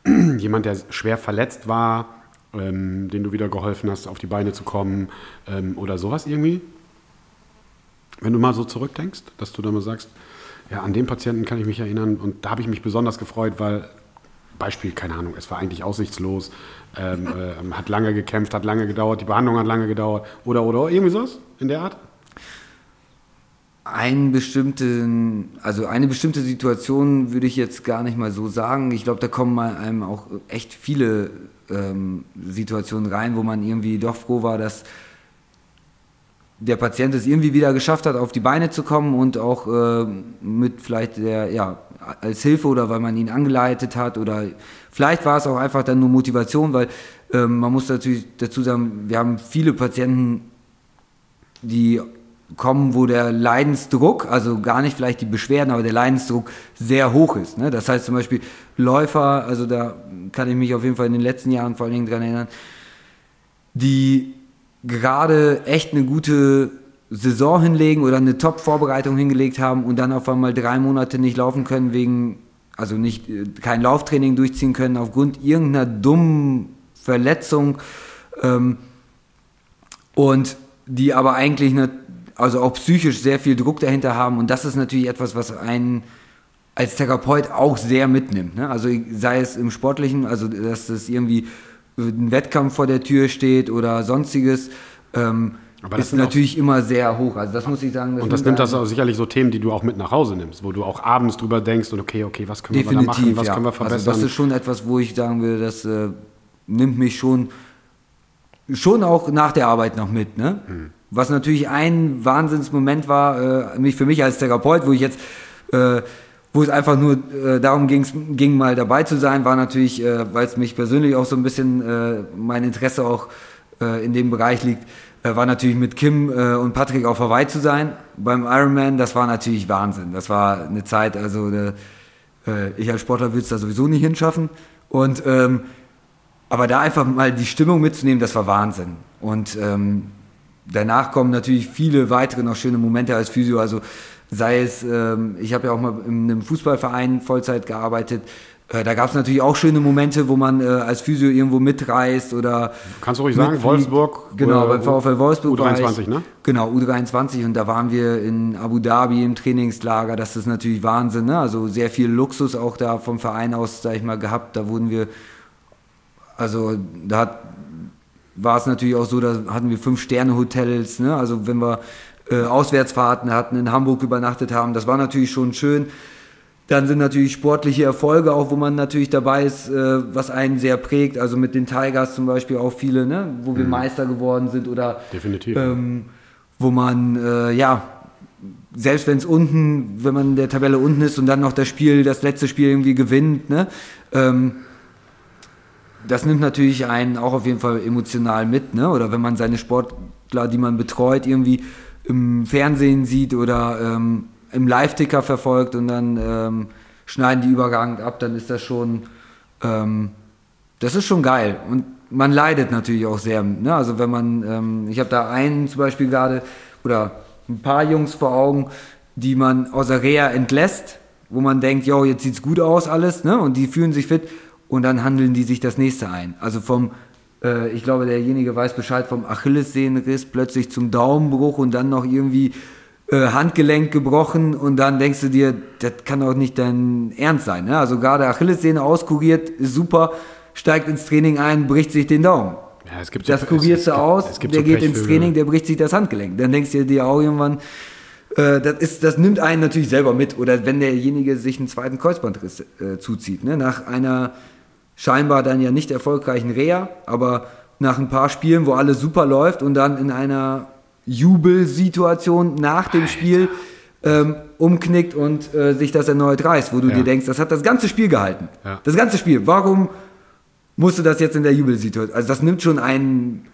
A: jemand, der schwer verletzt war, ähm, den du wieder geholfen hast, auf die Beine zu kommen ähm, oder sowas irgendwie? Wenn du mal so zurückdenkst, dass du dann mal sagst, ja, an den Patienten kann ich mich erinnern und da habe ich mich besonders gefreut, weil, Beispiel, keine Ahnung, es war eigentlich aussichtslos, ähm, ähm, hat lange gekämpft, hat lange gedauert, die Behandlung hat lange gedauert oder, oder irgendwie sowas in der Art?
C: Einen bestimmten, also eine bestimmte Situation würde ich jetzt gar nicht mal so sagen. Ich glaube, da kommen mal einem auch echt viele ähm, Situationen rein, wo man irgendwie doch froh war, dass der Patient es irgendwie wieder geschafft hat, auf die Beine zu kommen und auch äh, mit vielleicht der, ja, als Hilfe oder weil man ihn angeleitet hat oder vielleicht war es auch einfach dann nur Motivation, weil ähm, man muss natürlich dazu sagen, wir haben viele Patienten, die kommen, wo der Leidensdruck, also gar nicht vielleicht die Beschwerden, aber der Leidensdruck sehr hoch ist. Ne? Das heißt zum Beispiel Läufer, also da kann ich mich auf jeden Fall in den letzten Jahren vor allen Dingen dran erinnern, die gerade echt eine gute Saison hinlegen oder eine Top-Vorbereitung hingelegt haben und dann auf einmal drei Monate nicht laufen können wegen, also nicht äh, kein Lauftraining durchziehen können aufgrund irgendeiner dummen Verletzung ähm, und die aber eigentlich eine, also auch psychisch sehr viel Druck dahinter haben und das ist natürlich etwas, was einen als Therapeut auch sehr mitnimmt. Ne? Also sei es im Sportlichen, also dass es irgendwie ein Wettkampf vor der Tür steht oder sonstiges, ähm,
A: Aber das
C: ist
A: sind auch-
C: natürlich immer sehr hoch. Also das muss ich sagen.
A: Und das nimmt das auch sicherlich so Themen, die du auch mit nach Hause nimmst, wo du auch abends drüber denkst und okay, okay, was können wir da
C: Definitiv,
A: machen, was
C: ja.
A: können wir
C: Also
A: verbessern.
C: das ist schon etwas, wo ich sagen würde, das äh, nimmt mich schon, schon auch nach der Arbeit noch mit. Ne?
A: Mhm.
C: Was natürlich ein Wahnsinnsmoment war, äh, für mich als Therapeut, wo ich jetzt, äh, wo es einfach nur äh, darum ging, mal dabei zu sein, war natürlich, äh, weil es mich persönlich auch so ein bisschen äh, mein Interesse auch äh, in dem Bereich liegt, war natürlich mit Kim und Patrick auf Hawaii zu sein beim Ironman. Das war natürlich Wahnsinn. Das war eine Zeit, also ich als Sportler würde es da sowieso nicht hinschaffen. Und ähm, aber da einfach mal die Stimmung mitzunehmen, das war Wahnsinn. Und ähm, danach kommen natürlich viele weitere noch schöne Momente als Physio. Also sei es, ähm, ich habe ja auch mal in einem Fußballverein Vollzeit gearbeitet. Äh, da gab es natürlich auch schöne Momente, wo man äh, als Physio irgendwo mitreist oder
A: Kannst du ruhig sagen,
C: mitfliegt.
A: Wolfsburg.
C: Genau,
A: äh,
C: beim VfL Wolfsburg. war
A: U23,
C: ich,
A: ne?
C: Genau, U23 und da waren wir in Abu Dhabi im Trainingslager. Das ist natürlich Wahnsinn, ne? Also sehr viel Luxus auch da vom Verein aus, sag ich mal, gehabt. Da wurden wir, also da hat, war es natürlich auch so, da hatten wir Fünf-Sterne-Hotels, ne? Also wenn wir äh, Auswärtsfahrten hatten, in Hamburg übernachtet haben, das war natürlich schon schön. Dann sind natürlich sportliche Erfolge auch, wo man natürlich dabei ist, äh, was einen sehr prägt. Also mit den Tigers zum Beispiel auch viele, ne? wo wir Meister geworden sind oder
A: Definitiv.
C: ähm, wo man, äh, ja, selbst wenn es unten, wenn man in der Tabelle unten ist und dann noch das Spiel, das letzte Spiel irgendwie gewinnt, ne? Ähm, das nimmt natürlich einen auch auf jeden Fall emotional mit, ne? Oder wenn man seine Sportler, die man betreut, irgendwie im Fernsehen sieht oder ähm, im Live-Ticker verfolgt und dann ähm, schneiden die überragend ab, dann ist das schon, ähm, das ist schon geil. Und man leidet natürlich auch sehr. Ne? Also wenn man, ähm, ich habe da einen zum Beispiel gerade oder ein paar Jungs vor Augen, die man aus der Reha entlässt, wo man denkt, jo, jetzt sieht's gut aus alles, ne? Und die fühlen sich fit und dann handeln die sich das nächste ein. Also vom, äh, ich glaube, derjenige weiß Bescheid vom Achillessehnenriss plötzlich zum Daumenbruch und dann noch irgendwie äh, Handgelenk gebrochen und dann denkst du dir, das kann doch nicht dein Ernst sein. Ne? Also gerade Achillessehne auskuriert, ist super, steigt ins Training ein, bricht sich den Daumen.
A: Ja, es gibt
C: das
A: so-
C: kurierst du aus, der
A: so
C: geht ins. Training, der bricht sich das Handgelenk. Dann denkst du dir auch irgendwann, äh, das, ist, das nimmt einen natürlich selber mit. Oder wenn derjenige sich einen zweiten Kreuzbandriss äh, zuzieht. Ne? Nach einer scheinbar dann ja nicht erfolgreichen Reha, aber nach ein paar Spielen, wo alles super läuft und dann in einer Jubelsituation nach dem Spiel ähm, umknickt und äh, sich das erneut reißt, wo du
A: Ja.
C: dir denkst, das hat das ganze Spiel gehalten.
A: Ja.
C: Das ganze Spiel. Warum musst du das jetzt in der Jubelsituation? Also das nimmt schon einen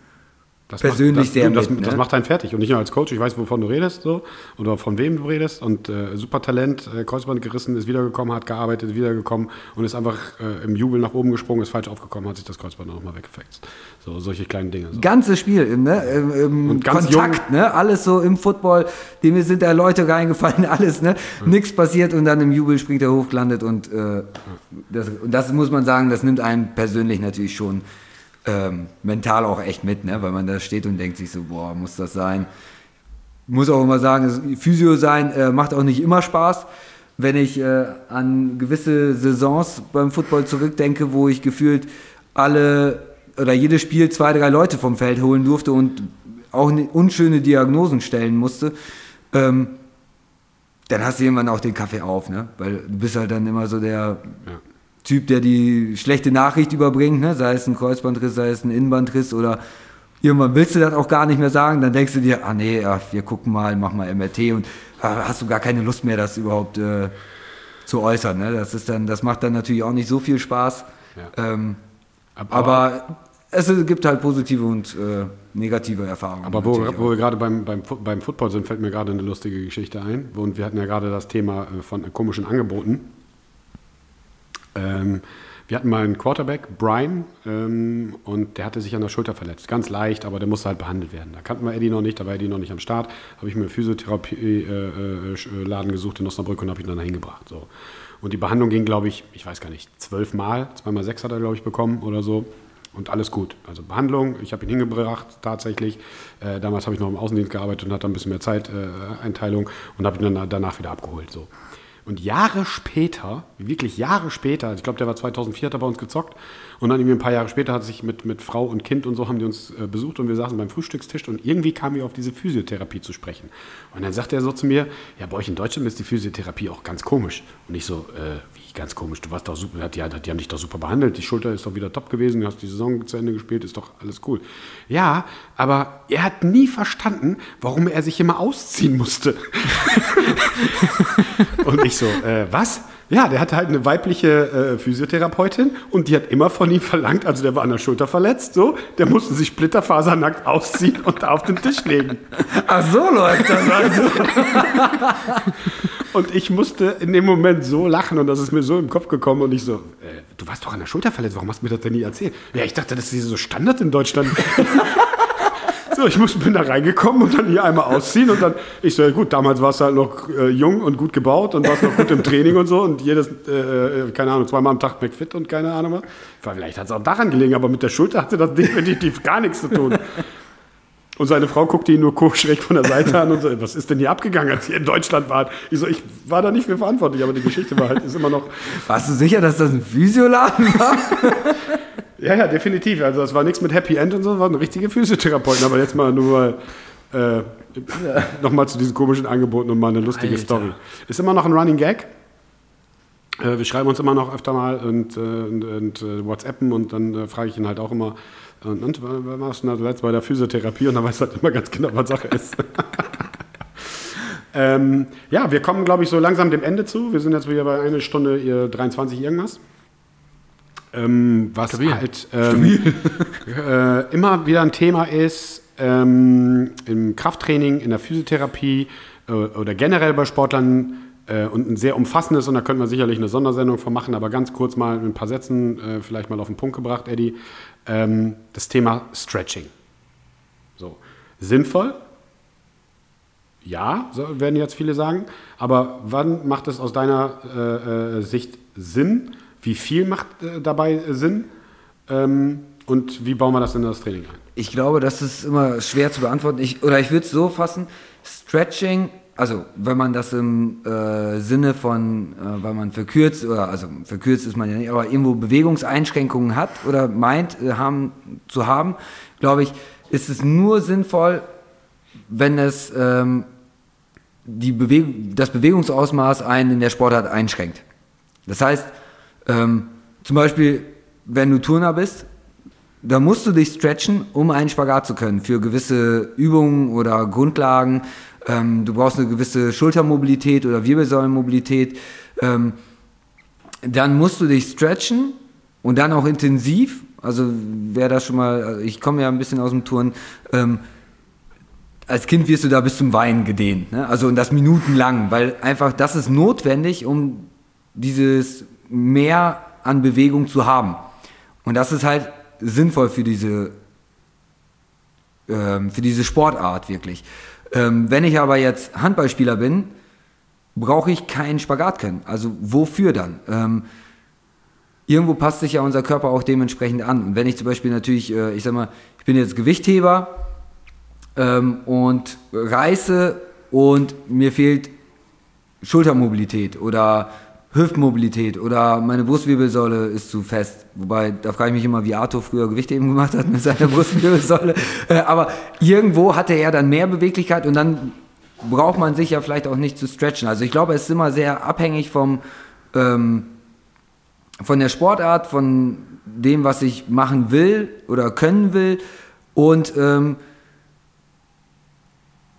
A: Das
C: persönlich
A: macht, das,
C: sehr
A: das,
C: mit, ne?
A: das macht einen fertig. Und nicht nur als Coach, ich weiß, wovon du redest, so, oder von wem du redest. Und äh, super Talent, äh, Kreuzband gerissen, ist wiedergekommen, hat gearbeitet, wiedergekommen und ist einfach äh, im Jubel nach oben gesprungen, ist falsch aufgekommen, hat sich das Kreuzband auch nochmal weggefext. So, solche kleinen Dinge. So.
C: ganze Spiel, ne? Im, im
A: Und ganz
C: Kontakt, ne? Alles so im Football, dem sind da Leute reingefallen, alles, ne? Nix passiert und dann im Jubel springt er hoch, landet und, äh, das, und das muss man sagen, das nimmt einen persönlich natürlich schon ähm, mental auch echt mit, ne? Weil man da steht und denkt sich so, boah, muss das sein? muss auch immer sagen, Physio sein äh, macht auch nicht immer Spaß. Wenn ich äh, an gewisse Saisons beim Football zurückdenke, wo ich gefühlt alle oder jedes Spiel zwei, drei Leute vom Feld holen durfte und auch ne- unschöne Diagnosen stellen musste, ähm, dann hast du irgendwann auch den Kaffee auf, ne? Weil du bist halt dann immer so der
A: Ja.
C: Typ, der die schlechte Nachricht überbringt, ne? sei es ein Kreuzbandriss, sei es ein Innenbandriss oder irgendwann willst du das auch gar nicht mehr sagen, dann denkst du dir, ah nee, ja, wir gucken mal, mach mal MRT und ah, hast du gar keine Lust mehr, das überhaupt äh, zu äußern. Ne? Das, ist dann, das macht dann natürlich auch nicht so viel Spaß.
A: Ja.
C: Ähm,
A: Aber-
C: aber es gibt halt positive und äh, negative Erfahrungen.
A: Aber wo, wo wir gerade beim, beim, beim Football sind, fällt mir gerade eine lustige Geschichte ein. Und wir hatten ja gerade das Thema äh, von komischen Angeboten. Ähm, wir hatten mal einen Quarterback, Brian, ähm, und der hatte sich an der Schulter verletzt. Ganz leicht, aber der musste halt behandelt werden. Da kannten wir Eddie noch nicht, da war Eddie noch nicht am Start. Habe ich mir einen Physiotherapie-Laden gesucht in Osnabrück und habe ihn dann dahin gebracht. So. Und die Behandlung ging, glaube ich, ich weiß gar nicht, zwölfmal, zweimal sechs hat er, glaube ich, bekommen oder so. Und alles gut. Also Behandlung, ich habe ihn hingebracht tatsächlich. Äh, damals habe ich noch im Außendienst gearbeitet und hatte ein bisschen mehr Zeiteinteilung und habe ihn dann danach wieder abgeholt. So. Und Jahre später, wirklich Jahre später, ich glaube, der war 2004, hat er bei uns gezockt. Und dann irgendwie ein paar Jahre später hat sich mit, mit Frau und Kind und so haben die uns äh, besucht und wir saßen beim Frühstückstisch und irgendwie kamen wir auf diese Physiotherapie zu sprechen. Und dann sagte er so zu mir, ja, bei euch in Deutschland ist die Physiotherapie auch ganz komisch. Und ich so, äh, wie ganz komisch, du warst doch super, die, die haben dich doch super behandelt, die Schulter ist doch wieder top gewesen, du hast die Saison zu Ende gespielt, ist doch alles cool. Ja, aber er hat nie verstanden, warum er sich immer ausziehen musste. Und ich so, äh, was? Ja, der hatte halt eine weibliche äh, Physiotherapeutin und die hat immer von ihm verlangt, also der war an der Schulter verletzt, so, der musste sich splitterfasernackt ausziehen und da auf den Tisch legen.
C: Ach so läuft das also.
A: Und ich musste in dem Moment so lachen und das ist mir so im Kopf gekommen und ich so, äh, du warst doch an der Schulter verletzt, warum hast du mir das denn nie erzählt? Ja, ich dachte, das ist so Standard in Deutschland. So, ich muss, bin da reingekommen und dann hier einmal ausziehen und dann, ich so, ja gut, damals warst du halt noch äh, jung und gut gebaut und warst noch gut im Training und so und jedes, äh, keine Ahnung, zweimal am Tag McFit und keine Ahnung was. Vielleicht hat es auch daran gelegen, aber mit der Schulter hatte das definitiv gar nichts zu tun. Und seine Frau guckte ihn nur schräg von der Seite an und so, was ist denn hier abgegangen, als ihr in Deutschland wart? Ich so, ich war da nicht für verantwortlich, aber die Geschichte war halt, ist immer noch,
C: Warst du sicher, dass das ein Physioladen war?
A: ja, ja, definitiv. Also das war nichts mit Happy End und so, das waren richtige Physiotherapeuten, aber jetzt mal nur mal, äh, nochmal zu diesen komischen Angeboten und mal eine lustige
B: Alter.
A: Story. Ist immer noch ein Running Gag. Äh, wir schreiben uns immer noch öfter mal und, äh, und, und äh, WhatsAppen und dann äh, frage ich ihn halt auch immer, und, und warst du denn zuletzt bei der Physiotherapie? Und dann weiß er halt immer ganz genau, was Sache ist. ähm, ja, wir kommen, glaube ich, so langsam dem Ende zu. Wir sind jetzt wieder bei einer Stunde äh, 23 irgendwas. Ähm, was
B: Stabil.
A: halt ähm, äh, immer wieder ein Thema ist ähm, im Krafttraining, in der Physiotherapie äh, oder generell bei Sportlern äh, und ein sehr umfassendes, und da könnte man sicherlich eine Sondersendung von machen, aber ganz kurz mal in ein paar Sätzen äh, vielleicht mal auf den Punkt gebracht, Eddie, ähm, das Thema Stretching. So. Sinnvoll? Ja, so werden jetzt viele sagen. Aber wann macht es aus deiner äh, äh, Sicht Sinn? Wie viel macht äh, dabei Sinn? Ähm, und wie bauen wir das in das Training ein?
C: Ich glaube, das ist immer schwer zu beantworten. Ich, oder ich würde es so fassen: Stretching also wenn man das im äh, Sinne von, äh, weil man verkürzt, oder also verkürzt ist man ja nicht, aber irgendwo Bewegungseinschränkungen hat oder meint äh, haben, zu haben, glaube ich, ist es nur sinnvoll, wenn es ähm, die Beweg das Bewegungsausmaß einen in der Sportart einschränkt. Das heißt, ähm, zum Beispiel, wenn du Turner bist, da musst du dich stretchen, um einen Spagat zu können für gewisse Übungen oder Grundlagen. Ähm, du brauchst eine gewisse Schultermobilität oder Wirbelsäulenmobilität. Ähm, dann musst du dich stretchen und dann auch intensiv. Also wer das schon mal, also ich komme ja ein bisschen aus dem Turn. Ähm, als Kind wirst du da bis zum Weinen gedehnt. Ne? Also und das minutenlang, weil einfach das ist notwendig, um dieses mehr an Bewegung zu haben. Und das ist halt sinnvoll für diese, ähm, für diese Sportart wirklich. Ähm, wenn ich aber jetzt Handballspieler bin, brauche ich keinen Spagat können. Also wofür dann? Ähm, irgendwo passt sich ja unser Körper auch dementsprechend an. Und wenn ich zum Beispiel natürlich, äh, ich sag mal, ich bin jetzt Gewichtheber ähm, und reiße und mir fehlt Schultermobilität oder Hüftmobilität oder meine Brustwirbelsäule ist zu fest. Wobei, da frage ich mich immer, wie Arthur früher Gewichte eben gemacht hat mit seiner Brustwirbelsäule. Äh, aber irgendwo hatte er dann mehr Beweglichkeit und dann braucht man sich ja vielleicht auch nicht zu stretchen. Also ich glaube, es ist immer sehr abhängig vom, ähm, von der Sportart, von dem, was ich machen will oder können will. Und ähm,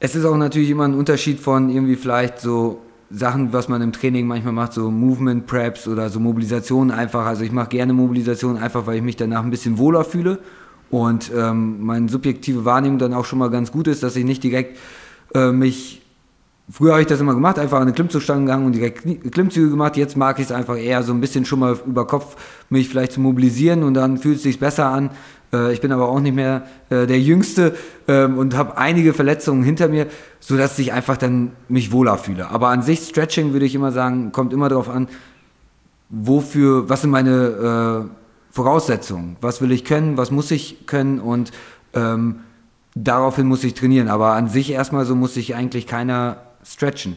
C: es ist auch natürlich immer ein Unterschied von irgendwie vielleicht so Sachen, was man im Training manchmal macht, so Movement Preps oder so Mobilisationen einfach. Also ich mache gerne Mobilisationen einfach, weil ich mich danach ein bisschen wohler fühle und ähm, meine subjektive Wahrnehmung dann auch schon mal ganz gut ist, dass ich nicht direkt äh, mich Früher habe ich das immer gemacht, einfach an eine Klimmzugstange gegangen und direkt Klimmzüge gemacht. Jetzt mag ich es einfach eher so ein bisschen schon mal über Kopf mich vielleicht zu mobilisieren und dann fühlt es sich besser an, äh, ich bin aber auch nicht mehr äh, der Jüngste ähm, und habe einige Verletzungen hinter mir, sodass ich einfach dann mich wohler fühle. Aber an sich Stretching würde ich immer sagen, kommt immer darauf an, wofür, was sind meine äh, Voraussetzungen, was will ich können, was muss ich können und ähm, daraufhin muss ich trainieren. Aber an sich erstmal so muss sich eigentlich keiner stretchen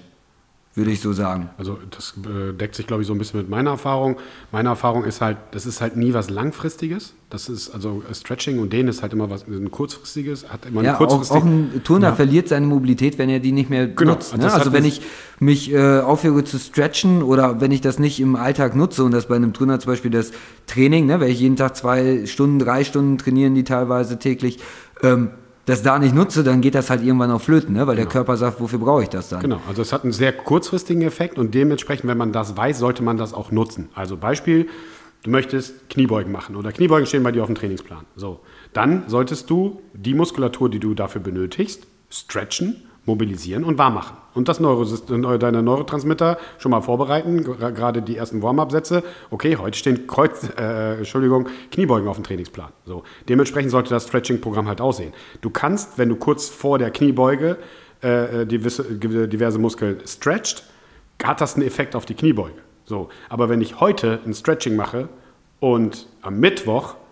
C: würde ich so sagen.
A: Also das äh, deckt sich, glaube ich, so ein bisschen mit meiner Erfahrung. Meine Erfahrung ist halt, das ist halt nie was Langfristiges. Das ist, also Stretching und Dehnen ist halt immer was ein kurzfristiges, hat immer
C: ja. Auch, auch ein Turner ja. verliert seine Mobilität, wenn er die nicht mehr genau, nutzt. Ne? Also wenn ich mich äh, aufhöre zu stretchen oder wenn ich das nicht im Alltag nutze und das bei einem Turner zum Beispiel das Training, ne, wenn ich jeden Tag zwei Stunden, drei Stunden trainieren, die teilweise täglich, ähm, das da nicht nutze, dann geht das halt irgendwann auf Flöten, ne? weil genau. der Körper sagt, wofür brauche ich das dann?
A: Genau, also es hat einen sehr kurzfristigen Effekt und dementsprechend, wenn man das weiß, sollte man das auch nutzen. Also Beispiel, du möchtest Kniebeugen machen oder Kniebeugen stehen bei dir auf dem Trainingsplan. So, dann solltest du die Muskulatur, die du dafür benötigst, stretchen mobilisieren und warm machen. Und das Neurosystem, deine Neurotransmitter schon mal vorbereiten, gerade die ersten Warm-up-Sätze. Okay, heute stehen Kreuz, äh, Entschuldigung, Kniebeugen auf dem Trainingsplan. So. Dementsprechend sollte das Stretching-Programm halt aussehen. Du kannst, wenn du kurz vor der Kniebeuge äh, diverse, diverse Muskeln stretcht, hat das einen Effekt auf die Kniebeuge. So. Aber wenn ich heute ein Stretching mache und am Mittwoch äh, äh,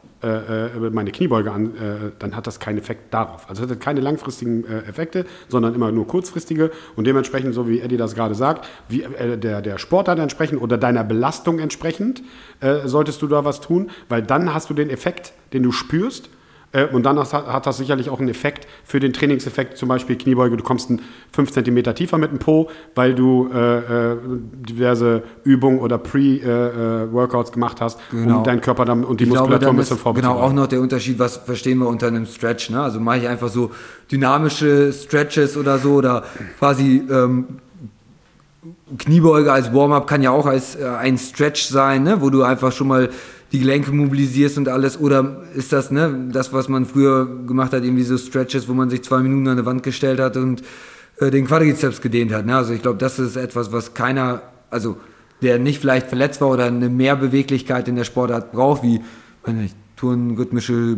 A: meine Kniebeuge an, äh, dann hat das keinen Effekt darauf. Also es hat keine langfristigen äh, Effekte, sondern immer nur kurzfristige und dementsprechend, so wie Eddie das gerade sagt, wie, äh, der, der Sportart entsprechend oder deiner Belastung entsprechend äh, solltest du da was tun, weil dann hast du den Effekt, den du spürst äh, und dann hat das sicherlich auch einen Effekt für den Trainingseffekt, zum Beispiel Kniebeuge. Du kommst 5 cm tiefer mit dem Po, weil du äh, äh, diverse Übungen oder Pre-Workouts gemacht hast, genau. um deinen Körper dann und die ich Muskulatur glaube, ein bisschen
C: vorzubereiten. Genau, auch noch der Unterschied, was verstehen wir unter einem Stretch. Ne? Also mache ich einfach so dynamische Stretches oder so oder quasi ähm, Kniebeuge als Warm-up kann ja auch als äh, ein Stretch sein, ne? wo du einfach schon mal die Gelenke mobilisierst und alles? Oder ist das ne, das, was man früher gemacht hat, irgendwie so Stretches, wo man sich zwei Minuten an eine Wand gestellt hat und äh, den Quadrizeps gedehnt hat? Ne? Also ich glaube, das ist etwas, was keiner, also der nicht vielleicht verletzt war oder eine Mehrbeweglichkeit in der Sportart braucht, wie weiß nicht, Touren, rhythmische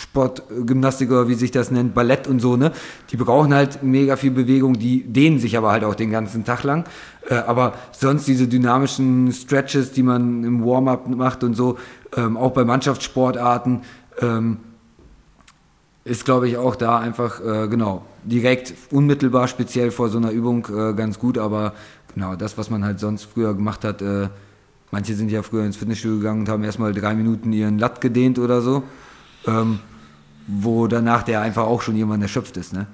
C: Sportgymnastik oder wie sich das nennt, Ballett und so, ne? Die brauchen halt mega viel Bewegung, die dehnen sich aber halt auch den ganzen Tag lang. Äh, aber sonst diese dynamischen Stretches, die man im Warm-up macht und so, ähm, auch bei Mannschaftssportarten, ähm, ist glaube ich auch da einfach, äh, genau, direkt unmittelbar speziell vor so einer Übung äh, ganz gut, aber genau das, was man halt sonst früher gemacht hat, manche sind ja früher ins Fitnessstudio gegangen und haben erstmal drei Minuten ihren Latt gedehnt oder so, ähm, wo danach der einfach auch schon jemand erschöpft ist, ne?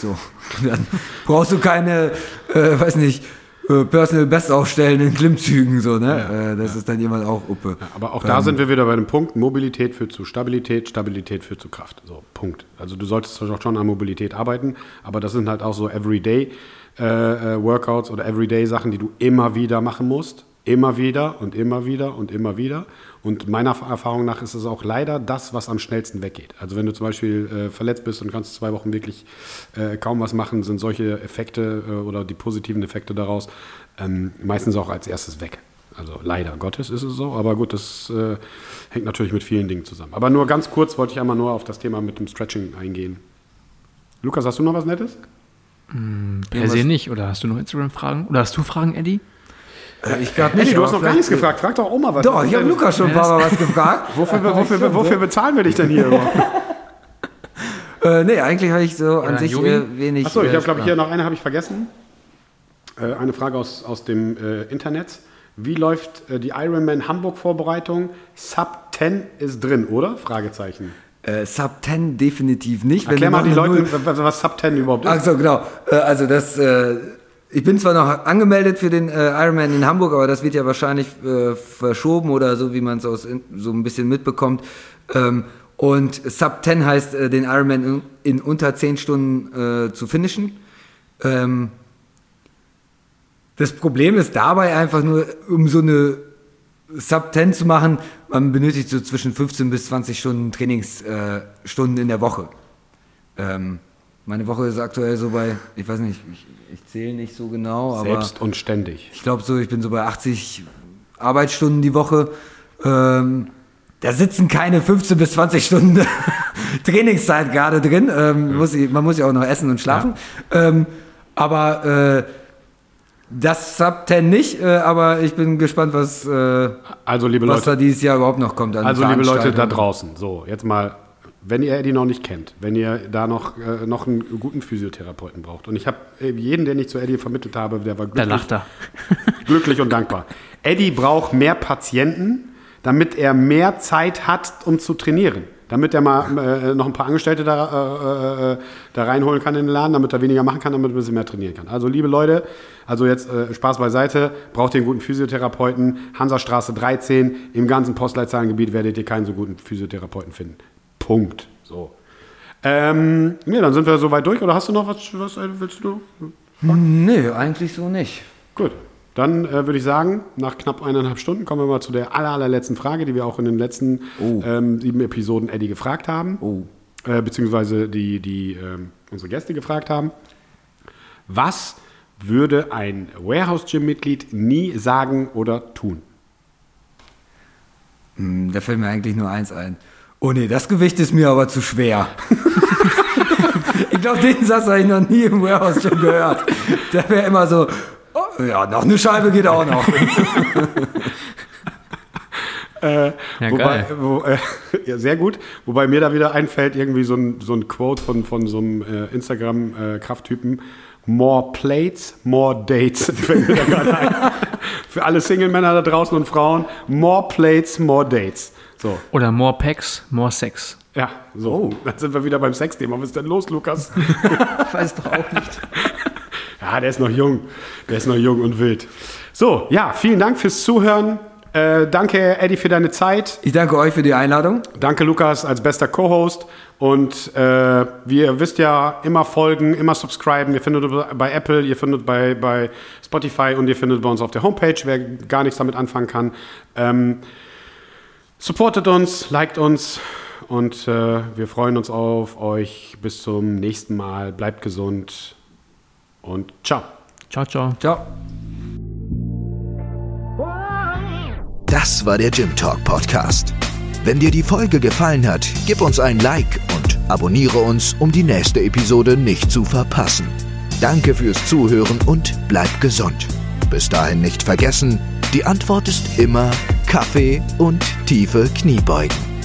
C: So, dann brauchst du keine, äh, weiß nicht, äh, Personal Best aufstellen in Klimmzügen, so, ne? äh, das ist dann jemand auch Uppe.
A: Aber auch da sind wir wieder bei dem Punkt, Mobilität führt zu Stabilität, Stabilität führt zu Kraft. So, Punkt. Also du solltest doch schon an Mobilität arbeiten, aber das sind halt auch so Everyday äh, äh, Workouts oder Everyday Sachen, die du immer wieder machen musst. Immer wieder und immer wieder und immer wieder. Und meiner Erfahrung nach ist es auch leider das, was am schnellsten weggeht. Also wenn du zum Beispiel äh, verletzt bist und kannst zwei Wochen wirklich äh, kaum was machen, sind solche Effekte äh, oder die positiven Effekte daraus ähm, meistens auch als erstes weg. Also leider Gottes ist es so, aber gut, das äh, hängt natürlich mit vielen Dingen zusammen. Aber nur ganz kurz wollte ich einmal nur auf das Thema mit dem Stretching eingehen. Lukas, hast du noch was Nettes?
B: Per se nicht. Oder hast du noch Instagram-Fragen? Oder hast du Fragen, Eddie?
C: Äh, ich glaube
A: Eddie, du hast noch gar nichts gefragt. Frag doch auch mal was.
C: Doch, ich habe Lukas schon ein paar Mal was gefragt.
A: Wofür, wofür, wofür bezahlen wir dich denn hier überhaupt?
C: äh, nee, eigentlich habe ich so an sich äh, wenig.
A: Achso, ich
C: äh,
A: habe, glaube ich, hier noch eine habe ich vergessen. Äh, eine Frage aus, aus dem äh, Internet. Wie läuft äh, die Ironman Hamburg-Vorbereitung? Sub 10 ist drin, oder? Fragezeichen.
C: Äh, Sub 10 definitiv nicht.
A: Erklär mal die Leute, was, Sub 10 überhaupt ist.
C: Ach so, genau. Äh, also das, äh, ich bin zwar noch angemeldet für den äh, Ironman in Hamburg, aber das wird ja wahrscheinlich äh, verschoben oder so, wie man es so ein bisschen mitbekommt. Ähm, und Sub 10 heißt, äh, den Ironman in, in unter 10 Stunden äh, zu finishen. Ähm, das Problem ist dabei einfach nur, um so eine Sub 10 zu machen, man benötigt so zwischen 15 bis 20 Stunden Trainingsstunden äh, in der Woche. Ähm, meine Woche ist aktuell so bei, ich weiß nicht, ich, ich zähle nicht so genau, aber
A: Selbst und ständig.
C: ich glaube so, ich bin so bei 80 Arbeitsstunden die Woche. Ähm, da sitzen keine 15 bis 20 Stunden Trainingszeit gerade drin. Ähm, muss ich, man muss ja auch noch essen und schlafen. Ähm, aber äh, das Sub 10 nicht, äh, aber ich bin gespannt, was, äh,
A: Also, liebe
C: was da
A: Leute,
C: dieses Jahr überhaupt noch kommt.
A: Also, liebe Leute da draußen, so, jetzt mal, wenn ihr Eddie noch nicht kennt, wenn ihr da noch, äh, noch einen guten Physiotherapeuten braucht. Und ich habe äh, jeden, den ich zu Eddie vermittelt habe, der war
B: Da
A: glücklich.
B: lacht er.
A: glücklich und dankbar. Eddie braucht mehr Patienten, damit er mehr Zeit hat, um zu trainieren. Damit er mal äh, noch ein paar Angestellte da, äh, äh, da reinholen kann in den Laden, damit er weniger machen kann, damit er ein bisschen mehr trainieren kann. Also liebe Leute, also jetzt äh, Spaß beiseite, braucht ihr einen guten Physiotherapeuten. Hansastraße 13, im ganzen Postleitzahlengebiet werdet ihr keinen so guten Physiotherapeuten finden. Punkt. So. Ähm, nee, dann sind wir soweit durch. Oder hast du noch was, was äh, willst du?
C: Nee, eigentlich so nicht.
A: Gut, dann äh, würde ich sagen, nach knapp eineinhalb Stunden kommen wir mal zu der aller, allerletzten Frage, die wir auch in den letzten
C: Oh.
A: ähm, sieben Episoden Eddie gefragt haben.
C: Oh.
A: Äh, beziehungsweise die, die ähm, unsere Gäste gefragt haben. Was würde ein Warehouse-Gym-Mitglied nie sagen oder tun?
C: Hm, Da fällt mir eigentlich nur eins ein. Oh nee, das Gewicht ist mir aber zu schwer. ich glaube, den Satz habe ich noch nie im Warehouse schon gehört. Der wäre immer so, oh, ja, noch eine Scheibe geht auch noch.
B: Ja,
A: Wobei,
B: geil.
A: wo, äh, ja, sehr gut. Wobei mir da wieder einfällt, irgendwie so ein, so ein Quote von, von so einem äh, Instagram-Krafttypen. More plates, more dates. Für alle Single-Männer da draußen und Frauen. More plates, more dates. So,
B: Oder more Packs, more Sex.
A: ja, so. Dann sind wir wieder beim Sexthema. Was ist denn los, Lukas?
B: Ich weiß doch auch nicht.
A: Ja, der ist noch jung. Der ist noch jung und wild. So, ja, vielen Dank fürs Zuhören. Äh, danke, Eddie, für deine Zeit.
C: Ich danke euch für die Einladung.
A: Danke, Lukas, als bester Co-Host. Und äh, wie ihr wisst ja, immer folgen, immer subscriben. Ihr findet uns bei Apple, ihr findet bei, bei Spotify und ihr findet bei uns auf der Homepage, wer gar nichts damit anfangen kann. Ähm, supportet uns, liked uns und äh, wir freuen uns auf euch. Bis zum nächsten Mal. Bleibt gesund und ciao.
B: Ciao, ciao.
C: Ciao.
D: Das war der Gym Talk Podcast. Wenn dir die Folge gefallen hat, gib uns ein Like und abonniere uns, um die nächste Episode nicht zu verpassen. Danke fürs Zuhören und bleib gesund. Bis dahin nicht vergessen, die Antwort ist immer Kaffee und tiefe Kniebeugen.